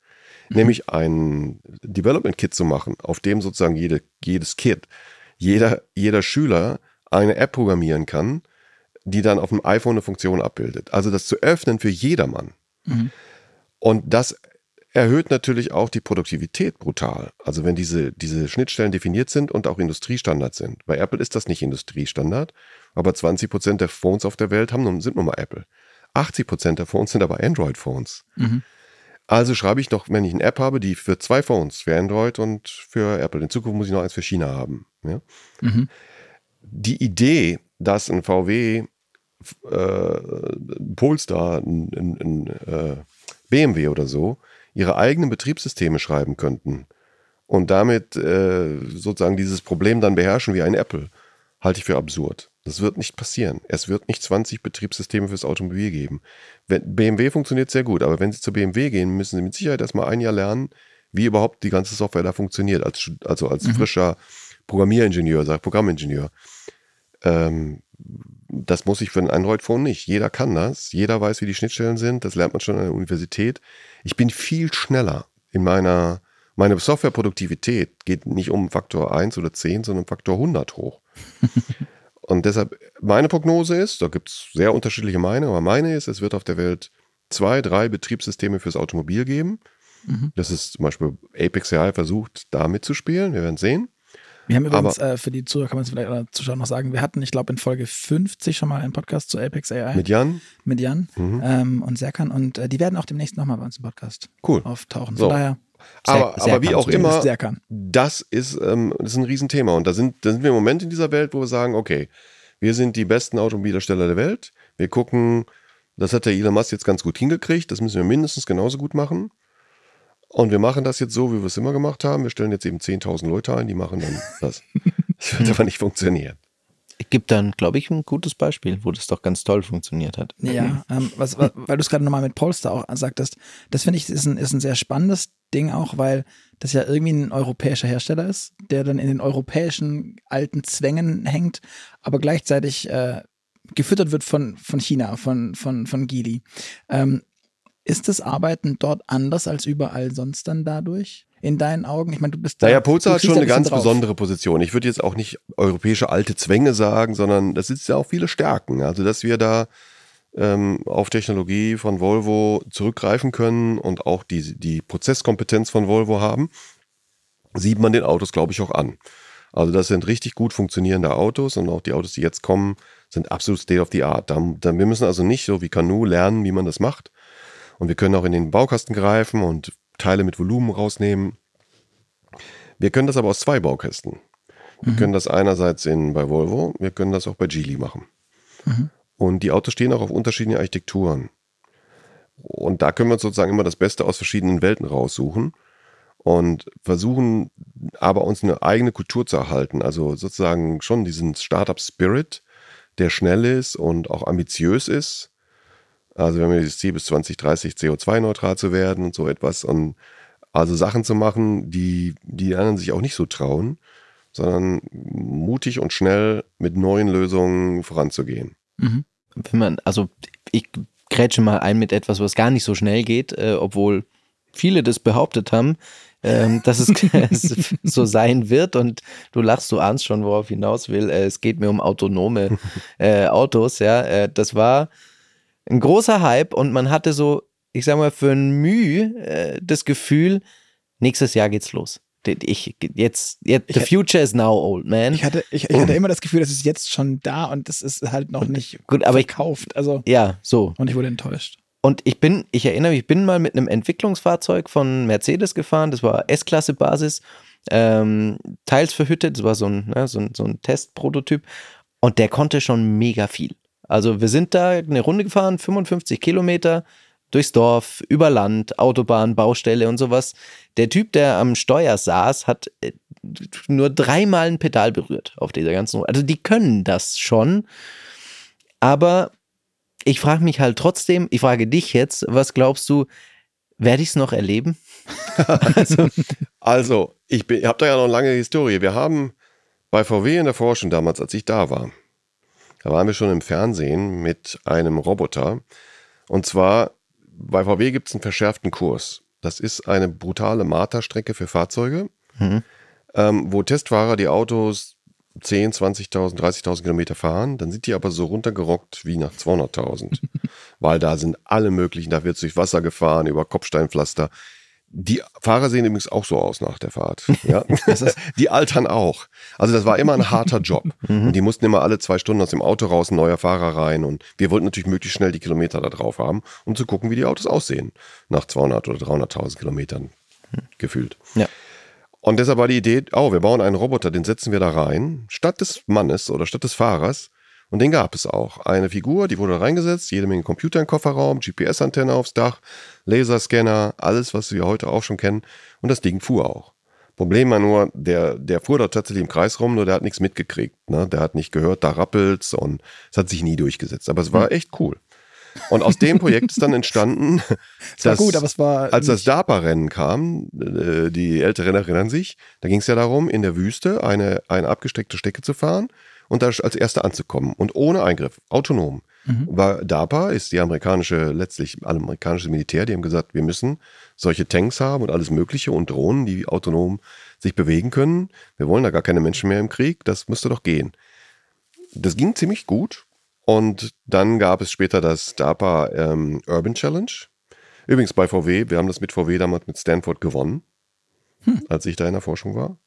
Mhm. Nämlich ein Development Kit zu machen, auf dem sozusagen jede, jedes Kit, jeder, jeder Schüler eine App programmieren kann, die dann auf dem iPhone eine Funktion abbildet. Also das zu öffnen für jedermann. Mhm. Und das erhöht natürlich auch die Produktivität brutal. Also wenn diese, diese Schnittstellen definiert sind und auch Industriestandards sind. Bei Apple ist das nicht Industriestandard, aber 20 Prozent der Phones auf der Welt haben, sind nun mal Apple. 80 Prozent der Phones sind aber Android-Phones. Mhm. Also schreibe ich doch, wenn ich eine App habe, die für zwei Phones, für Android und für Apple. In Zukunft muss ich noch eins für China haben. Ja? Mhm. Die Idee, dass ein VW äh, Polestar, ein, ein, ein äh, BMW oder so, ihre eigenen Betriebssysteme schreiben könnten und damit äh, sozusagen dieses Problem dann beherrschen wie ein Apple, halte ich für absurd. Das wird nicht passieren. Es wird nicht 20 Betriebssysteme fürs Automobil geben. Wenn, BMW funktioniert sehr gut, aber wenn Sie zu BMW gehen, müssen Sie mit Sicherheit erstmal ein Jahr lernen, wie überhaupt die ganze Software da funktioniert, als, also als mhm. frischer Programmieringenieur, sag Programmingenieur. Ähm, das muss ich für ein Android-Phone nicht. Jeder kann das. Jeder weiß, wie die Schnittstellen sind. Das lernt man schon an der Universität. Ich bin viel schneller in meiner, meine Softwareproduktivität geht nicht um Faktor 1 oder 10, sondern Faktor 100 hoch. Und deshalb, meine Prognose ist, da gibt es sehr unterschiedliche Meinungen, aber meine ist, es wird auf der Welt zwei, drei Betriebssysteme fürs Automobil geben. Mhm. Das ist zum Beispiel Apex AI versucht, da mitzuspielen. Wir werden sehen. Wir haben übrigens Aber, äh, für die Zuhörer, kann man es vielleicht oder Zuschauer noch sagen, wir hatten, ich glaube, in Folge 50 schon mal einen Podcast zu Apex AI. Mit Jan? Mit Jan mhm. ähm, und Serkan. Und äh, die werden auch demnächst nochmal bei uns im Podcast cool. auftauchen. Von so. daher. Aber, sehr, aber wie auch immer, das ist, ähm, das ist ein Riesenthema. Und da sind, da sind wir im Moment in dieser Welt, wo wir sagen, okay, wir sind die besten Automobilhersteller der Welt. Wir gucken, das hat der Elon Musk jetzt ganz gut hingekriegt. Das müssen wir mindestens genauso gut machen. Und wir machen das jetzt so, wie wir es immer gemacht haben. Wir stellen jetzt eben 10.000 Leute ein, die machen dann das. Das wird aber nicht funktionieren. Gibt dann, glaube ich, ein gutes Beispiel, wo das doch ganz toll funktioniert hat. Ja, ähm, was, was, weil du es gerade nochmal mit Polster auch sagtest, das finde ich ist ein, ist ein sehr spannendes Ding auch, weil das ja irgendwie ein europäischer Hersteller ist, der dann in den europäischen alten Zwängen hängt, aber gleichzeitig äh, gefüttert wird von, von China, von, von, von Geely. Ähm, ist das Arbeiten dort anders als überall sonst dann dadurch? In deinen Augen? Ich meine, du bist da. Naja, Polster hat schon eine ganz drauf. besondere Position. Ich würde jetzt auch nicht europäische alte Zwänge sagen, sondern das ist ja auch viele Stärken. Also, dass wir da ähm, auf Technologie von Volvo zurückgreifen können und auch die, die Prozesskompetenz von Volvo haben, sieht man den Autos, glaube ich, auch an. Also, das sind richtig gut funktionierende Autos und auch die Autos, die jetzt kommen, sind absolut State of the Art. Da, da, wir müssen also nicht so wie Canu lernen, wie man das macht, und wir können auch in den Baukasten greifen und Teile mit Volumen rausnehmen. Wir können das aber aus zwei Baukästen. Wir mhm. können das einerseits in, bei Volvo, wir können das auch bei Geely machen. Mhm. Und die Autos stehen auch auf unterschiedlichen Architekturen. Und da können wir uns sozusagen immer das Beste aus verschiedenen Welten raussuchen und versuchen aber uns eine eigene Kultur zu erhalten. Also sozusagen schon diesen Startup-Spirit, der schnell ist und auch ambitiös ist. Also wir haben ja das Ziel, bis 2030 CO2-neutral zu werden und so etwas. Und also Sachen zu machen, die die anderen sich auch nicht so trauen, sondern mutig und schnell mit neuen Lösungen voranzugehen. Mhm. Wenn man, also ich grätsche mal ein mit etwas, was gar nicht so schnell geht, äh, obwohl viele das behauptet haben, ähm, dass es so sein wird und du lachst, du ahnst schon, worauf hinaus will. Äh, es geht mir um autonome äh, Autos, ja. Äh, das war ein großer Hype und man hatte so, ich sag mal, für ein Mühe äh, das Gefühl, nächstes Jahr geht's los. Ich, jetzt, jetzt, the future is now old, man. Ich hatte, ich, ich hatte immer das Gefühl, das ist jetzt schon da und das ist halt noch nicht gut, aber verkauft. Also, ja, so. Und ich wurde enttäuscht. Und ich bin, ich erinnere mich, ich bin mal mit einem Entwicklungsfahrzeug von Mercedes gefahren, das war S-Klasse-Basis, ähm, teils verhüttet, das war so ein, ne, so ein, so ein Testprototyp und der konnte schon mega viel. Also wir sind da eine Runde gefahren, 55 Kilometer durchs Dorf, über Land, Autobahn, Baustelle und sowas. Der Typ, der am Steuer saß, hat äh, nur dreimal ein Pedal berührt auf dieser ganzen Runde. Also die können das schon, aber ich frage mich halt trotzdem, ich frage dich jetzt, was glaubst du, werde ich es noch erleben? also, also, ich, ich habe da ja noch eine lange Historie. Wir haben bei VW in der Forschung damals, als ich da war, da waren wir schon im Fernsehen mit einem Roboter. Und zwar, bei VW gibt es einen verschärften Kurs. Das ist eine brutale Marterstrecke für Fahrzeuge, mhm. ähm, wo Testfahrer die Autos 10, 20.000, 30.000 Kilometer fahren, dann sind die aber so runtergerockt wie nach 200.000. Weil da sind alle möglichen, da wird durch Wasser gefahren, über Kopfsteinpflaster. Die Fahrer sehen übrigens auch so aus nach der Fahrt. Ja? die altern auch. Also das war immer ein harter Job. Mhm. Und die mussten immer alle zwei Stunden aus dem Auto raus, ein neuer Fahrer rein. Und wir wollten natürlich möglichst schnell die Kilometer da drauf haben, um zu gucken, wie die Autos aussehen. Nach 200 oder 300.000 Kilometern mhm. gefühlt. Ja. Und deshalb war die Idee, oh, wir bauen einen Roboter, den setzen wir da rein, statt des Mannes oder statt des Fahrers. Und den gab es auch. Eine Figur, die wurde reingesetzt, jede Menge Computer im Kofferraum, GPS-Antenne aufs Dach, Laserscanner, alles, was wir heute auch schon kennen. Und das Ding fuhr auch. Problem war nur, der, der fuhr dort tatsächlich im Kreis rum, nur der hat nichts mitgekriegt. Ne? Der hat nicht gehört, da rappelt's und es hat sich nie durchgesetzt. Aber es war hm. echt cool. Und aus dem Projekt ist dann entstanden, es war gut, aber es war als das DARPA-Rennen kam, äh, die Älteren erinnern sich, da ging es ja darum, in der Wüste eine, eine abgesteckte Strecke zu fahren und da als Erster anzukommen und ohne Eingriff, autonom. Mhm. War DARPA ist die amerikanische, letztlich amerikanische Militär, die haben gesagt, wir müssen solche Tanks haben und alles Mögliche und Drohnen, die autonom sich bewegen können. Wir wollen da gar keine Menschen mehr im Krieg, das müsste doch gehen. Das ging ziemlich gut und dann gab es später das DARPA ähm, Urban Challenge. Übrigens bei VW, wir haben das mit VW damals mit Stanford gewonnen, hm. als ich da in der Forschung war.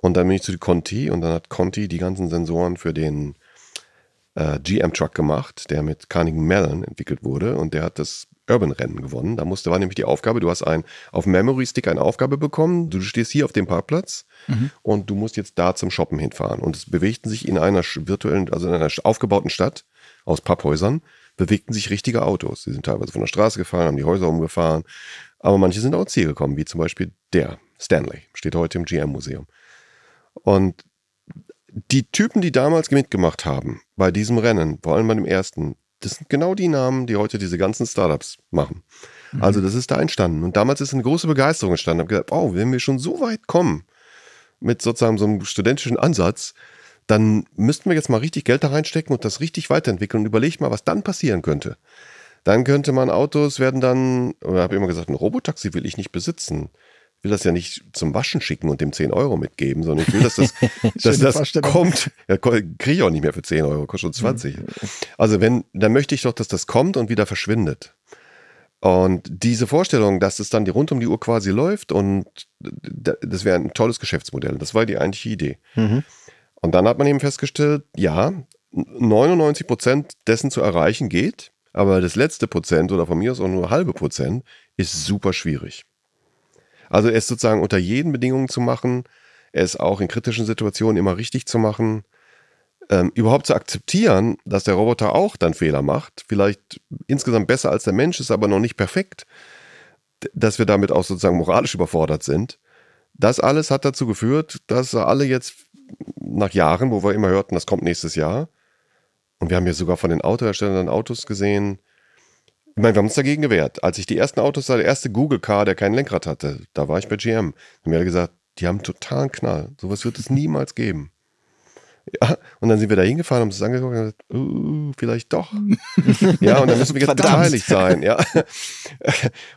Und dann bin ich zu Conti und dann hat Conti die ganzen Sensoren für den äh, GM-Truck gemacht, der mit Carnegie Mellon entwickelt wurde und der hat das Urban-Rennen gewonnen. Da musste, war nämlich die Aufgabe, du hast ein, auf Memory-Stick eine Aufgabe bekommen, du stehst hier auf dem Parkplatz mhm. und du musst jetzt da zum Shoppen hinfahren. Und es bewegten sich in einer virtuellen, also in einer aufgebauten Stadt aus Papphäusern, bewegten sich richtige Autos. Die sind teilweise von der Straße gefahren, haben die Häuser umgefahren, aber manche sind auch ins Ziel gekommen, wie zum Beispiel der Stanley, steht heute im GM-Museum. Und die Typen, die damals mitgemacht haben bei diesem Rennen, vor allem bei dem ersten, das sind genau die Namen, die heute diese ganzen Startups machen. Mhm. Also das ist da entstanden. Und damals ist eine große Begeisterung entstanden. Ich habe gesagt, oh, wenn wir schon so weit kommen mit sozusagen so einem studentischen Ansatz, dann müssten wir jetzt mal richtig Geld da reinstecken und das richtig weiterentwickeln und überlegt mal, was dann passieren könnte. Dann könnte man Autos werden dann, oder habe immer gesagt, ein Robotaxi will ich nicht besitzen will das ja nicht zum Waschen schicken und dem 10 Euro mitgeben, sondern ich will, dass das, dass das kommt. Ja, kriege ich auch nicht mehr für 10 Euro, kostet schon 20. Mhm. Also wenn, dann möchte ich doch, dass das kommt und wieder verschwindet. Und diese Vorstellung, dass es dann die rund um die Uhr quasi läuft und das wäre ein tolles Geschäftsmodell. Das war die eigentliche Idee. Mhm. Und dann hat man eben festgestellt, ja, 99 Prozent dessen zu erreichen geht, aber das letzte Prozent oder von mir aus auch nur halbe Prozent ist super schwierig. Also es sozusagen unter jeden Bedingungen zu machen, es auch in kritischen Situationen immer richtig zu machen, ähm, überhaupt zu akzeptieren, dass der Roboter auch dann Fehler macht, vielleicht insgesamt besser als der Mensch ist, aber noch nicht perfekt, dass wir damit auch sozusagen moralisch überfordert sind. Das alles hat dazu geführt, dass alle jetzt nach Jahren, wo wir immer hörten, das kommt nächstes Jahr, und wir haben ja sogar von den Autoherstellern Autos gesehen, ich meine, wir haben uns dagegen gewehrt. Als ich die ersten Autos sah, der erste Google Car, der kein Lenkrad hatte, da war ich bei GM. Und mir hat gesagt, die haben totalen Knall. Sowas wird es niemals geben. Ja, und dann sind wir da hingefahren, haben uns das angeguckt und gesagt, uh, vielleicht doch. ja, und dann müssen wir jetzt beteiligt sein. Ja.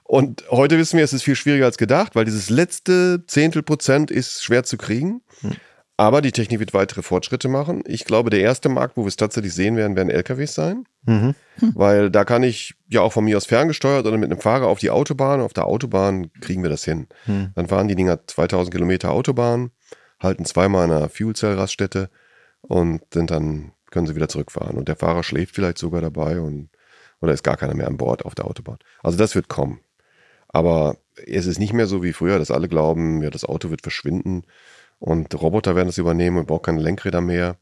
Und heute wissen wir, es ist viel schwieriger als gedacht, weil dieses letzte Zehntel Prozent ist schwer zu kriegen. Hm. Aber die Technik wird weitere Fortschritte machen. Ich glaube, der erste Markt, wo wir es tatsächlich sehen werden, werden LKWs sein. Mhm. Weil da kann ich ja auch von mir aus ferngesteuert oder mit einem Fahrer auf die Autobahn. Auf der Autobahn kriegen wir das hin. Mhm. Dann fahren die Dinger 2000 Kilometer Autobahn, halten zweimal an einer Fuelcell-Raststätte und sind dann können sie wieder zurückfahren. Und der Fahrer schläft vielleicht sogar dabei und oder ist gar keiner mehr an Bord auf der Autobahn. Also das wird kommen. Aber es ist nicht mehr so wie früher, dass alle glauben, ja, das Auto wird verschwinden und Roboter werden das übernehmen und brauchen keine Lenkräder mehr.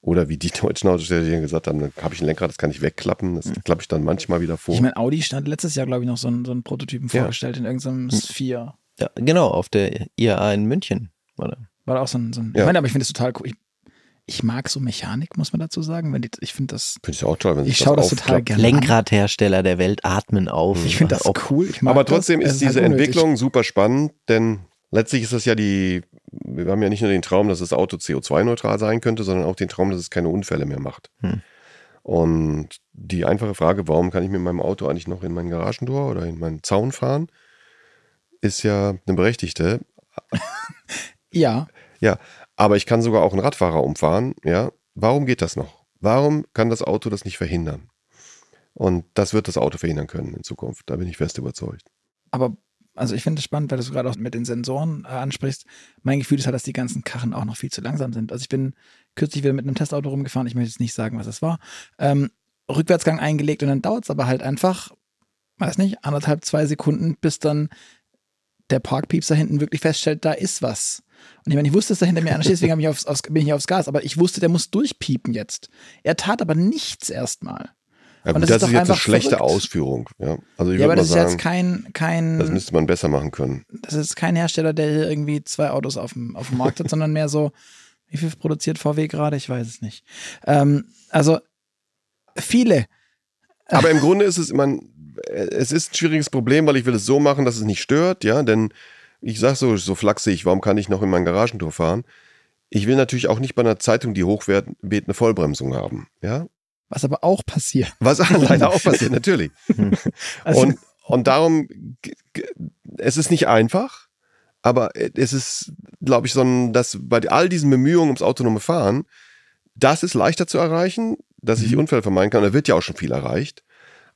Oder wie die deutschen Autosteller gesagt haben, dann habe ich ein Lenkrad, das kann ich wegklappen. Das mhm. klappe ich dann manchmal wieder vor. Ich meine, Audi stand letztes Jahr, glaube ich, noch so einen, so einen Prototypen ja. vorgestellt in irgendeinem hm. Sphere. Ja, genau, auf der IAA in München. War da, war da auch so ein, so ein ja. ich meine, aber ich finde es total cool. Ich, ich, mag so Mechanik, muss man dazu sagen. Wenn die, ich finde das. Finde ich auch toll, wenn Ich schaue das total gerne. Lenkradhersteller der Welt atmen auf. Ich finde das auch cool. aber trotzdem das. ist diese halt Entwicklung super spannend, denn letztlich ist das ja die wir haben ja nicht nur den Traum, dass das Auto CO2-neutral sein könnte, sondern auch den Traum, dass es keine Unfälle mehr macht. Hm. Und die einfache Frage, warum kann ich mit meinem Auto eigentlich noch in mein Garagentor oder in meinen Zaun fahren, ist ja eine berechtigte. ja. Ja, aber ich kann sogar auch einen Radfahrer umfahren. Ja, warum geht das noch? Warum kann das Auto das nicht verhindern? Und das wird das Auto verhindern können in Zukunft. Da bin ich fest überzeugt. Aber also ich finde es spannend, weil du es gerade auch mit den Sensoren äh, ansprichst. Mein Gefühl ist halt, dass die ganzen Karren auch noch viel zu langsam sind. Also ich bin kürzlich wieder mit einem Testauto rumgefahren, ich möchte jetzt nicht sagen, was es war. Ähm, Rückwärtsgang eingelegt und dann dauert es aber halt einfach, weiß nicht, anderthalb, zwei Sekunden, bis dann der Parkpieps da hinten wirklich feststellt, da ist was. Und ich meine, ich wusste, dass da hinter mir einer steht, deswegen ich aufs, aufs, bin ich aufs Gas, aber ich wusste, der muss durchpiepen jetzt. Er tat aber nichts erstmal. Ja, gut, das, das, ist, ist jetzt eine schlechte verrückt. Ausführung. Ja, also ich ja aber das sagen, ist jetzt kein, kein. Das müsste man besser machen können. Das ist kein Hersteller, der hier irgendwie zwei Autos auf dem, auf dem Markt hat, sondern mehr so, wie viel produziert VW gerade? Ich weiß es nicht. Ähm, also viele. Aber im Grunde ist es, immer, es ist ein schwieriges Problem, weil ich will es so machen, dass es nicht stört, ja, denn ich sag so, so flachsig, warum kann ich noch in mein Garagentor fahren? Ich will natürlich auch nicht bei einer Zeitung, die hochwert, eine Vollbremsung haben, ja. Was aber auch passiert. Was leider auch passiert, natürlich. also, und, und darum, es ist nicht einfach, aber es ist, glaube ich, so ein, dass bei all diesen Bemühungen ums autonome Fahren, das ist leichter zu erreichen, dass ich mhm. Unfälle vermeiden kann. Da wird ja auch schon viel erreicht.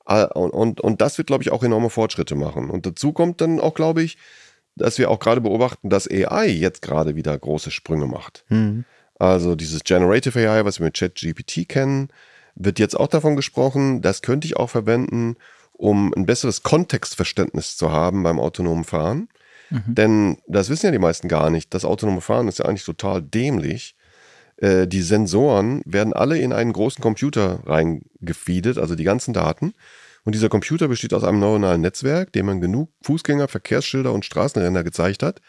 Ah, und, und, und das wird, glaube ich, auch enorme Fortschritte machen. Und dazu kommt dann auch, glaube ich, dass wir auch gerade beobachten, dass AI jetzt gerade wieder große Sprünge macht. Mhm. Also dieses Generative AI, was wir mit ChatGPT kennen, wird jetzt auch davon gesprochen, das könnte ich auch verwenden, um ein besseres Kontextverständnis zu haben beim autonomen Fahren. Mhm. Denn das wissen ja die meisten gar nicht. Das autonome Fahren ist ja eigentlich total dämlich. Äh, die Sensoren werden alle in einen großen Computer reingefeedet, also die ganzen Daten. Und dieser Computer besteht aus einem neuronalen Netzwerk, dem man genug Fußgänger, Verkehrsschilder und Straßenränder gezeigt hat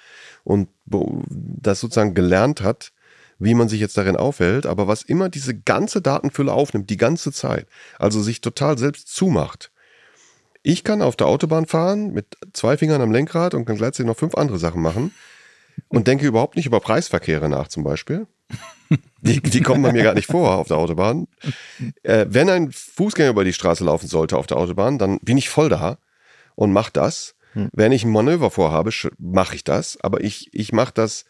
und das sozusagen gelernt hat, wie man sich jetzt darin aufhält, aber was immer diese ganze Datenfülle aufnimmt, die ganze Zeit, also sich total selbst zumacht. Ich kann auf der Autobahn fahren mit zwei Fingern am Lenkrad und kann gleichzeitig noch fünf andere Sachen machen und denke überhaupt nicht über Preisverkehre nach zum Beispiel. Die, die kommen bei mir gar nicht vor auf der Autobahn. Äh, wenn ein Fußgänger über die Straße laufen sollte auf der Autobahn, dann bin ich voll da und mache das. Hm. Wenn ich ein Manöver vorhabe, mache ich das. Aber ich, ich mache das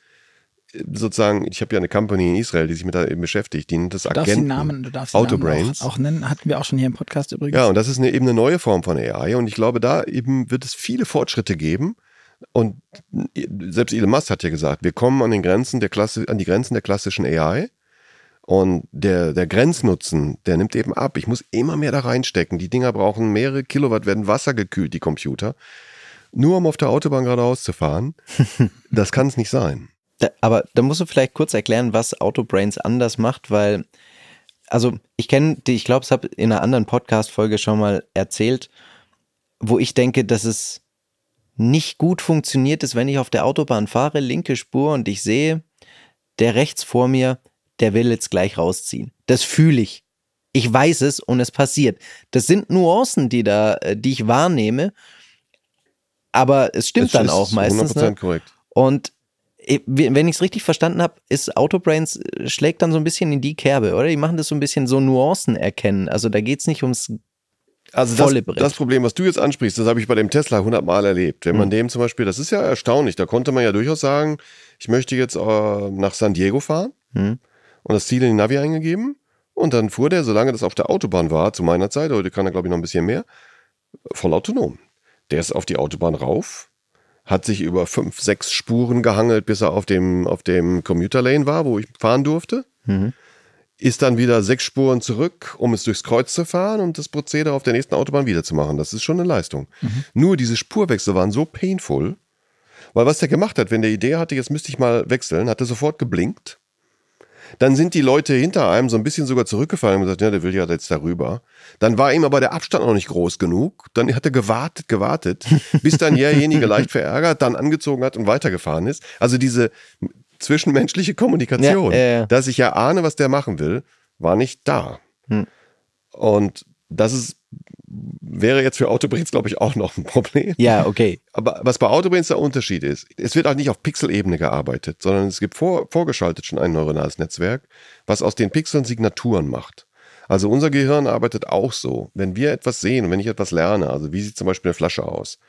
sozusagen, ich habe ja eine Company in Israel, die sich mit da eben beschäftigt, die nennt das Agenten. Du darfst den Namen, du darfst Autobrains. Auch, auch, nennen, hatten wir auch schon hier im Podcast übrigens. Ja, und das ist eine, eben eine neue Form von AI und ich glaube, da eben wird es viele Fortschritte geben. Und selbst Elon Musk hat ja gesagt, wir kommen an den Grenzen der Klasse, an die Grenzen der klassischen AI. Und der, der Grenznutzen, der nimmt eben ab. Ich muss immer mehr da reinstecken. Die Dinger brauchen mehrere Kilowatt, werden wassergekühlt, die Computer. Nur um auf der Autobahn geradeaus zu fahren. das kann es nicht sein. Da, aber da musst du vielleicht kurz erklären, was Autobrains anders macht, weil, also ich kenne die, ich glaube, es habe in einer anderen Podcast-Folge schon mal erzählt, wo ich denke, dass es nicht gut funktioniert ist, wenn ich auf der Autobahn fahre, linke Spur und ich sehe, der rechts vor mir, der will jetzt gleich rausziehen. Das fühle ich. Ich weiß es und es passiert. Das sind Nuancen, die da, äh, die ich wahrnehme. Aber es stimmt dann auch meistens. 100% ne? korrekt. Und wenn ich es richtig verstanden habe, ist Autobrains äh, schlägt dann so ein bisschen in die Kerbe, oder? Die machen das so ein bisschen so Nuancen erkennen. Also da geht es nicht ums also das, das, Problem, was du jetzt ansprichst, das habe ich bei dem Tesla hundertmal erlebt. Wenn man mhm. dem zum Beispiel, das ist ja erstaunlich, da konnte man ja durchaus sagen, ich möchte jetzt äh, nach San Diego fahren mhm. und das Ziel in die Navi eingegeben und dann fuhr der, solange das auf der Autobahn war, zu meiner Zeit, heute kann er glaube ich noch ein bisschen mehr, voll autonom. Der ist auf die Autobahn rauf, hat sich über fünf, sechs Spuren gehangelt, bis er auf dem, auf dem Commuter Lane war, wo ich fahren durfte. Mhm ist dann wieder sechs Spuren zurück, um es durchs Kreuz zu fahren und das Prozedere auf der nächsten Autobahn wieder zu machen. Das ist schon eine Leistung. Mhm. Nur diese Spurwechsel waren so painful, weil was der gemacht hat, wenn der Idee hatte, jetzt müsste ich mal wechseln, hat er sofort geblinkt. Dann sind die Leute hinter einem so ein bisschen sogar zurückgefallen und gesagt, ja, der will ja jetzt darüber. Dann war ihm aber der Abstand noch nicht groß genug. Dann hat er gewartet, gewartet, bis dann derjenige leicht verärgert, dann angezogen hat und weitergefahren ist. Also diese zwischenmenschliche Kommunikation, ja, äh, dass ich ja ahne, was der machen will, war nicht da. Hm. Und das ist, wäre jetzt für Autobrains, glaube ich, auch noch ein Problem. Ja, okay. Aber was bei Autobrains der Unterschied ist, es wird auch nicht auf Pixelebene gearbeitet, sondern es gibt vor, vorgeschaltet schon ein neuronales Netzwerk, was aus den Pixeln Signaturen macht. Also unser Gehirn arbeitet auch so. Wenn wir etwas sehen und wenn ich etwas lerne, also wie sieht zum Beispiel eine Flasche aus,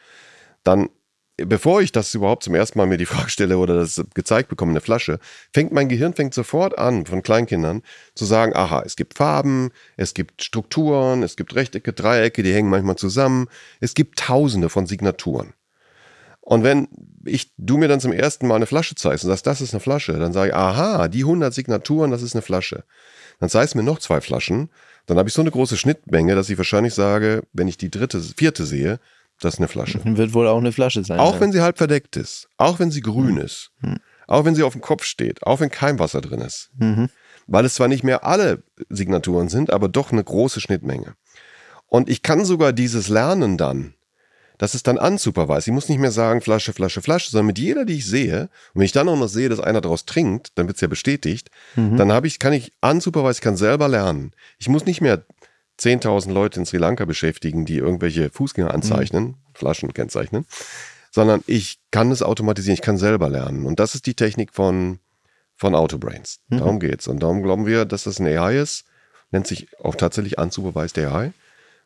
dann bevor ich das überhaupt zum ersten Mal mir die Frage stelle oder das gezeigt bekomme, eine Flasche, fängt mein Gehirn fängt sofort an, von Kleinkindern zu sagen, aha, es gibt Farben, es gibt Strukturen, es gibt Rechtecke, Dreiecke, die hängen manchmal zusammen. Es gibt tausende von Signaturen. Und wenn ich, du mir dann zum ersten Mal eine Flasche zeigst und sagst, das ist eine Flasche, dann sage ich, aha, die 100 Signaturen, das ist eine Flasche. Dann zeigst du mir noch zwei Flaschen, dann habe ich so eine große Schnittmenge, dass ich wahrscheinlich sage, wenn ich die dritte, vierte sehe, das ist eine Flasche. Wird wohl auch eine Flasche sein. Auch ja. wenn sie halb verdeckt ist, auch wenn sie grün mhm. ist, mhm. auch wenn sie auf dem Kopf steht, auch wenn kein Wasser drin ist. Mhm. Weil es zwar nicht mehr alle Signaturen sind, aber doch eine große Schnittmenge. Und ich kann sogar dieses Lernen dann, dass es dann unsupervised. Ich muss nicht mehr sagen Flasche, Flasche, Flasche, sondern mit jeder, die ich sehe, und wenn ich dann auch noch sehe, dass einer daraus trinkt, dann wird es ja bestätigt, mhm. dann habe ich, kann ich unsupervised, ich kann selber lernen. Ich muss nicht mehr 10.000 Leute in Sri Lanka beschäftigen, die irgendwelche Fußgänger anzeichnen, mhm. Flaschen kennzeichnen, sondern ich kann es automatisieren, ich kann selber lernen. Und das ist die Technik von, von Autobrains. Mhm. Darum geht's. Und darum glauben wir, dass das ein AI ist, nennt sich auch tatsächlich unsupervised AI,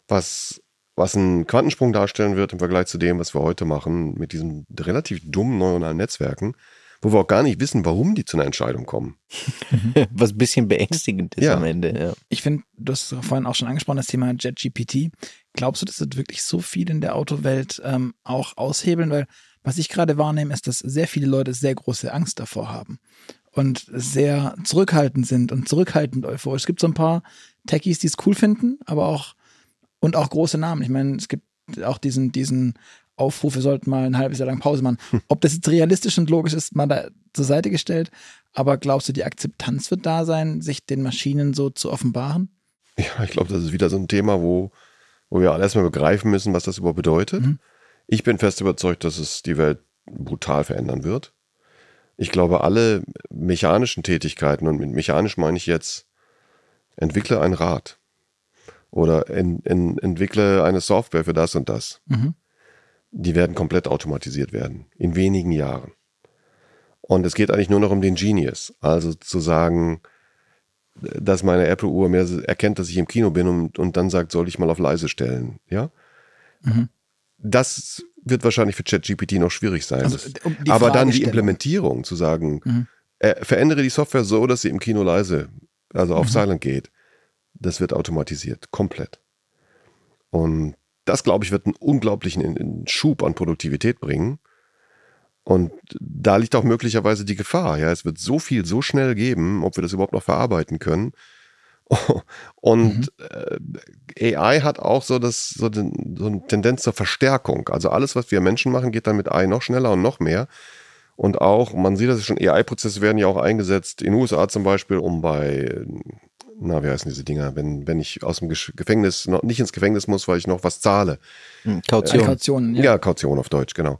was, was einen Quantensprung darstellen wird im Vergleich zu dem, was wir heute machen mit diesen relativ dummen neuronalen Netzwerken, wo wir auch gar nicht wissen, warum die zu einer Entscheidung kommen. Was ein bisschen beängstigend ist ja. am Ende. Ja. Ich finde, du hast vorhin auch schon angesprochen, das Thema JetGPT. Glaubst du, dass das wirklich so viel in der Autowelt ähm, auch aushebeln? Weil was ich gerade wahrnehme, ist, dass sehr viele Leute sehr große Angst davor haben und sehr zurückhaltend sind und zurückhaltend euphorisch. Es gibt so ein paar Techies, die es cool finden, aber auch und auch große Namen. Ich meine, es gibt auch diesen, diesen Aufrufe sollten mal ein halbes Jahr lang Pause machen. Hm. Ob das jetzt realistisch und logisch ist, mal da zur Seite gestellt. Aber glaubst du, die Akzeptanz wird da sein, sich den Maschinen so zu offenbaren? Ja, ich glaube, das ist wieder so ein Thema, wo, wo wir alle erstmal begreifen müssen, was das überhaupt bedeutet. Mhm. Ich bin fest überzeugt, dass es die Welt brutal verändern wird. Ich glaube, alle mechanischen Tätigkeiten, und mit mechanisch meine ich jetzt, entwickle ein Rad oder in, in, entwickle eine Software für das und das. Mhm die werden komplett automatisiert werden. In wenigen Jahren. Und es geht eigentlich nur noch um den Genius. Also zu sagen, dass meine Apple-Uhr mir erkennt, dass ich im Kino bin und, und dann sagt, soll ich mal auf leise stellen. Ja? Mhm. Das wird wahrscheinlich für ChatGPT noch schwierig sein. Also, um Aber dann die Implementierung, zu sagen, mhm. äh, verändere die Software so, dass sie im Kino leise, also auf mhm. Silent geht, das wird automatisiert, komplett. Und das, glaube ich, wird einen unglaublichen Schub an Produktivität bringen. Und da liegt auch möglicherweise die Gefahr. Ja, es wird so viel so schnell geben, ob wir das überhaupt noch verarbeiten können. Und mhm. äh, AI hat auch so, das, so, den, so eine Tendenz zur Verstärkung. Also alles, was wir Menschen machen, geht dann mit AI noch schneller und noch mehr. Und auch, man sieht das schon, AI-Prozesse werden ja auch eingesetzt, in den USA zum Beispiel, um bei, na, wie heißen diese Dinger, wenn, wenn ich aus dem Gefängnis, noch nicht ins Gefängnis muss, weil ich noch was zahle. Hm, Kaution. Äh, Kaution ja. ja, Kaution auf Deutsch, genau.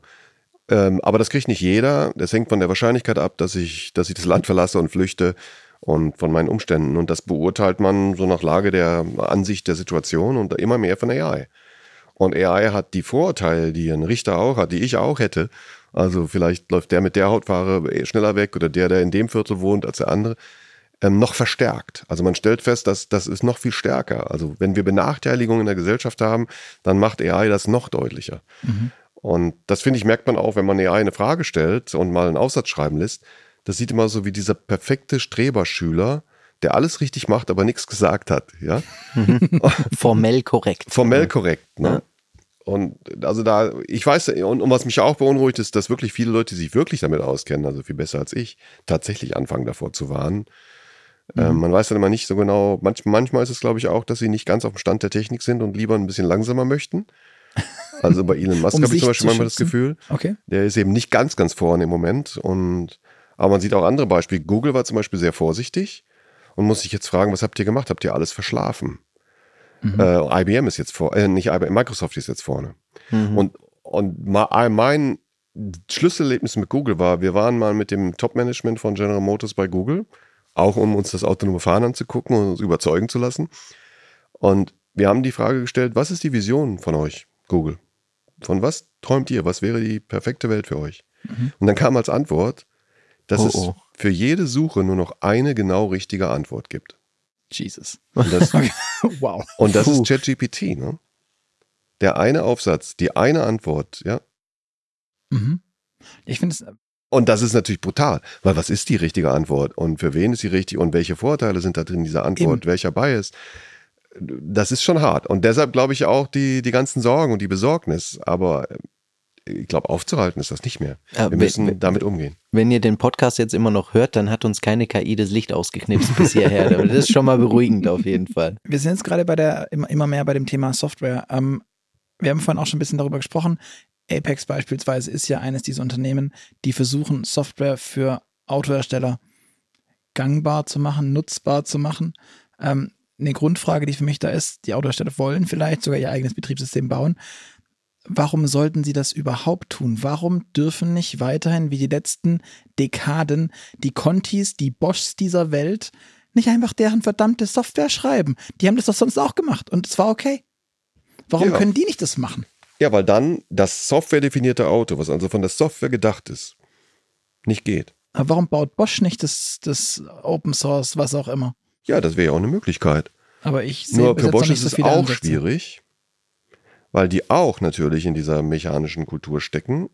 Ähm, aber das kriegt nicht jeder. Das hängt von der Wahrscheinlichkeit ab, dass ich, dass ich das Land verlasse und flüchte und von meinen Umständen. Und das beurteilt man so nach Lage der Ansicht der Situation und immer mehr von AI. Und AI hat die Vorurteile, die ein Richter auch hat, die ich auch hätte. Also vielleicht läuft der mit der Hautfarbe schneller weg oder der, der in dem Viertel wohnt als der andere, ähm, noch verstärkt. Also man stellt fest, dass das ist noch viel stärker. Also wenn wir Benachteiligungen in der Gesellschaft haben, dann macht AI das noch deutlicher. Mhm. Und das finde ich, merkt man auch, wenn man AI eine Frage stellt und mal einen Aufsatz schreiben lässt. Das sieht immer so wie dieser perfekte Streberschüler, der alles richtig macht, aber nichts gesagt hat. Ja? Formell korrekt. Formell korrekt. Ne? Ja. Und also da, ich weiß, und, und was mich auch beunruhigt, ist, dass wirklich viele Leute, die sich wirklich damit auskennen, also viel besser als ich, tatsächlich anfangen davor zu warnen. Ähm, mhm. Man weiß dann immer nicht so genau, manch, manchmal ist es, glaube ich, auch, dass sie nicht ganz auf dem Stand der Technik sind und lieber ein bisschen langsamer möchten. Also bei Elon Musk um habe ich zum Beispiel manchmal das Gefühl, okay. der ist eben nicht ganz, ganz vorne im Moment. Und, aber man sieht auch andere Beispiele. Google war zum Beispiel sehr vorsichtig und muss sich jetzt fragen, was habt ihr gemacht? Habt ihr alles verschlafen? Mhm. Äh, IBM ist jetzt vor, äh, nicht IBM, Microsoft ist jetzt vorne. Mhm. Und, und mein Schlüsselerlebnis mit Google war, wir waren mal mit dem Top-Management von General Motors bei Google, auch um uns das autonome Fahren anzugucken und uns überzeugen zu lassen. Und wir haben die Frage gestellt, was ist die Vision von euch, Google? Von was träumt ihr? Was wäre die perfekte Welt für euch? Mhm. Und dann kam als Antwort, dass oh, es oh. für jede Suche nur noch eine genau richtige Antwort gibt. Jesus. Und das, wow. Und das Puh. ist ChatGPT, ne? Der eine Aufsatz, die eine Antwort, ja. Mhm. Ich finde es. Und das ist natürlich brutal, weil was ist die richtige Antwort und für wen ist sie richtig und welche Vorteile sind da drin in dieser Antwort, Eben. welcher Bias? Das ist schon hart. Und deshalb glaube ich auch die, die ganzen Sorgen und die Besorgnis. Aber äh, ich glaube, aufzuhalten ist das nicht mehr. Wir müssen damit umgehen. Wenn ihr den Podcast jetzt immer noch hört, dann hat uns keine KI das Licht ausgeknipst bis hierher. das ist schon mal beruhigend auf jeden Fall. Wir sind jetzt gerade bei der immer, immer mehr bei dem Thema Software. Ähm, wir haben vorhin auch schon ein bisschen darüber gesprochen. Apex beispielsweise ist ja eines dieser Unternehmen, die versuchen, Software für Autohersteller gangbar zu machen, nutzbar zu machen. Ähm, eine Grundfrage, die für mich da ist, die Autohersteller wollen vielleicht sogar ihr eigenes Betriebssystem bauen warum sollten sie das überhaupt tun? Warum dürfen nicht weiterhin wie die letzten Dekaden die Contis, die Boschs dieser Welt nicht einfach deren verdammte Software schreiben? Die haben das doch sonst auch gemacht und es war okay. Warum ja. können die nicht das machen? Ja, weil dann das softwaredefinierte Auto, was also von der Software gedacht ist, nicht geht. Aber warum baut Bosch nicht das, das Open Source, was auch immer? Ja, das wäre ja auch eine Möglichkeit. Aber ich sehe Nur für Bosch ist es auch Ansätze. schwierig, weil die auch natürlich in dieser mechanischen Kultur stecken.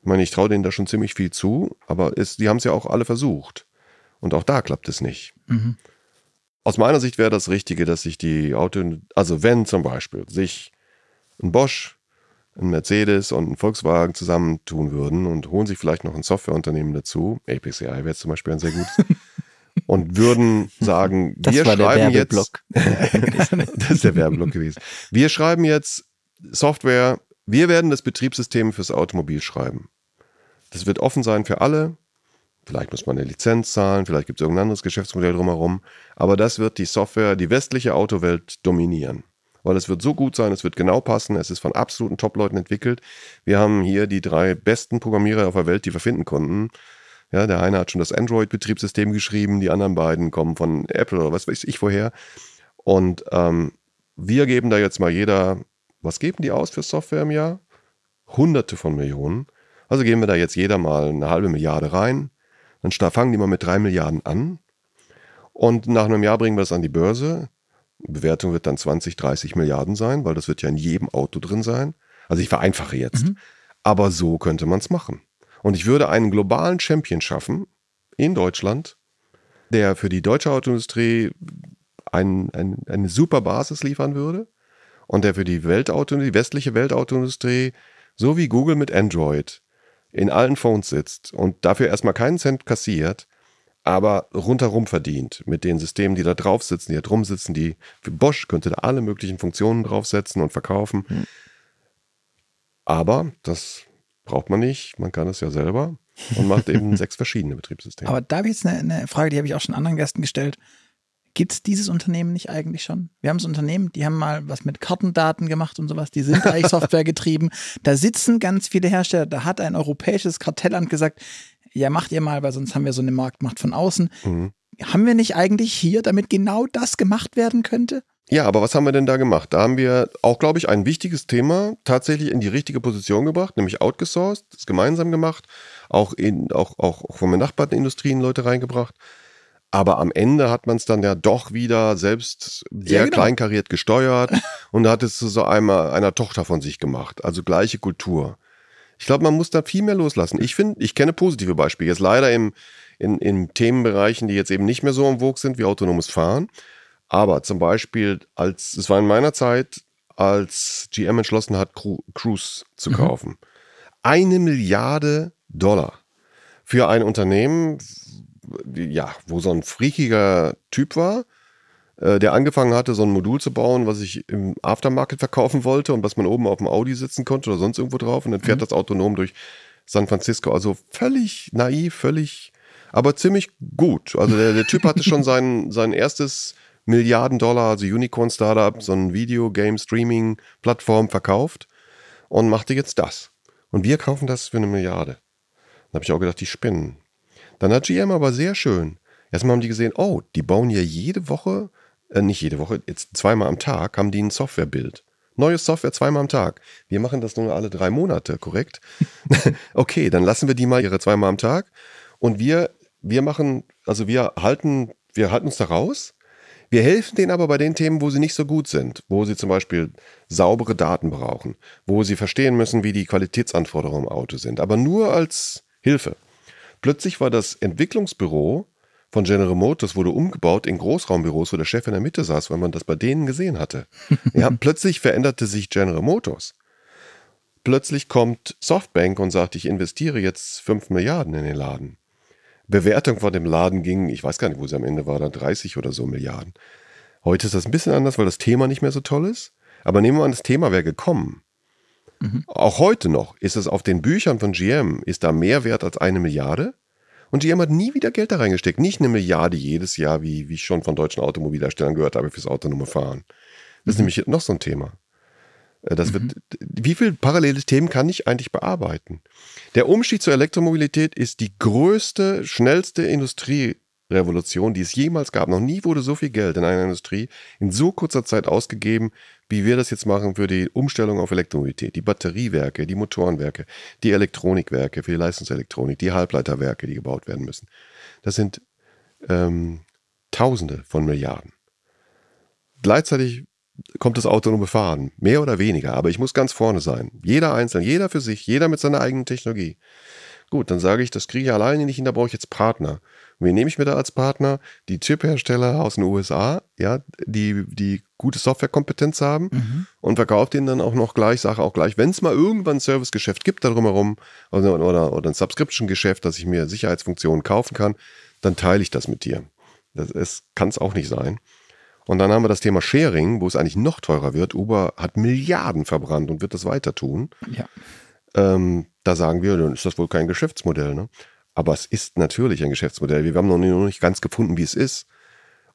Ich meine, ich traue denen da schon ziemlich viel zu, aber es, die haben es ja auch alle versucht. Und auch da klappt es nicht. Mhm. Aus meiner Sicht wäre das Richtige, dass sich die Auto, also wenn zum Beispiel sich ein Bosch, ein Mercedes und ein Volkswagen zusammentun würden und holen sich vielleicht noch ein Softwareunternehmen dazu, APCI wäre zum Beispiel ein sehr gutes, und würden sagen, das wir schreiben jetzt. das ist der Werbeblock gewesen. Wir schreiben jetzt Software, wir werden das Betriebssystem fürs Automobil schreiben. Das wird offen sein für alle. Vielleicht muss man eine Lizenz zahlen, vielleicht gibt es irgendein anderes Geschäftsmodell drumherum. Aber das wird die Software, die westliche Autowelt dominieren. Weil es wird so gut sein, es wird genau passen, es ist von absoluten Top-Leuten entwickelt. Wir haben hier die drei besten Programmierer auf der Welt, die wir finden konnten. Ja, der eine hat schon das Android-Betriebssystem geschrieben, die anderen beiden kommen von Apple oder was weiß ich woher. Und ähm, wir geben da jetzt mal jeder was geben die aus für Software im Jahr? Hunderte von Millionen. Also geben wir da jetzt jeder mal eine halbe Milliarde rein. Dann fangen die mal mit drei Milliarden an. Und nach einem Jahr bringen wir das an die Börse. Bewertung wird dann 20, 30 Milliarden sein, weil das wird ja in jedem Auto drin sein. Also ich vereinfache jetzt. Mhm. Aber so könnte man es machen. Und ich würde einen globalen Champion schaffen in Deutschland, der für die deutsche Autoindustrie ein, ein, eine super Basis liefern würde und der für die Weltauto, die westliche Weltautoindustrie, so wie Google mit Android, in allen Phones sitzt und dafür erstmal keinen Cent kassiert, aber rundherum verdient mit den Systemen, die da drauf sitzen, die da drum sitzen, die für Bosch könnte da alle möglichen Funktionen draufsetzen und verkaufen. Hm. Aber das braucht man nicht, man kann es ja selber. und macht eben sechs verschiedene Betriebssysteme. Aber da habe ich jetzt eine, eine Frage, die habe ich auch schon anderen Gästen gestellt. Gibt es dieses Unternehmen nicht eigentlich schon? Wir haben so Unternehmen, die haben mal was mit Kartendaten gemacht und sowas, die sind eigentlich Software getrieben. Da sitzen ganz viele Hersteller, da hat ein europäisches Kartellamt gesagt, ja, macht ihr mal, weil sonst haben wir so eine Marktmacht von außen. Mhm. Haben wir nicht eigentlich hier, damit genau das gemacht werden könnte? Ja, aber was haben wir denn da gemacht? Da haben wir auch, glaube ich, ein wichtiges Thema tatsächlich in die richtige Position gebracht, nämlich outgesourced, das gemeinsam gemacht, auch, in, auch, auch, auch von benachbarten Industrien Leute reingebracht. Aber am Ende hat man es dann ja doch wieder selbst sehr ja, genau. kleinkariert gesteuert und hat es zu so einmal einer Tochter von sich gemacht. Also gleiche Kultur. Ich glaube, man muss da viel mehr loslassen. Ich finde, ich kenne positive Beispiele. Jetzt leider im, in, in Themenbereichen, die jetzt eben nicht mehr so am Vogue sind wie autonomes Fahren. Aber zum Beispiel, als es war in meiner Zeit, als GM entschlossen hat, Cru Cruise zu mhm. kaufen. Mhm. Eine Milliarde Dollar für ein Unternehmen, ja, wo so ein freakiger Typ war, der angefangen hatte, so ein Modul zu bauen, was ich im Aftermarket verkaufen wollte und was man oben auf dem Audi sitzen konnte oder sonst irgendwo drauf und dann fährt mhm. das autonom durch San Francisco. Also völlig naiv, völlig, aber ziemlich gut. Also der, der Typ hatte schon sein, sein erstes Milliarden Dollar, also Unicorn Startup, so ein Video-Game-Streaming-Plattform verkauft und machte jetzt das. Und wir kaufen das für eine Milliarde. Da habe ich auch gedacht, die spinnen. Dann hat GM aber sehr schön. Erstmal haben die gesehen, oh, die bauen ja jede Woche, äh, nicht jede Woche, jetzt zweimal am Tag, haben die ein Softwarebild. Neues Software zweimal am Tag. Wir machen das nur alle drei Monate, korrekt? okay, dann lassen wir die mal ihre zweimal am Tag. Und wir, wir machen, also wir halten, wir halten uns da raus. Wir helfen denen aber bei den Themen, wo sie nicht so gut sind, wo sie zum Beispiel saubere Daten brauchen, wo sie verstehen müssen, wie die Qualitätsanforderungen im Auto sind, aber nur als Hilfe. Plötzlich war das Entwicklungsbüro von General Motors wurde umgebaut in Großraumbüros, wo der Chef in der Mitte saß, weil man das bei denen gesehen hatte. Ja, plötzlich veränderte sich General Motors. Plötzlich kommt Softbank und sagt, ich investiere jetzt 5 Milliarden in den Laden. Bewertung von dem Laden ging, ich weiß gar nicht, wo sie am Ende war, da 30 oder so Milliarden. Heute ist das ein bisschen anders, weil das Thema nicht mehr so toll ist. Aber nehmen wir an, das Thema wäre gekommen. Mhm. Auch heute noch ist es auf den Büchern von GM, ist da mehr wert als eine Milliarde. Und GM hat nie wieder Geld da reingesteckt. Nicht eine Milliarde jedes Jahr, wie, wie ich schon von deutschen Automobilherstellern gehört habe, fürs autonome Fahren. Das ist mhm. nämlich noch so ein Thema. Äh, das wird, mhm. wie viele parallele Themen kann ich eigentlich bearbeiten? Der Umstieg zur Elektromobilität ist die größte, schnellste Industrierevolution, die es jemals gab. Noch nie wurde so viel Geld in einer Industrie in so kurzer Zeit ausgegeben, wie wir das jetzt machen für die Umstellung auf Elektromobilität. Die Batteriewerke, die Motorenwerke, die Elektronikwerke für die Leistungselektronik, die Halbleiterwerke, die gebaut werden müssen. Das sind ähm, Tausende von Milliarden. Gleichzeitig kommt das autonome Fahren. Mehr oder weniger, aber ich muss ganz vorne sein. Jeder einzeln, jeder für sich, jeder mit seiner eigenen Technologie. Gut, dann sage ich, das kriege ich alleine nicht hin, da brauche ich jetzt Partner. Wen nehme ich mir da als Partner? Die Chiphersteller aus den USA, ja, die, die gute Softwarekompetenz haben mhm. und verkaufe denen dann auch noch gleich, sage auch gleich, wenn es mal irgendwann ein Servicegeschäft gibt darum herum oder, oder, oder ein Subscription-Geschäft, dass ich mir Sicherheitsfunktionen kaufen kann, dann teile ich das mit dir. Das kann es auch nicht sein. Und dann haben wir das Thema Sharing, wo es eigentlich noch teurer wird. Uber hat Milliarden verbrannt und wird das weiter tun. Ja. Ähm, da sagen wir, dann ist das wohl kein Geschäftsmodell. Ne? Aber es ist natürlich ein Geschäftsmodell. Wir haben noch nicht ganz gefunden, wie es ist.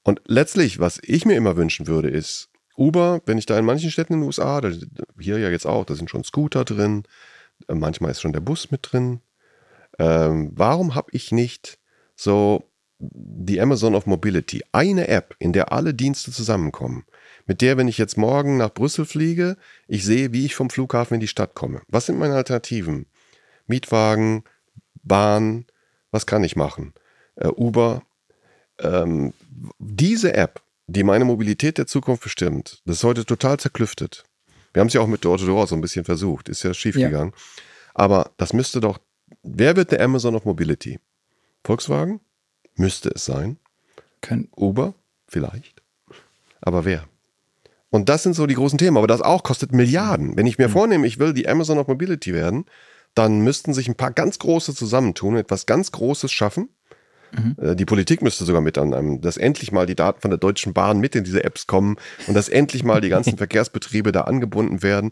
Und letztlich, was ich mir immer wünschen würde, ist, Uber, wenn ich da in manchen Städten in den USA, hier ja jetzt auch, da sind schon Scooter drin, äh, manchmal ist schon der Bus mit drin. Ähm, warum habe ich nicht so die Amazon of Mobility, eine App, in der alle Dienste zusammenkommen, mit der, wenn ich jetzt morgen nach Brüssel fliege, ich sehe, wie ich vom Flughafen in die Stadt komme. Was sind meine Alternativen? Mietwagen, Bahn, was kann ich machen? Äh, Uber. Ähm, diese App, die meine Mobilität der Zukunft bestimmt, das ist heute total zerklüftet. Wir haben es ja auch mit Door to Door so ein bisschen versucht, ist ja schiefgegangen. Ja. Aber das müsste doch, wer wird der Amazon of Mobility? Volkswagen? Müsste es sein. Können. Uber? Vielleicht. Aber wer? Und das sind so die großen Themen. Aber das auch kostet Milliarden. Wenn ich mir mhm. vornehme, ich will die Amazon of Mobility werden, dann müssten sich ein paar ganz große zusammentun, etwas ganz Großes schaffen. Mhm. Äh, die Politik müsste sogar mit an einem, dass endlich mal die Daten von der Deutschen Bahn mit in diese Apps kommen und dass endlich mal die ganzen Verkehrsbetriebe da angebunden werden.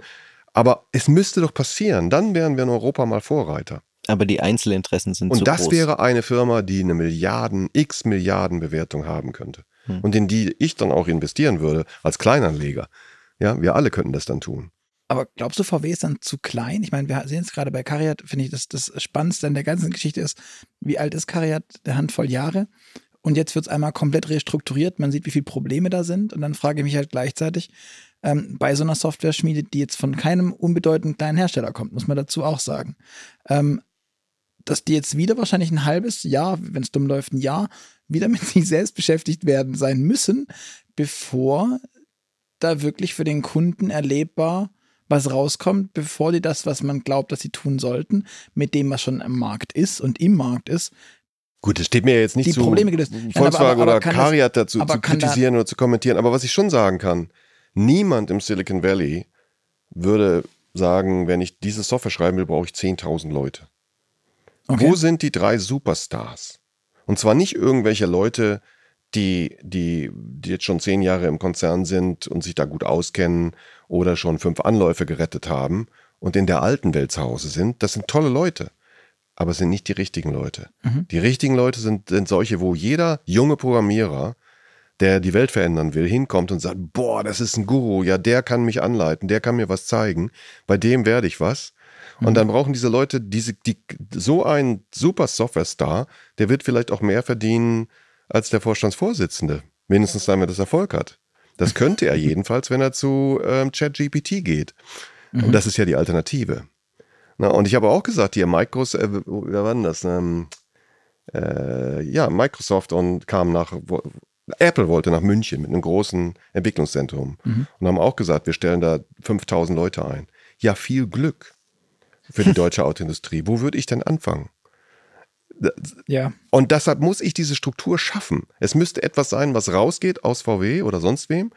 Aber es müsste doch passieren. Dann wären wir in Europa mal Vorreiter. Aber die Einzelinteressen sind Und zu das groß. wäre eine Firma, die eine Milliarden, x Milliarden Bewertung haben könnte. Hm. Und in die ich dann auch investieren würde, als Kleinanleger. Ja, wir alle könnten das dann tun. Aber glaubst du, VW ist dann zu klein? Ich meine, wir sehen es gerade bei Cariat, finde ich, dass das Spannendste an der ganzen Geschichte ist, wie alt ist Cariat? Der Handvoll Jahre. Und jetzt wird es einmal komplett restrukturiert. Man sieht, wie viele Probleme da sind. Und dann frage ich mich halt gleichzeitig, ähm, bei so einer Software-Schmiede, die jetzt von keinem unbedeutenden kleinen Hersteller kommt, muss man dazu auch sagen, ähm, dass die jetzt wieder wahrscheinlich ein halbes Jahr, wenn es dumm läuft, ein Jahr, wieder mit sich selbst beschäftigt werden sein müssen, bevor da wirklich für den Kunden erlebbar was rauskommt, bevor die das, was man glaubt, dass sie tun sollten, mit dem, was schon am Markt ist und im Markt ist. Gut, es steht mir jetzt nicht die zu, Probleme gelöst. Volkswagen Nein, aber, aber, oder aber Cariat dazu zu kann da- kritisieren oder zu kommentieren. Aber was ich schon sagen kann, niemand im Silicon Valley würde sagen, wenn ich diese Software schreiben will, brauche ich 10.000 Leute. Okay. Wo sind die drei Superstars? Und zwar nicht irgendwelche Leute, die, die, die jetzt schon zehn Jahre im Konzern sind und sich da gut auskennen oder schon fünf Anläufe gerettet haben und in der alten Welt zu Hause sind. Das sind tolle Leute, aber es sind nicht die richtigen Leute. Mhm. Die richtigen Leute sind, sind solche, wo jeder junge Programmierer, der die Welt verändern will, hinkommt und sagt, boah, das ist ein Guru, ja, der kann mich anleiten, der kann mir was zeigen, bei dem werde ich was. Und dann brauchen diese Leute diese, die, so ein super Software-Star, der wird vielleicht auch mehr verdienen als der Vorstandsvorsitzende. Mindestens dann, wenn das Erfolg hat. Das könnte er jedenfalls, wenn er zu ähm, ChatGPT geht. Und das ist ja die Alternative. Na, und ich habe auch gesagt, hier Microsoft, äh, wer war denn das? Ähm, äh, ja, Microsoft und kam nach, wo, Apple wollte nach München mit einem großen Entwicklungszentrum und haben auch gesagt, wir stellen da 5000 Leute ein. Ja, viel Glück für die deutsche Autoindustrie. Wo würde ich denn anfangen? Ja. Und deshalb muss ich diese Struktur schaffen. Es müsste etwas sein, was rausgeht aus VW oder sonst wem,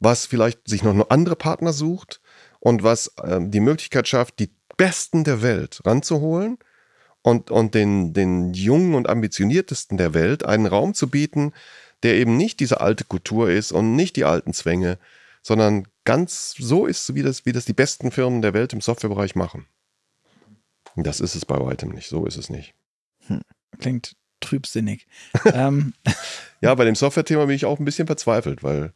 was vielleicht sich noch andere Partner sucht und was ähm, die Möglichkeit schafft, die Besten der Welt ranzuholen und, und den, den jungen und ambitioniertesten der Welt einen Raum zu bieten, der eben nicht diese alte Kultur ist und nicht die alten Zwänge, sondern ganz so ist, wie das, wie das die besten Firmen der Welt im Softwarebereich machen. Das ist es bei weitem nicht. So ist es nicht. Klingt trübsinnig. ähm, Ja, bei dem Software-Thema bin ich auch ein bisschen verzweifelt, weil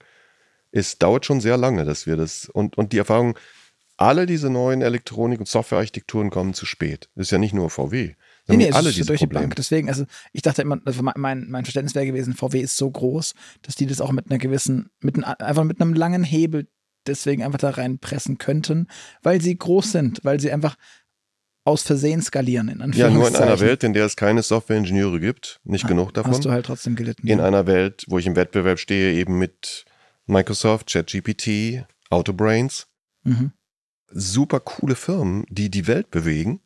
es dauert schon sehr lange, dass wir das und, und die Erfahrung, alle diese neuen Elektronik- und Softwarearchitekturen kommen zu spät. Das ist ja nicht nur VW, Nee, nee, es alle ist diese durch die. Bank. Deswegen, also ich dachte immer, also mein- mein, Verständnis wäre gewesen, VW ist so groß, dass die das auch mit einer gewissen, mit einem, einfach mit einem langen Hebel deswegen einfach da reinpressen könnten, weil sie groß sind, weil sie einfach aus Versehen skalieren, in Ja, nur in einer Anführungszeichen. Welt, in der es keine Softwareingenieure gibt, nicht genug davon. Hast du halt trotzdem gelitten. in ja. einer Welt, wo ich im Wettbewerb stehe, eben mit Microsoft, ChatGPT, Autobrains, mhm. super coole Firmen, die die Welt bewegen.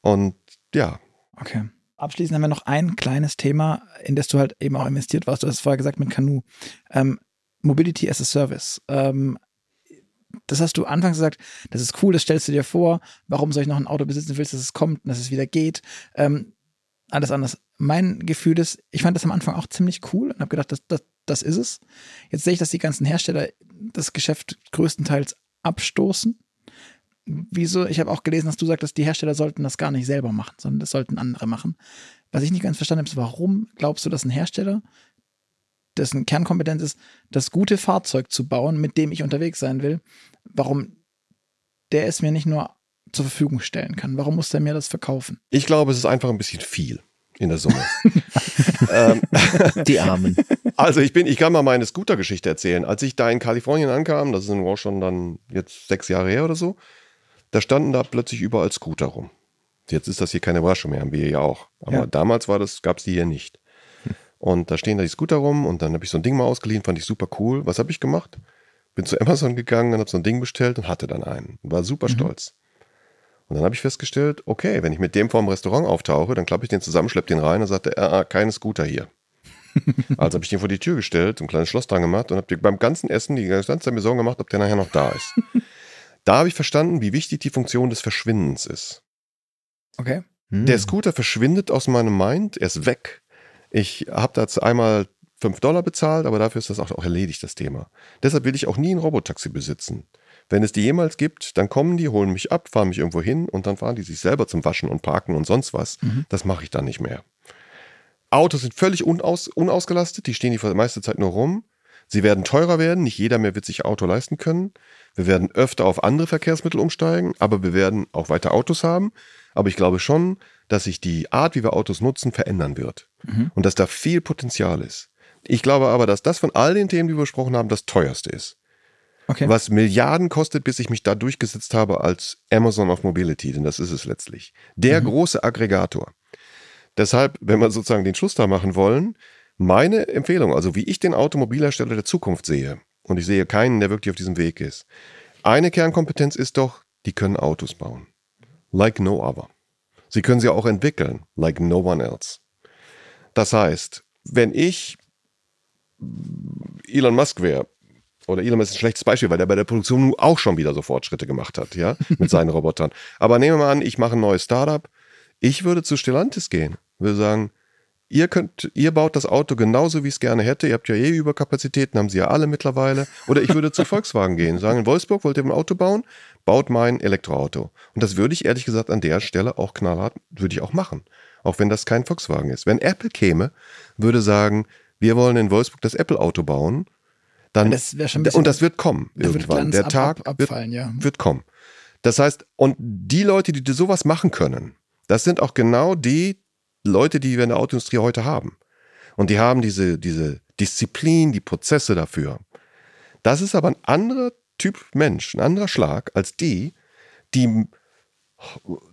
Und ja, Okay. Abschließend haben wir noch ein kleines Thema, in das du halt eben auch investiert warst. Du hast es vorher gesagt mit Canoe. Ähm, Mobility as a Service. Ähm, das hast du anfangs gesagt, das ist cool, das stellst du dir vor. Warum soll ich noch ein Auto besitzen, willst, dass es kommt und dass es wieder geht? Ähm, alles anders. Mein Gefühl ist, ich fand das am Anfang auch ziemlich cool und habe gedacht, das, das, das ist es. Jetzt sehe ich, dass die ganzen Hersteller das Geschäft größtenteils abstoßen. Wieso? Ich habe auch gelesen, dass du sagst, die Hersteller sollten das gar nicht selber machen, sondern das sollten andere machen. Was ich nicht ganz verstanden habe, ist, warum glaubst du, dass ein Hersteller, dessen Kernkompetenz ist, das gute Fahrzeug zu bauen, mit dem ich unterwegs sein will, warum der es mir nicht nur zur Verfügung stellen kann? Warum muss der mir das verkaufen? ich glaube, es ist einfach ein bisschen viel in der Summe. ähm, Die Armen. Also ich bin, ich kann mal meine Scooter-Geschichte erzählen. Als ich da in Kalifornien ankam, das ist auch schon dann jetzt sechs Jahre her oder so, da standen da plötzlich überall Scooter rum. Jetzt ist das hier keine Überraschung mehr, haben wir ja auch. Aber Ja. damals war das, gab es die hier nicht. Und da stehen da die Scooter rum und dann habe ich so ein Ding mal ausgeliehen, fand ich super cool. Was habe ich gemacht? Bin zu Amazon gegangen und habe so ein Ding bestellt und hatte dann einen. War super stolz. Und dann habe ich festgestellt, okay, wenn ich mit dem vorm Restaurant auftauche, dann klappe ich den zusammen, schlepp den rein und sagte, ah, ah, keine Scooter hier. Also habe ich den vor die Tür gestellt, ein kleines Schloss dran gemacht und habe beim ganzen Essen die ganze Zeit mir Sorgen gemacht, ob der nachher noch da ist. da habe ich verstanden, wie wichtig die Funktion des Verschwindens ist. Okay. Hm. Der Scooter verschwindet aus meinem Mind, er ist weg. Ich habe dazu einmal 5 Dollar bezahlt, aber dafür ist das auch, auch erledigt, das Thema. Deshalb will ich auch nie ein Robotaxi besitzen. Wenn es die jemals gibt, dann kommen die, holen mich ab, fahren mich irgendwo hin und dann fahren die sich selber zum Waschen und Parken und sonst was. Mhm. Das mache ich dann nicht mehr. Autos sind völlig unaus, unausgelastet, die stehen die meiste Zeit nur rum. Sie werden teurer werden, nicht jeder mehr wird sich Auto leisten können. Wir werden öfter auf andere Verkehrsmittel umsteigen, aber wir werden auch weiter Autos haben. Aber ich glaube schon, dass sich die Art, wie wir Autos nutzen, verändern wird. Mhm. Und dass da viel Potenzial ist. Ich glaube aber, dass das von all den Themen, die wir besprochen haben, das teuerste ist. Okay. Was Milliarden kostet, bis ich mich da durchgesetzt habe als Amazon of Mobility, denn das ist es letztlich. Der mhm. große Aggregator. Deshalb, wenn wir sozusagen den Schluss da machen wollen, meine Empfehlung, also wie ich den Automobilhersteller der Zukunft sehe, und ich sehe keinen, der wirklich auf diesem Weg ist. Eine Kernkompetenz ist doch, die können Autos bauen. Like no other. Sie können sie auch entwickeln, like no one else. Das heißt, wenn ich Elon Musk wäre, oder Elon Musk ist ein schlechtes Beispiel, weil der bei der Produktion auch schon wieder so Fortschritte gemacht hat, ja, mit seinen Robotern. Aber nehmen wir mal an, ich mache ein neues Startup. Ich würde zu Stellantis gehen, würde sagen, ihr könnt, ihr baut das Auto genauso, wie ich es gerne hätte. Ihr habt ja eh Überkapazitäten, haben sie ja alle mittlerweile. Oder ich würde zu Volkswagen gehen, sagen, in Wolfsburg wollt ihr ein Auto bauen? Baut mein Elektroauto. Und das würde ich ehrlich gesagt an der Stelle auch knallhart, würde ich auch machen. Auch wenn das kein Volkswagen ist. Wenn Apple käme, würde sagen, wir wollen in Wolfsburg das Apple-Auto bauen, dann, das und das wird kommen irgendwann. Der ab, Tag ab, wird, ja. wird kommen. Das heißt, und die Leute, die sowas machen können, das sind auch genau die Leute, die wir in der Autoindustrie heute haben. Und die haben diese, diese Disziplin, die Prozesse dafür. Das ist aber ein anderer Typ Mensch, ein anderer Schlag als die, die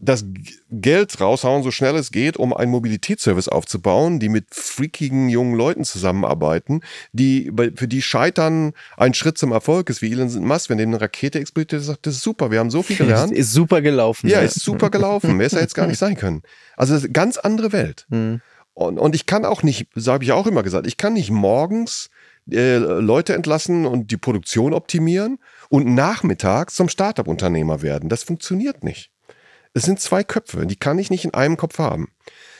das Geld raushauen, so schnell es geht, um einen Mobilitätsservice aufzubauen, die mit freakigen jungen Leuten zusammenarbeiten, die für die Scheitern ein Schritt zum Erfolg ist, wie Elon Musk, wenn dem eine Rakete explodiert, sagt, das ist super, wir haben so viel gelernt. Ist super gelaufen. Ja, ist super gelaufen. Mehr ist ja jetzt gar nicht sein können. Also das ist eine ganz andere Welt. Mhm. Und, und ich kann auch nicht, so habe ich auch immer gesagt, ich kann nicht morgens äh, Leute entlassen und die Produktion optimieren und nachmittags zum Startup-Unternehmer werden. Das funktioniert nicht. Es sind zwei Köpfe, die kann ich nicht in einem Kopf haben.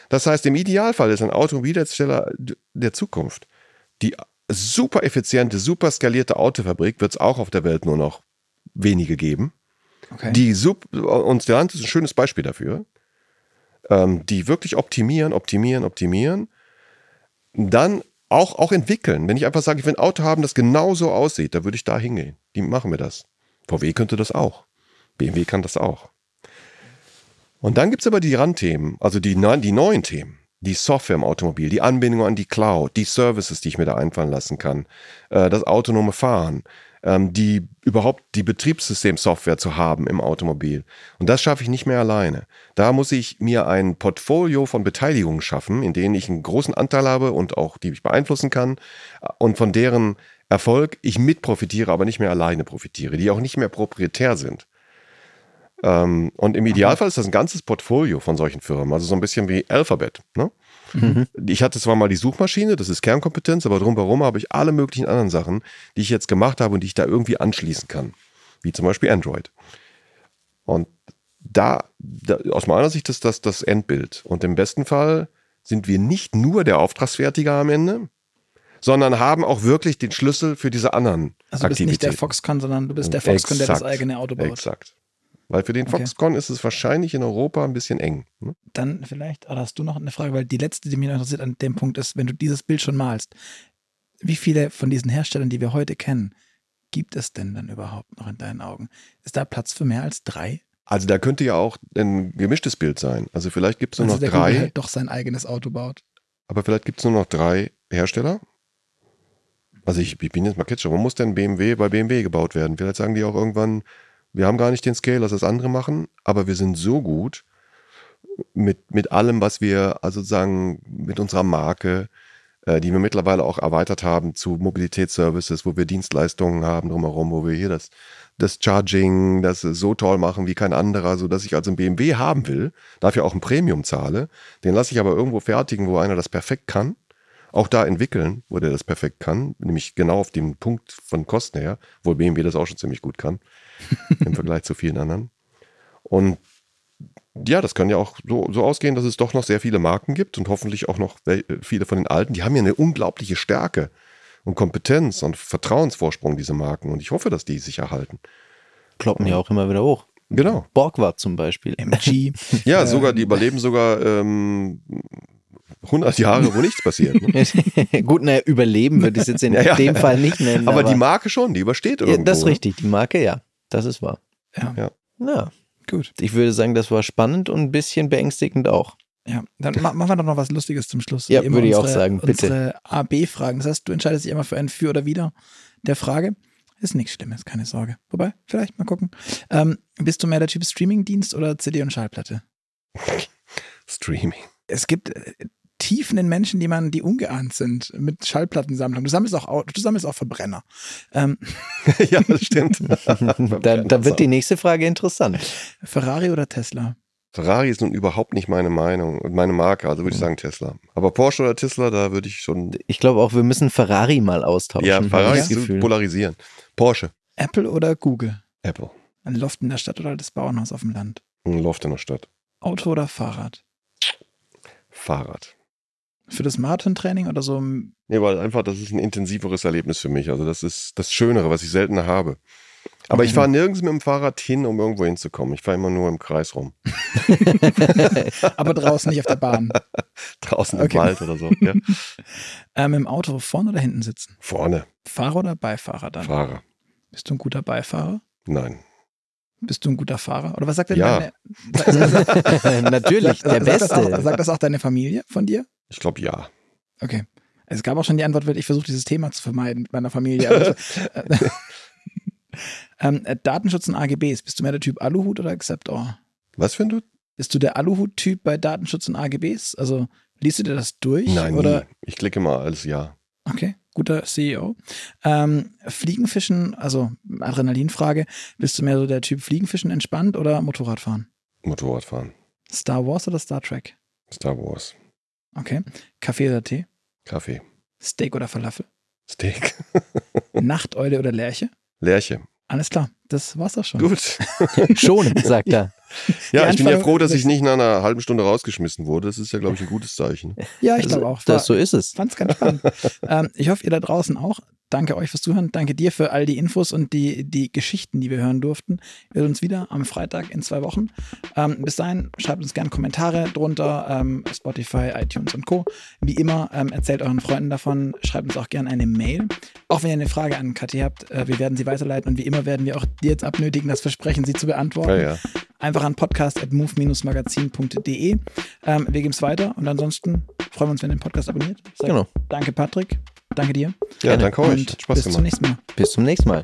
Das heißt, im Idealfall ist ein Automobilhersteller der Zukunft. Die super effiziente, super skalierte Autofabrik wird es auch auf der Welt nur noch wenige geben. Okay. Die und Stellantis ist ein schönes Beispiel dafür. Ähm, die wirklich optimieren, optimieren, optimieren. Dann auch, auch entwickeln. Wenn ich einfach sage, ich will ein Auto haben, das genauso aussieht, da würde ich da hingehen. Die machen mir das. VW könnte das auch. BMW kann das auch. Und dann gibt es aber die Randthemen, also die, die neuen Themen. Die Software im Automobil, die Anbindung an die Cloud, die Services, die ich mir da einfallen lassen kann, äh, das autonome Fahren, ähm, die überhaupt die Betriebssystemsoftware zu haben im Automobil. Und das schaffe ich nicht mehr alleine. Da muss ich mir ein Portfolio von Beteiligungen schaffen, in denen ich einen großen Anteil habe und auch die ich beeinflussen kann äh, und von deren Erfolg ich mit profitiere, aber nicht mehr alleine profitiere, die auch nicht mehr proprietär sind. Ähm, und im Idealfall ist das ein ganzes Portfolio von solchen Firmen, also so ein bisschen wie Alphabet. Ne? Mhm. Ich hatte zwar mal die Suchmaschine, das ist Kernkompetenz, aber drumherum habe ich alle möglichen anderen Sachen, die ich jetzt gemacht habe und die ich da irgendwie anschließen kann, wie zum Beispiel Android. Und da, da aus meiner Sicht ist das das Endbild. Und im besten Fall sind wir nicht nur der Auftragsfertiger am Ende, sondern haben auch wirklich den Schlüssel für diese anderen also du bist nicht der Foxconn, sondern du bist der Foxconn, exakt, der das eigene Auto baut. Exakt. Weil für den okay. Foxconn ist es wahrscheinlich in Europa ein bisschen eng. Ne? Dann vielleicht, oder hast du noch eine Frage, weil die letzte, die mich interessiert an dem Punkt ist, wenn du dieses Bild schon malst, wie viele von diesen Herstellern, die wir heute kennen, gibt es denn dann überhaupt noch in deinen Augen? Ist da Platz für mehr als drei? Also da könnte ja auch ein gemischtes Bild sein. Also vielleicht gibt es nur also noch drei. Halt doch sein eigenes Auto baut. Aber vielleicht gibt es nur noch drei Hersteller. Also ich, ich bin jetzt mal kitschig. Warum muss denn BMW bei BMW gebaut werden? Vielleicht sagen die auch irgendwann, wir haben gar nicht den Scale, dass das andere machen, aber wir sind so gut mit, mit allem, was wir, also sozusagen mit unserer Marke, äh, die wir mittlerweile auch erweitert haben zu Mobilitätsservices, wo wir Dienstleistungen haben drumherum, wo wir hier das, das Charging, das so toll machen wie kein anderer, so dass ich also ein BMW haben will, dafür auch ein Premium zahle. Den lasse ich aber irgendwo fertigen, wo einer das perfekt kann. Auch da entwickeln, wo der das perfekt kann, nämlich genau auf dem Punkt von Kosten her, wo BMW das auch schon ziemlich gut kann. im Vergleich zu vielen anderen. Und ja, das kann ja auch so, so, ausgehen, dass es doch noch sehr viele Marken gibt und hoffentlich auch noch viele von den alten. Die haben ja eine unglaubliche Stärke und Kompetenz und Vertrauensvorsprung, diese Marken. Und ich hoffe, dass die sich erhalten. kloppen ja auch immer wieder hoch. Genau. Borgward zum Beispiel. MG. Ja, sogar, die überleben sogar ähm, 100 Jahre, wo nichts passiert. Ne? Gut, naja, überleben würde ich es jetzt in ja, ja. dem Fall nicht nennen. Aber, aber, die Marke schon, die übersteht irgendwo. Ja, das ist ne? richtig, die Marke, ja. Das ist wahr. Ja. ja. Ja, gut. Ich würde sagen, das war spannend und ein bisschen beängstigend auch. Ja, dann machen wir doch noch was Lustiges zum Schluss. Ja, würde ich auch sagen, bitte. Unsere AB-Fragen. Das heißt, du entscheidest dich immer für ein Für oder Wider der Frage. Ist nichts Schlimmes, keine Sorge. Wobei, vielleicht mal gucken. Ähm, bist du mehr der Typ Streamingdienst oder CD und Schallplatte? Streaming. Es gibt äh, Tiefen in Menschen, die man, die ungeahnt sind mit Schallplattensammlung. Du sammelst auch, du sammelst auch Verbrenner. Ähm. ja, das stimmt. da, da wird die nächste Frage interessant. Ferrari oder Tesla? Ferrari ist nun überhaupt nicht meine Meinung und meine Marke, also würde ich mhm. sagen Tesla. Aber Porsche oder Tesla, da würde ich schon. Ich glaube auch, wir müssen Ferrari mal austauschen. Ja, Ferrari ist zu polarisieren. Porsche. Apple oder Google? Apple. Ein Loft in der Stadt oder das Bauernhaus auf dem Land? Ein Loft in der Stadt. Auto oder Fahrrad? Fahrrad. Für das Marathon-Training oder so? Nee, weil einfach, das ist ein intensiveres Erlebnis für mich. Also das ist das Schönere, was ich seltener habe. Aber ich fahre nirgends mit dem Fahrrad hin, um irgendwo hinzukommen. Ich fahre immer nur im Kreis rum. Aber draußen nicht auf der Bahn. draußen okay. im Wald oder so. Ja. ähm, Im Auto vorne oder hinten sitzen? Vorne. Fahrer oder Beifahrer dann? Fahrer. Bist du ein guter Beifahrer? Nein. Bist du ein guter Fahrer? Oder was sagt denn ja. deine? Natürlich, der Beste. Das auch, sagt das auch deine Familie von dir? Ich glaube ja. Okay. Es gab auch schon die Antwort, ich versuche dieses Thema zu vermeiden mit meiner Familie. Ähm, äh, Datenschutz und AGBs. Bist du mehr der Typ Aluhut oder Acceptor? Was für ein du? Bist du der Aluhut-Typ bei Datenschutz und AGBs? Also liest du dir das durch? Nein, oder? Nie. ich klicke mal alles Ja. Okay, guter CEO. Ähm, Fliegenfischen, also Adrenalinfrage. Bist du mehr so der Typ Fliegenfischen entspannt oder Motorradfahren? Motorradfahren. Star Wars oder Star Trek? Star Wars. Okay. Kaffee oder Tee? Kaffee. Steak oder Falafel? Steak. Nachteule oder Lerche? Lerche. Alles klar, das war's auch schon. Gut. schon, sagt er. Ja, ich bin ja froh, dass ich nicht nach einer halben Stunde rausgeschmissen wurde. Das ist ja, glaube ich, ein gutes Zeichen. Ja, ich glaube auch. Das, so ist es. Fand's ganz spannend. ähm, ich hoffe, ihr da draußen auch. Danke euch fürs Zuhören. Danke dir für all die Infos und die, die Geschichten, die wir hören durften. Wir sehen uns wieder am Freitag in zwei Wochen. Ähm, bis dahin, schreibt uns gerne Kommentare drunter, ähm, Spotify, iTunes und Co. Wie immer, ähm, erzählt euren Freunden davon. Schreibt uns auch gerne eine Mail. Auch wenn ihr eine Frage an Kathi habt, äh, wir werden sie weiterleiten und wie immer werden wir auch dir jetzt abnötigen, das Versprechen, sie zu beantworten. Ja, ja. Einfach an podcast.move-magazin.de. Ähm, wir geben es weiter und ansonsten freuen wir uns, wenn ihr den Podcast abonniert. Sag genau. Danke, Patrick. Danke dir. Ja, Gerne. danke euch. Und Spaß bis gemacht. Bis zum nächsten Mal. Bis zum nächsten Mal.